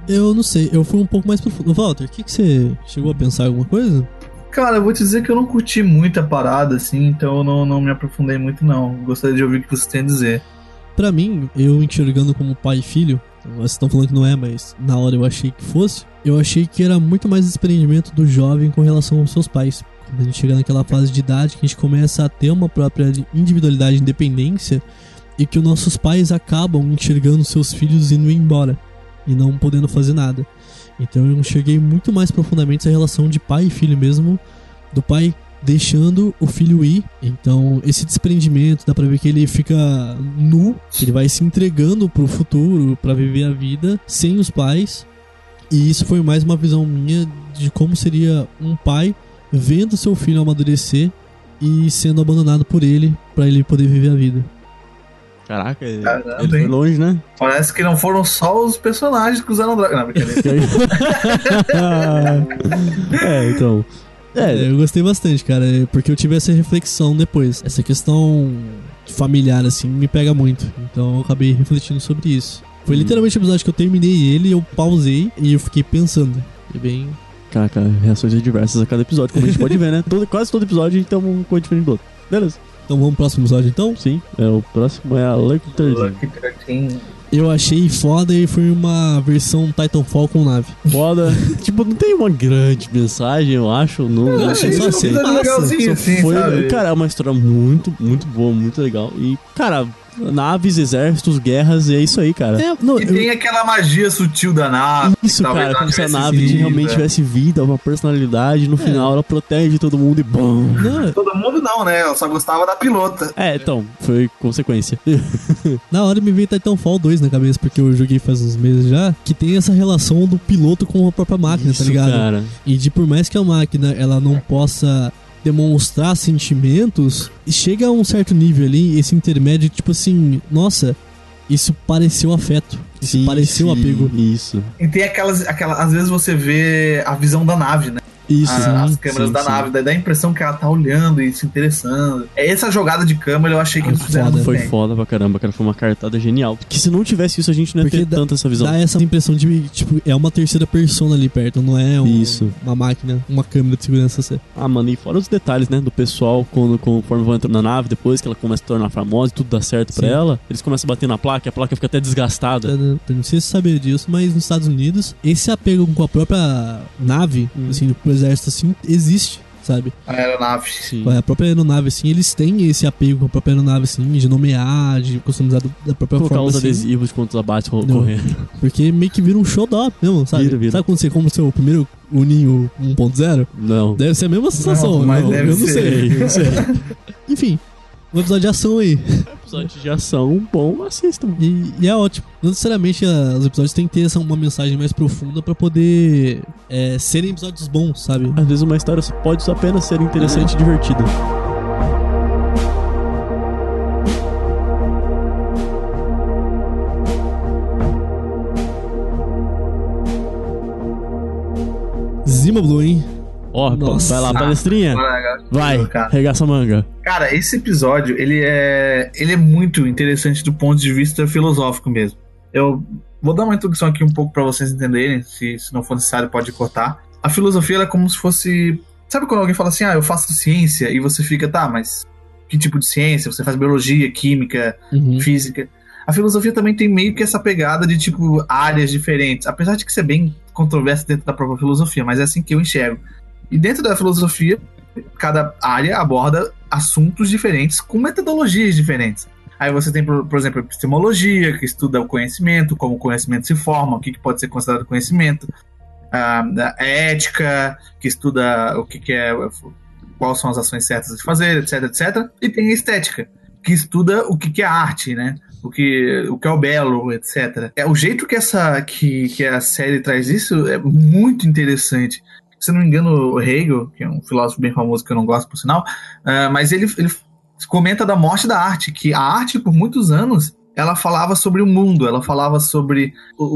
Eu não sei, eu fui um pouco mais profundo. Walter, o que, que você chegou a pensar em alguma coisa? Cara, eu vou te dizer que eu não curti muito a parada, assim, então eu não, não me aprofundei muito, não. Gostaria de ouvir o que vocês têm a dizer. Pra mim, eu enxergando como pai e filho, vocês estão falando que não é, mas na hora eu achei que fosse, eu achei que era muito mais desprendimento do jovem com relação aos seus pais. Quando a gente chega naquela fase de idade que a gente começa a ter uma própria individualidade e independência e que os nossos pais acabam enxergando seus filhos indo embora e não podendo fazer nada. Então eu enxerguei muito mais profundamente essa relação de pai e filho mesmo, do pai deixando o filho ir. Então, esse desprendimento, dá pra ver que ele fica nu, que ele vai se entregando pro futuro, pra viver a vida sem os pais. E isso foi mais uma visão minha de como seria um pai vendo seu filho amadurecer e sendo abandonado por ele pra ele poder viver a vida. Caraca, ele, Caramba, ele foi longe, né? Parece que não foram só os personagens que usaram droga. Não, brincadeira. é, então. É, eu gostei bastante, cara, é, porque eu tive essa reflexão depois. Essa questão familiar, assim, me pega muito. Então eu acabei refletindo sobre isso. Foi literalmente o episódio que eu terminei ele, eu pausei e eu fiquei pensando. Foi bem. Caraca, reações adversas a cada episódio, como a gente pode ver, né? Todo, quase todo episódio a gente tem uma coisa diferente do outro. Beleza. Então vamos pro próximo episódio então? Sim, é, o próximo é a Lucky 13. Lucky 13. Eu achei foda e foi uma versão Titanfall com nave. Foda. tipo, não tem uma grande mensagem, eu acho. Não, Eu não achei sei só assim. é legalzinho, Só assim, foi, sabe? Cara, é uma história muito, muito boa, muito legal. E, cara, naves, exércitos, guerras, e é isso aí, cara. É, não, E eu- tem aquela magia sutil da nave. Isso, cara, como se a nave vida. realmente tivesse vida, uma personalidade. No final, ela protege todo mundo e bom. não, Todo mundo não, né? Ela só gostava da pilota. É, então, foi consequência. na hora me veio Titanfall 2 na cabeça, porque eu joguei faz uns meses já, que tem essa relação do piloto com a própria máquina, tá Isso, ligado? cara. E de por mais que a máquina ela não possa demonstrar sentimentos, chega a um certo nível ali, esse intermédio, tipo assim, nossa, isso pareceu afeto. Isso Sim, pareceu sim, apego. Isso. E tem aquelas, aquelas. Às vezes você vê a visão da nave, né? Isso, A- as sim, câmeras sim, da sim. nave, daí dá a impressão que ela tá olhando e se interessando. É Essa jogada de câmera eu achei que eles fizeram foda. Foi bem. foda pra caramba, cara. Foi uma cartada genial. Porque se não tivesse isso, a gente não ia Porque ter tanto essa visão. Dá essa impressão de, tipo, é uma terceira persona ali perto, não é um- Isso. uma máquina, uma câmera de segurança. assim. Ah, mano, e fora os detalhes, né? Do pessoal, quando, conforme vão entrando na nave, depois que ela começa a tornar famosa e tudo dá certo pra ela, eles começam a bater na placa e a placa fica até desgastada. Eu não sei se você sabia disso, mas nos Estados Unidos, esse apego com a própria nave, Hum. assim, pro exército, assim, existe, sabe? A aeronave. Sim. A própria aeronave, assim, eles têm esse apego com a própria aeronave, assim, de nomear, de customizar da própria Colocar forma, os assim, adesivos de quantos abates Não. correndo. porque meio que vira um show da mesmo, sabe? Vira, vira. Sabe quando você compra o seu primeiro Uninho 1.0? Não. Deve ser a mesma sensação, Não, mas não, deve eu não ser. sei, eu não sei. Enfim, um episódio de ação aí. Episódio de ação bom, assistam. E, e é ótimo. Não necessariamente ah, os episódios têm que ter essa, uma mensagem mais profunda pra poder é, serem episódios bons, sabe? Às vezes uma história só pode apenas ser interessante e divertida. Zima Blue, hein? Ó, Nossa. vai lá, palestrinha. Bora, Vai, regaça a manga. Cara, esse episódio, ele é, ele é muito interessante do ponto de vista filosófico mesmo. Eu vou dar uma introdução aqui um pouco pra vocês entenderem, se, se não for necessário pode cortar. A filosofia ela é como se fosse... Sabe quando alguém fala assim, ah, eu faço ciência, e você fica, tá, mas que tipo de ciência? Você faz biologia, química, Uhum. física. A filosofia também tem meio que essa pegada de, tipo, áreas diferentes. Apesar de que ser bem controverso dentro da própria filosofia, mas é assim que eu enxergo. E dentro da filosofia, cada área aborda assuntos diferentes com metodologias diferentes. Aí você tem, por, exemplo, a epistemologia, que estuda o conhecimento, como o conhecimento se forma, o que, que pode ser considerado conhecimento. A, a ética, que estuda o que, que é, quais são as ações certas de fazer, etc, etc. E tem a estética, que estuda o que, que é arte, né? O que, o que é o belo, etc. É o jeito que essa que, que a série traz isso é muito interessante. Se não me engano, Hegel, que é um filósofo bem famoso que eu não gosto, por sinal, ah, mas ele, ele comenta da morte da arte, que a arte, por muitos anos, ela falava sobre o mundo, ela falava sobre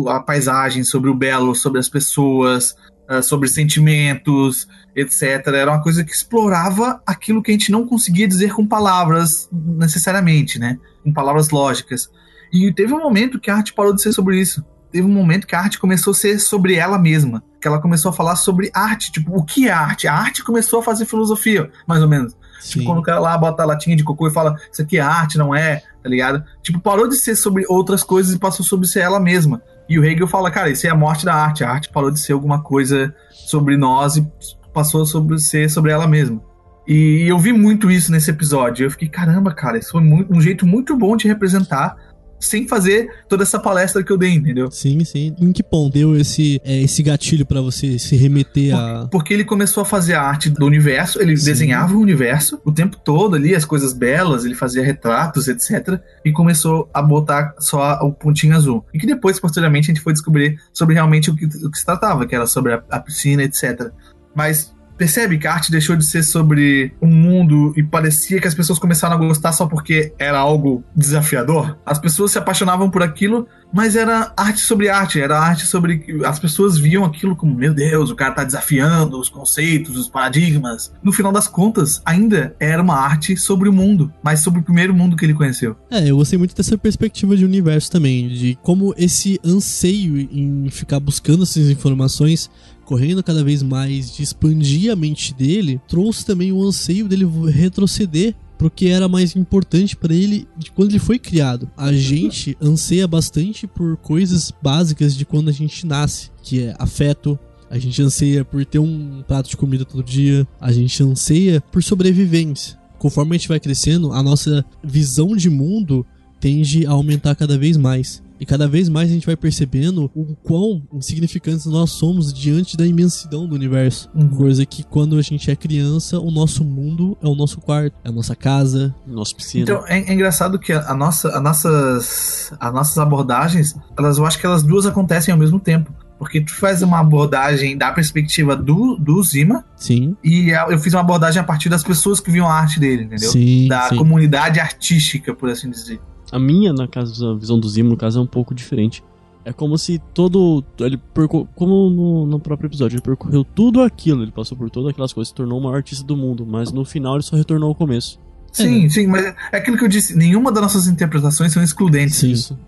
a paisagem, sobre o belo, sobre as pessoas, ah, sobre sentimentos, etc. Era uma coisa que explorava aquilo que a gente não conseguia dizer com palavras necessariamente, né? Com palavras lógicas. E teve um momento que a arte parou de ser sobre isso. Teve um momento que a arte começou a ser sobre ela mesma. Que ela começou a falar sobre arte. Tipo, o que é arte? A arte começou a fazer filosofia, mais ou menos. Tipo, quando o cara lá bota a latinha de cocô e fala, isso aqui é arte, não é, tá ligado? Tipo, parou de ser sobre outras coisas e passou sobre ser ela mesma. E o Hegel fala, cara, isso é a morte da arte. A arte parou de ser alguma coisa sobre nós e passou sobre ser sobre ela mesma. E eu vi muito isso nesse episódio. Eu fiquei, caramba, cara, isso foi muito- um jeito muito bom de representar sem fazer toda essa palestra que eu dei, entendeu? Sim, sim. Em que ponto deu esse, é, esse gatilho pra você se remeter a. Porque ele começou a fazer a arte do universo, ele desenhava o universo o tempo todo ali, as coisas belas, ele fazia retratos, etc. E começou a botar só o pontinho azul. E que depois, posteriormente, a gente foi descobrir sobre realmente o que, o que se tratava, que era sobre a, a piscina, etc. Mas percebe que a arte deixou de ser sobre o mundo e parecia que as pessoas começaram a gostar só porque era algo desafiador? As pessoas se apaixonavam por aquilo, mas era arte sobre arte, era arte sobre. As pessoas viam aquilo como, meu Deus, o cara tá desafiando os conceitos, os paradigmas. No final das contas, ainda era uma arte sobre o mundo, mas sobre o primeiro mundo que ele conheceu. É, eu gostei muito dessa perspectiva de universo também, de como esse anseio em ficar buscando essas informações, correndo cada vez mais, de expandir a mente dele, trouxe também o anseio dele retroceder pro que era mais importante pra ele de quando ele foi criado. A gente anseia bastante por coisas básicas de quando a gente nasce, que é afeto, a gente anseia por ter um prato de comida todo dia, a gente anseia por sobrevivência. Conforme a gente vai crescendo, a nossa visão de mundo tende a aumentar cada vez mais. E cada vez mais a gente vai percebendo o quão insignificantes nós somos diante da imensidão do universo. Uhum. Coisa que quando a gente é criança, o nosso mundo é o nosso quarto, é a nossa casa, nossa piscina. Então é, é engraçado que a, a nossa, a nossas, as nossas abordagens, elas, eu acho que elas duas acontecem ao mesmo tempo. Porque tu faz uma abordagem da perspectiva do, do Zima Sim. e a- eu fiz uma abordagem a partir das pessoas que viam a arte dele, entendeu? Sim, da sim. comunidade artística, por assim dizer. A minha, na caso, a visão do Zimo, no caso, é um pouco diferente. É como se todo. Ele percor... Como no, no próprio episódio, ele percorreu tudo aquilo, ele passou por todas aquelas coisas, se tornou o maior artista do mundo, mas no final ele só retornou ao começo. Sim, sim, mas é aquilo que eu disse, nenhuma das nossas interpretações são excludentes. Isso.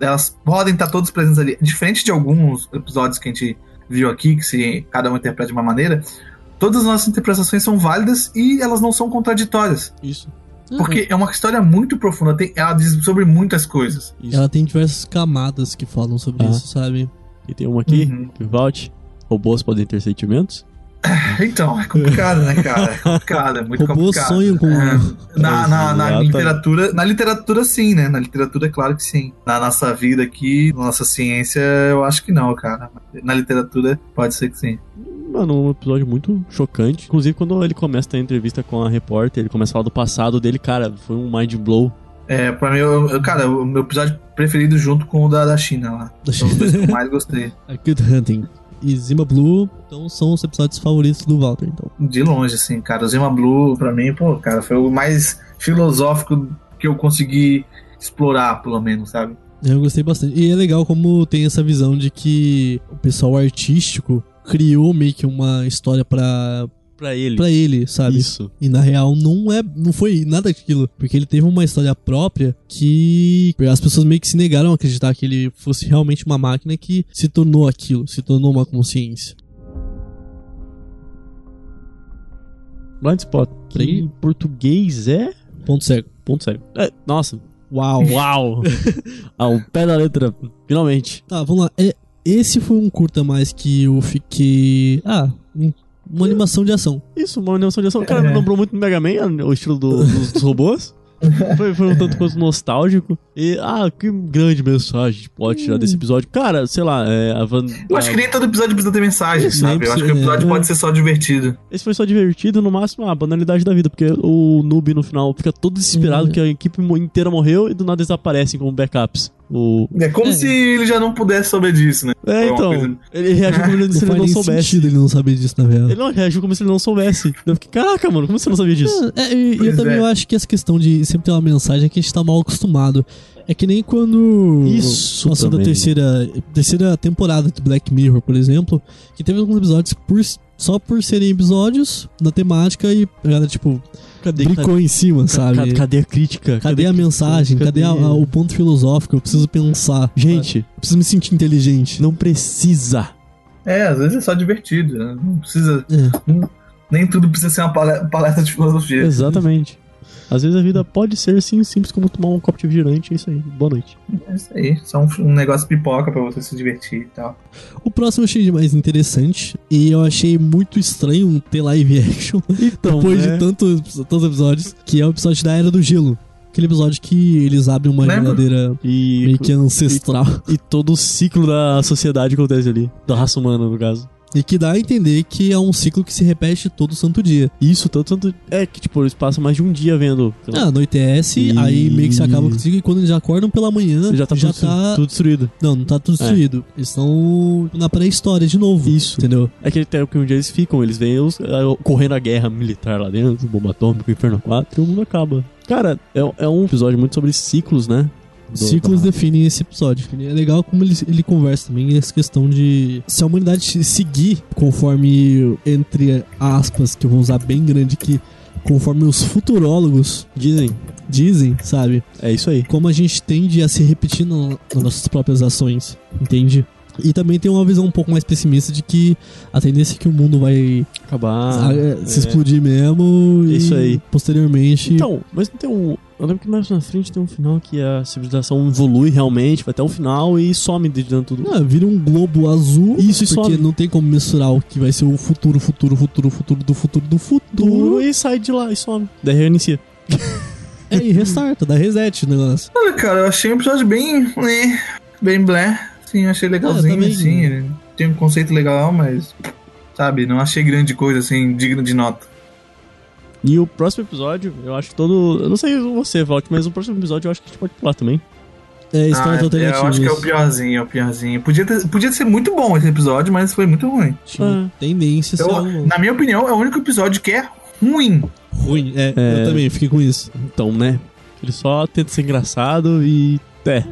Elas podem estar todas presentes ali. Diferente de alguns episódios que a gente viu aqui, que se cada um interpreta de uma maneira, todas as nossas interpretações são válidas e elas não são contraditórias. Isso. Porque é uma história muito profunda, tem- ela diz sobre muitas coisas. Ela tem diversas camadas que falam sobre Ah. isso, sabe? E tem uma aqui, Uhum. que volte. Robôs podem ter sentimentos? Então, é complicado, né, cara? É complicado, é muito Robôs complicado. sonham com- É, na, na, na literatura, na literatura sim, né? Na literatura, claro que sim. Na nossa vida aqui, na nossa ciência, eu acho que não, cara. Na literatura, pode ser que sim. Mano, um episódio muito chocante. Inclusive, quando ele começa a entrevista com a repórter, ele começa a falar do passado dele, cara, foi um mind blow. É, pra mim, eu, eu- cara, o meu episódio preferido junto com o da, da China lá. Da São os dois que eu mais gostei. A Good Hunting e Zima Blue, então são os episódios favoritos do Walter, então. De longe, assim, cara. O Zima Blue, pra mim, pô, cara, foi o mais filosófico que eu consegui explorar, pelo menos, sabe? Eu gostei bastante. E é legal como tem essa visão de que o pessoal artístico criou meio que uma história pra, Pra ele. pra ele, sabe? Isso. E na real não é, não foi nada daquilo, porque ele teve uma história própria que as pessoas meio que se negaram a acreditar que ele fosse realmente uma máquina que se tornou aquilo, se tornou uma consciência. Blind Spot. Que em português é. Ponto cego. Ponto cego. É, nossa. Uau. Uau! Ao pé da letra, finalmente. Tá, vamos lá. É, esse foi um curta mais que eu fiquei. Ah, um- uma animação de ação. Isso, uma animação de ação. Cara, É. me lembrou muito do Mega Man, o estilo do- dos, dos robôs. Foi, foi um tanto quanto nostálgico. E, ah, que grande mensagem a gente pode tirar desse episódio. Cara, sei lá, é, a Van. Eu acho que nem todo episódio precisa ter mensagem, Isso, sabe? Eu acho que o episódio é. pode ser só divertido. Esse foi só divertido, no máximo, a banalidade da vida, porque o noob no final fica todo desesperado Uhum. que a equipe inteira morreu e do nada eles aparecem como backups. O... É como se ele já não pudesse saber disso, né? É, uma então. coisa- Ele reagiu como ele- se ele não soubesse. sentido ele não saber disso, na verdade. Ele não reagiu como se ele não soubesse. Eu fiquei, caraca, mano, como você não sabia disso? É, e- e eu também é. eu acho que essa questão de sempre ter uma mensagem é que a gente tá mal acostumado. É que nem quando Isso passou da também. terceira, terceira temporada de Black Mirror, por exemplo, que teve alguns episódios por, só por serem episódios da temática e a galera, tipo, Cadê, brincou em cima, sabe? Cadê, cadê a crítica? Cadê a mensagem? Cadê, a- a- o ponto filosófico? Eu preciso pensar. Gente, Eu preciso me sentir inteligente. não precisa. É, às vezes é só divertido, né? Não precisa. É. não- nem tudo precisa ser uma pale- palestra de filosofia. Exatamente. Às vezes a vida pode ser assim simples como tomar um copo de refrigerante. É isso aí. Boa noite. É isso aí. Só um, um negócio pipoca pra você se divertir e tal. O próximo eu achei mais interessante e eu achei muito estranho ter live action Então, depois né? de tantos, tantos episódios, que é o episódio da Era do Gelo. Aquele episódio que eles abrem uma Lembro. geladeira E, meio que ancestral. e todo o ciclo da sociedade acontece ali. Da raça humana, no caso. E que dá a entender que é um ciclo que se repete todo santo dia. Isso, tanto, tanto. É que, tipo, eles passam mais de um dia vendo. Ah, anoitece, E- aí meio que se acaba com o ciclo e quando eles acordam pela manhã, já tá, já tudo, tá... tudo destruído. Não, não tá tudo destruído. Eles estão na pré-história de novo. Isso. Entendeu? É que até que um dia eles ficam, eles os, ah, correndo a guerra militar lá dentro, bomba atômica, Inferno 4, e o mundo acaba. Cara, é, é um episódio muito sobre ciclos, né? Do- Ciclos da- definem esse episódio. É legal como ele, ele conversa também essa questão de se a humanidade seguir conforme, entre aspas, que eu vou usar bem grande aqui, conforme os futurólogos Dizem. dizem, sabe? É isso aí. Como a gente tende a se repetir no- nas nossas próprias ações, entende? E também tem uma visão um pouco mais pessimista de que a tendência é que o mundo vai Acabar. ah, é, se é. explodir mesmo e Isso aí. posteriormente Então, mas não tem um. Eu lembro que mais na frente tem um final que a civilização evolui realmente, vai até o final e some de dentro do. Ah, vira um globo azul. Isso, e porque some. não tem como mensurar o que vai ser o futuro, futuro, futuro, futuro do futuro do futuro. Duro e sai de lá e some. Daí reinicia. É, e restarta, dá reset o negócio. Olha, cara, eu achei um episódio bem. né, bem blé. Sim, eu achei legalzinho, É, também- assim. ele Tem um conceito legal, mas. Sabe, não achei grande coisa, assim, digno de nota. E o próximo episódio, eu acho que todo. Eu não sei você, Valt, mas o próximo episódio eu acho que a gente pode pular também. É, histórias Ah, alternativas. eu acho que é o piorzinho, é o piorzinho. Podia, ter, podia ser muito bom esse episódio, mas foi muito ruim. Tinha tendência Eu- na minha opinião, é o único episódio que é ruim. ruim. É, É. eu também fiquei com isso. Então, né? Ele só tenta ser engraçado e. É.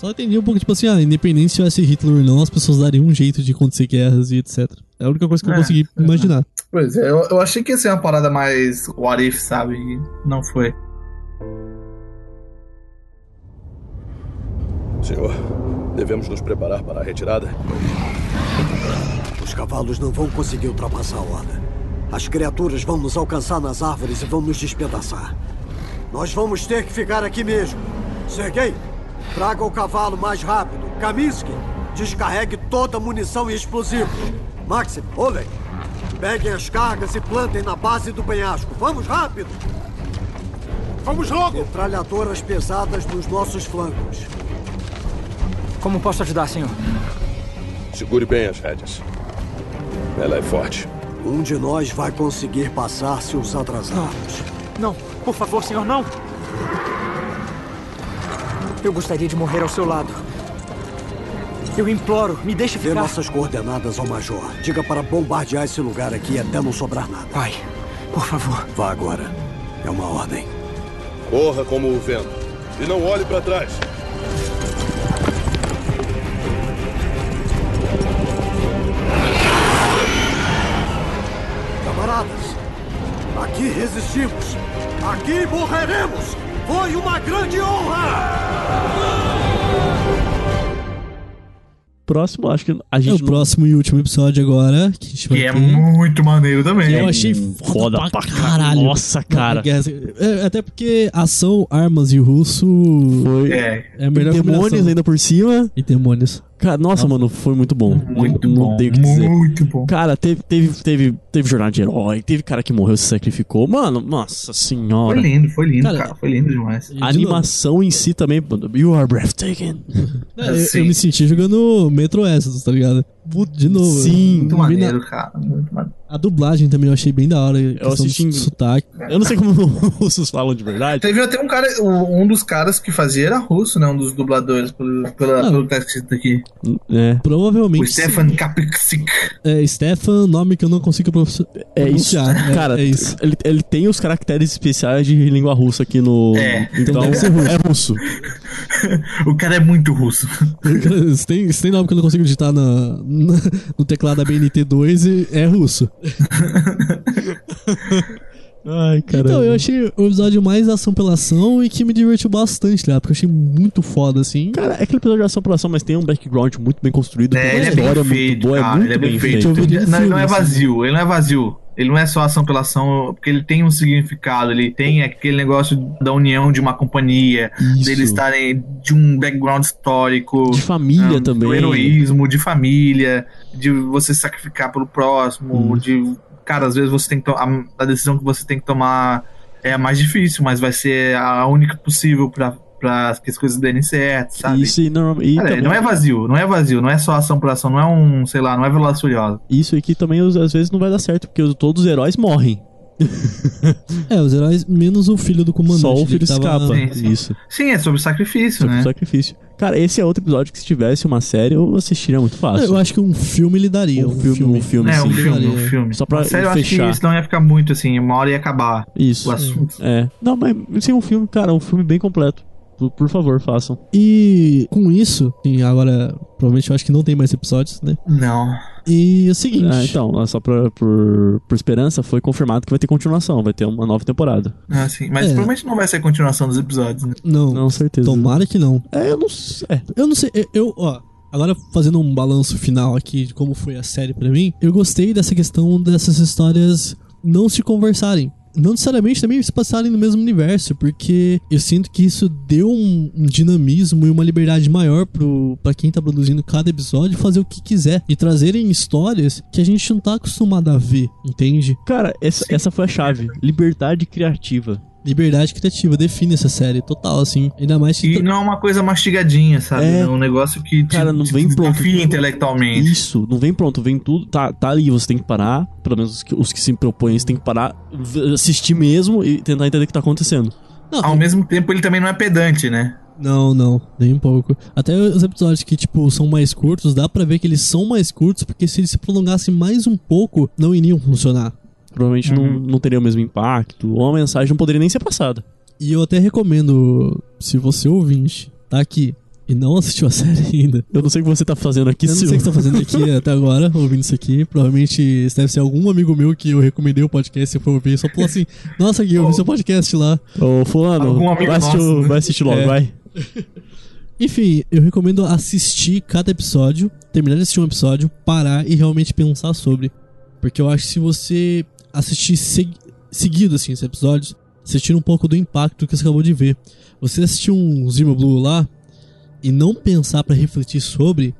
Só entendi um pouco, tipo assim, ah, independente se tivesse Hitler ou não, as pessoas dariam um jeito de acontecer guerras e etc. É a única coisa que eu É, consegui é. imaginar. Pois é, eu, eu achei que ia ser uma parada mais what if, sabe? E não foi. Senhor, devemos nos preparar para a retirada? Os cavalos não vão conseguir ultrapassar a horda. As criaturas vão nos alcançar nas árvores e vão nos despedaçar. Nós vamos ter que ficar aqui mesmo. Sergei, traga o cavalo mais rápido. Kaminsky, descarregue toda a munição e explosivos. Maxim, Oleg, peguem as cargas e plantem na base do penhasco. Vamos rápido! Vamos logo! Metralhadoras pesadas nos nossos flancos. Como posso ajudar, senhor? Segure bem as rédeas. Ela é forte. Um de nós vai conseguir passar se os atrasarmos. Não, por favor, senhor, não! Eu gostaria de morrer ao seu lado. Eu imploro, me deixe Dê ficar. nossas coordenadas ao Major. Diga para bombardear esse lugar aqui até não sobrar nada. Pai, por favor. Vá agora. É uma ordem. Corra como o vento. E não olhe para trás. Camaradas, aqui resistimos. Aqui morreremos. Foi uma grande honra! Próximo, acho que a É gente. o próximo e último episódio agora, que Que é ter. muito maneiro também. Eu achei foda, foda pra pra caralho. Nossa, cara. É, até porque ação, armas e russo Foi. É, é a melhor demônios combinação. ainda por cima. E demônios. Cara, nossa, mano, foi muito bom. muito não, bom. Não tenho o que dizer. Muito bom. Cara, teve, teve, teve, teve jornada de herói, teve cara que morreu, se sacrificou. Mano, nossa Foi senhora. lindo, foi lindo, Cara, cara. Foi lindo demais. A animação em si também. mano, You are breathtaking. É, eu, eu me senti jogando Metro Exodus, tá ligado? De novo. Sim. Muito maneiro, cara. Muito maneiro. A dublagem também eu achei bem da hora. Eu assisti em- sotaque. Eu não sei como os russos falam de verdade. Teve até um cara, um dos caras que fazia era russo, né? Um dos dubladores, pelo, pela, Ah. pelo que escrito aqui. É. Provavelmente. O Stefan Kapiksik. É, Stefan, nome que eu não consigo pronunciar. É isso. pronunciar. É, Cara, é isso. Ele, ele tem os caracteres especiais de língua russa aqui no. É. Então, deve ser russo. é russo. O cara é muito russo. Se tem, se tem nome que eu não consigo digitar na- no teclado da BNT2, e é russo. Ai, caramba. Então, eu achei o episódio mais ação pela ação e que me divertiu bastante, tá? Porque eu achei muito foda, assim. Cara, é aquele episódio de ação por ação, mas tem um background muito bem construído, tem É, uma ele é feito, muito boa, cara, é muito ele é bem, bem feito. feito. Não, ele não é assim. vazio, ele não é vazio. Ele não é só ação pela ação, porque ele tem um significado, ele tem aquele negócio da união de uma companhia, Isso. deles estarem de um background histórico. De família né, também. Do heroísmo, de família, de você sacrificar pelo próximo, Hum. de. Cara, às vezes você tem que a, a decisão que você tem que tomar é a mais difícil, mas vai ser a única possível pra, pra que as coisas derem certo, sabe? Isso e, norma- e Cara, também- não é vazio, não é vazio, não é só ação por ação, não é um, sei lá, não é Velozes e Furiosos. Isso aqui também os- às vezes não vai dar certo, porque os- todos os heróis morrem. É, os heróis, menos o filho do comandante. Só o filho tava- escapa. Sim, sim. Isso. Sim, é sobre sacrifício, Sobre né? sacrifício. Cara, esse é outro episódio que se tivesse uma série, eu assistiria muito fácil. Eu acho que um filme ele daria. Um filme, um filme, É, um sim. filme, um filme. Só pra Sério, eu acho que fechar. isso não ia ficar muito assim, uma hora ia acabar Isso. o assunto. É. Não, mas sim, um filme, cara, um filme bem completo. Por, por favor, façam. E com isso, sim, agora provavelmente eu acho que não tem mais episódios, né? Não. E é o seguinte. Ah, então, só pra, por, por esperança, foi confirmado que vai ter continuação, vai ter uma nova temporada. Ah, sim. Mas É. provavelmente não vai ser a continuação dos episódios, né? Não, Não, certeza. tomara que não. É, eu não sei. É. Eu não sei, eu, eu, ó. Agora, fazendo um balanço final aqui de como foi a série pra mim, eu gostei dessa questão dessas histórias não se conversarem. Não necessariamente também se passarem no mesmo universo, porque eu sinto que isso deu um, um dinamismo e uma liberdade maior pro, pra quem tá produzindo cada episódio fazer o que quiser e trazerem histórias que a gente não tá acostumado a ver, entende? Cara, essa, essa foi a chave. Liberdade criativa. Liberdade criativa define essa série total, assim. Ainda mais que. E não é uma coisa mastigadinha, sabe? É. É um negócio que te, Cara, não te vem pronto. desafia intelectualmente. Isso, não vem pronto, vem tudo. Tá, tá ali, você tem que parar. Pelo menos os que, os que se propõem, você tem que parar, assistir mesmo e tentar entender o que tá acontecendo. Não, Ao mesmo tempo, ele também não é pedante, né? Não, não, nem um pouco. Até os episódios que, tipo, são mais curtos, dá pra ver que eles são mais curtos, porque se eles se prolongassem mais um pouco, não iriam funcionar. Provavelmente não, não teria o mesmo impacto. Ou a mensagem não poderia nem ser passada. E eu até recomendo, se você ouvinte, tá aqui e não assistiu a série ainda. Eu não sei o que você tá fazendo aqui, Eu não sei o que você tá fazendo aqui até agora, ouvindo isso aqui. Provavelmente isso deve ser algum amigo meu que eu recomendei o podcast e foi ouvir. Só falou assim: Nossa, Gui, eu ouvi seu podcast lá. Ô, fulano, Algum amigo vai assistir, nosso, né? vai assistir logo, É. vai. Enfim, eu recomendo assistir cada episódio, terminar de assistir um episódio, parar e realmente pensar sobre. Porque eu acho que se você assistir seg- seguido assim esses episódios, tira um pouco do impacto que você acabou de ver. Você assistir um Zima Blue lá e não pensar pra refletir sobre,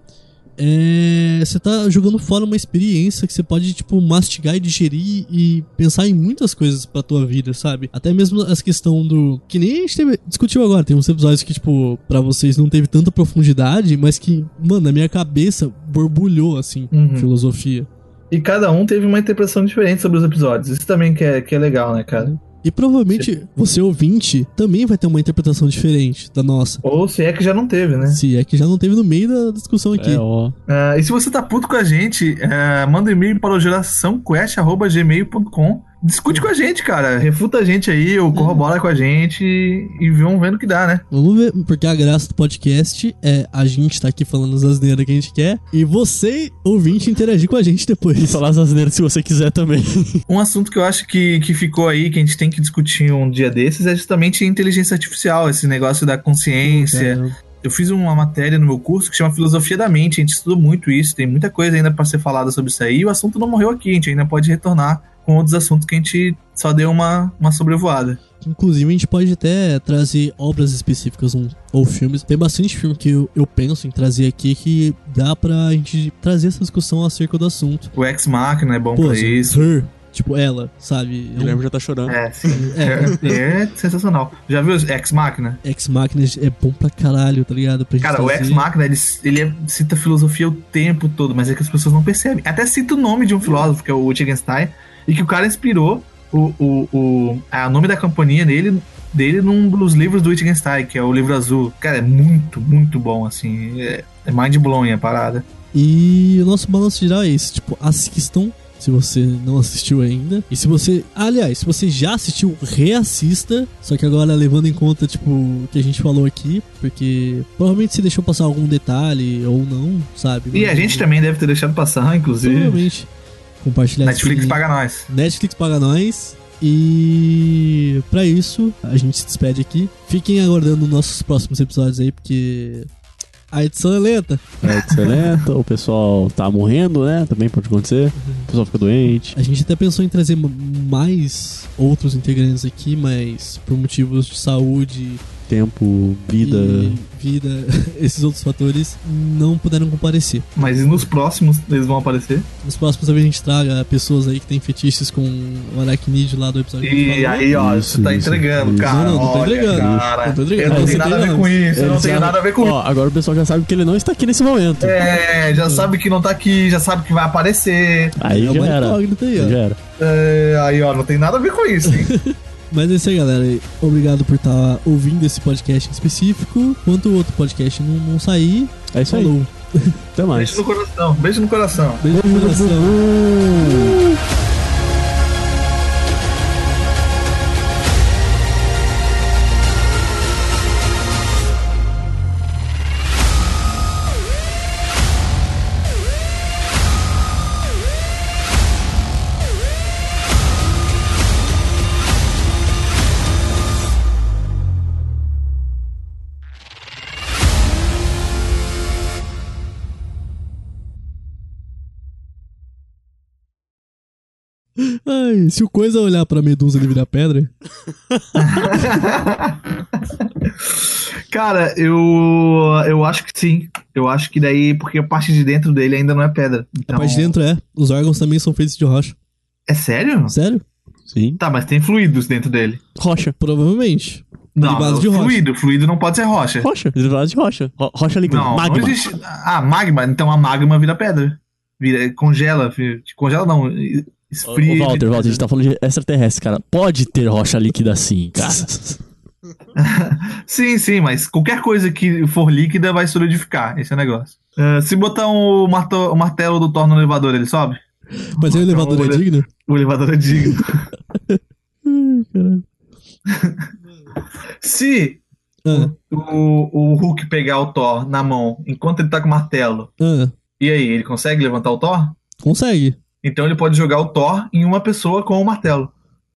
é, você tá jogando fora uma experiência que você pode tipo mastigar e digerir e pensar em muitas coisas pra tua vida, sabe? Até mesmo essa questão do que nem a gente teve- discutiu agora, tem uns episódios que tipo pra vocês não teve tanta profundidade, mas que, mano, na minha cabeça borbulhou assim, Uhum. filosofia. E cada um teve uma interpretação diferente sobre os episódios. Isso também que é, que é legal, né, cara? E provavelmente você ouvinte também vai ter uma interpretação diferente da nossa. Ou se é que já não teve, né? Se é que já não teve no meio da discussão aqui. É, ó. Ah, e se você tá puto com a gente, ah, manda um e-mail para o geraçãoquest.gmail.com. Discute com a gente, cara. Refuta a gente aí, ou corrobora com a gente e vamos vendo o que dá, né? Vamos ver, porque a graça do podcast é a gente tá aqui falando as asneiras que a gente quer e você, ouvinte, interagir com a gente E depois. falar as asneiras se você quiser também. Um assunto que eu acho que, que ficou aí, que a gente tem que discutir um dia desses, é justamente a inteligência artificial, esse negócio da consciência. Eu fiz uma matéria no meu curso que chama Filosofia da Mente, a gente estudou muito isso, tem muita coisa ainda para ser falada sobre isso aí, e o assunto não morreu aqui, a gente ainda pode retornar com outros assuntos que a gente só deu uma, uma sobrevoada. Inclusive, a gente pode até trazer obras específicas um- ou filmes. Tem bastante filme que eu, eu penso em trazer aqui que dá pra gente trazer essa discussão acerca do assunto. O Ex Machina é bom Pô, pra isso. Her, tipo, ela, sabe? O Guilherme já tá chorando. É, sim. É, é sensacional. Já viu Ex Machina? Ex Machina é bom pra caralho, tá ligado? Pra gente Cara, o trazer. Ex Machina, ele, ele é- cita filosofia o tempo todo, mas é que as pessoas não percebem. Até cita o nome de um filósofo, que é o Wittgenstein, e que o cara inspirou o, o, o a nome da companhia dele, dele num dos livros do Wittgenstein, que é o livro azul. Cara, é muito, muito bom, assim. É, é mind blowing a parada. E o nosso balanço geral é esse, tipo, assistam. Se você não assistiu ainda. E se você. Aliás, se você já assistiu, reassista. Só que agora levando em conta, tipo, o que a gente falou aqui. Porque provavelmente você deixou passar algum detalhe ou não, sabe? E a gente também deve ter deixado passar, inclusive. Provavelmente. Compartilhar Netflix esse- paga nós. Netflix paga nós. E pra isso, a gente se despede aqui. Fiquem aguardando nossos próximos episódios aí, porque a edição é lenta. É excelente, o pessoal tá morrendo, né? Também pode acontecer. O pessoal fica doente. A gente até pensou em trazer mais outros integrantes aqui, mas por motivos de saúde Tempo, vida. e vida, esses outros fatores não puderam comparecer. Mas e nos próximos eles vão aparecer? Nos próximos talvez a gente traga pessoas aí que tem fetiches com o aracnídeo lá do episódio. E aí, ó, você tá entregando, cara. Não, não, não tô entregando. Cara, Não tô entregando. Eu não tenho nada a ver com isso, eu não tenho nada a ver com Ó, agora o pessoal já sabe que ele não está aqui nesse momento. É, já sabe que não tá aqui, já sabe que vai aparecer. Aí É já era. aí, ó. Já era. É, aí, ó, não tem nada a ver com isso, hein? Mas é isso aí, galera. Obrigado por estar ouvindo esse podcast em específico. Enquanto o outro podcast não, não sair, É isso aí. falou. Até mais. Beijo no coração, beijo no coração. Beijo no coração. Ai, se o coisa olhar pra medusa ele virar pedra. Cara, eu eu acho que sim. Eu acho que daí, porque a parte de dentro dele ainda não é pedra. A Então... parte de dentro é. Os órgãos também são feitos de rocha. É sério? Sério? Sim. Tá, mas tem fluidos dentro dele. Rocha. Provavelmente. Não, Derivados de rocha. fluido. Fluido não pode ser rocha. Rocha. Derivados de rocha. Ro- Rocha líquida. Não, magma. não existe. Ah, magma. Então a magma vira pedra. Vira, congela. Congela não. Ô, Walter, Walter, a gente tá falando de extraterrestre, cara. Pode ter rocha líquida sim, cara. Sim, sim, mas qualquer coisa que for líquida vai solidificar. Esse é o negócio. Ah, se botar um marto- o martelo do Thor no elevador, ele sobe? Mas o elevador Então, é digno? O elevador é digno. Se Ah, o, o Hulk pegar o Thor na mão enquanto ele tá com o martelo, ah, e aí, ele consegue levantar o Thor? consegue. Então ele pode jogar o Thor em uma pessoa com o martelo.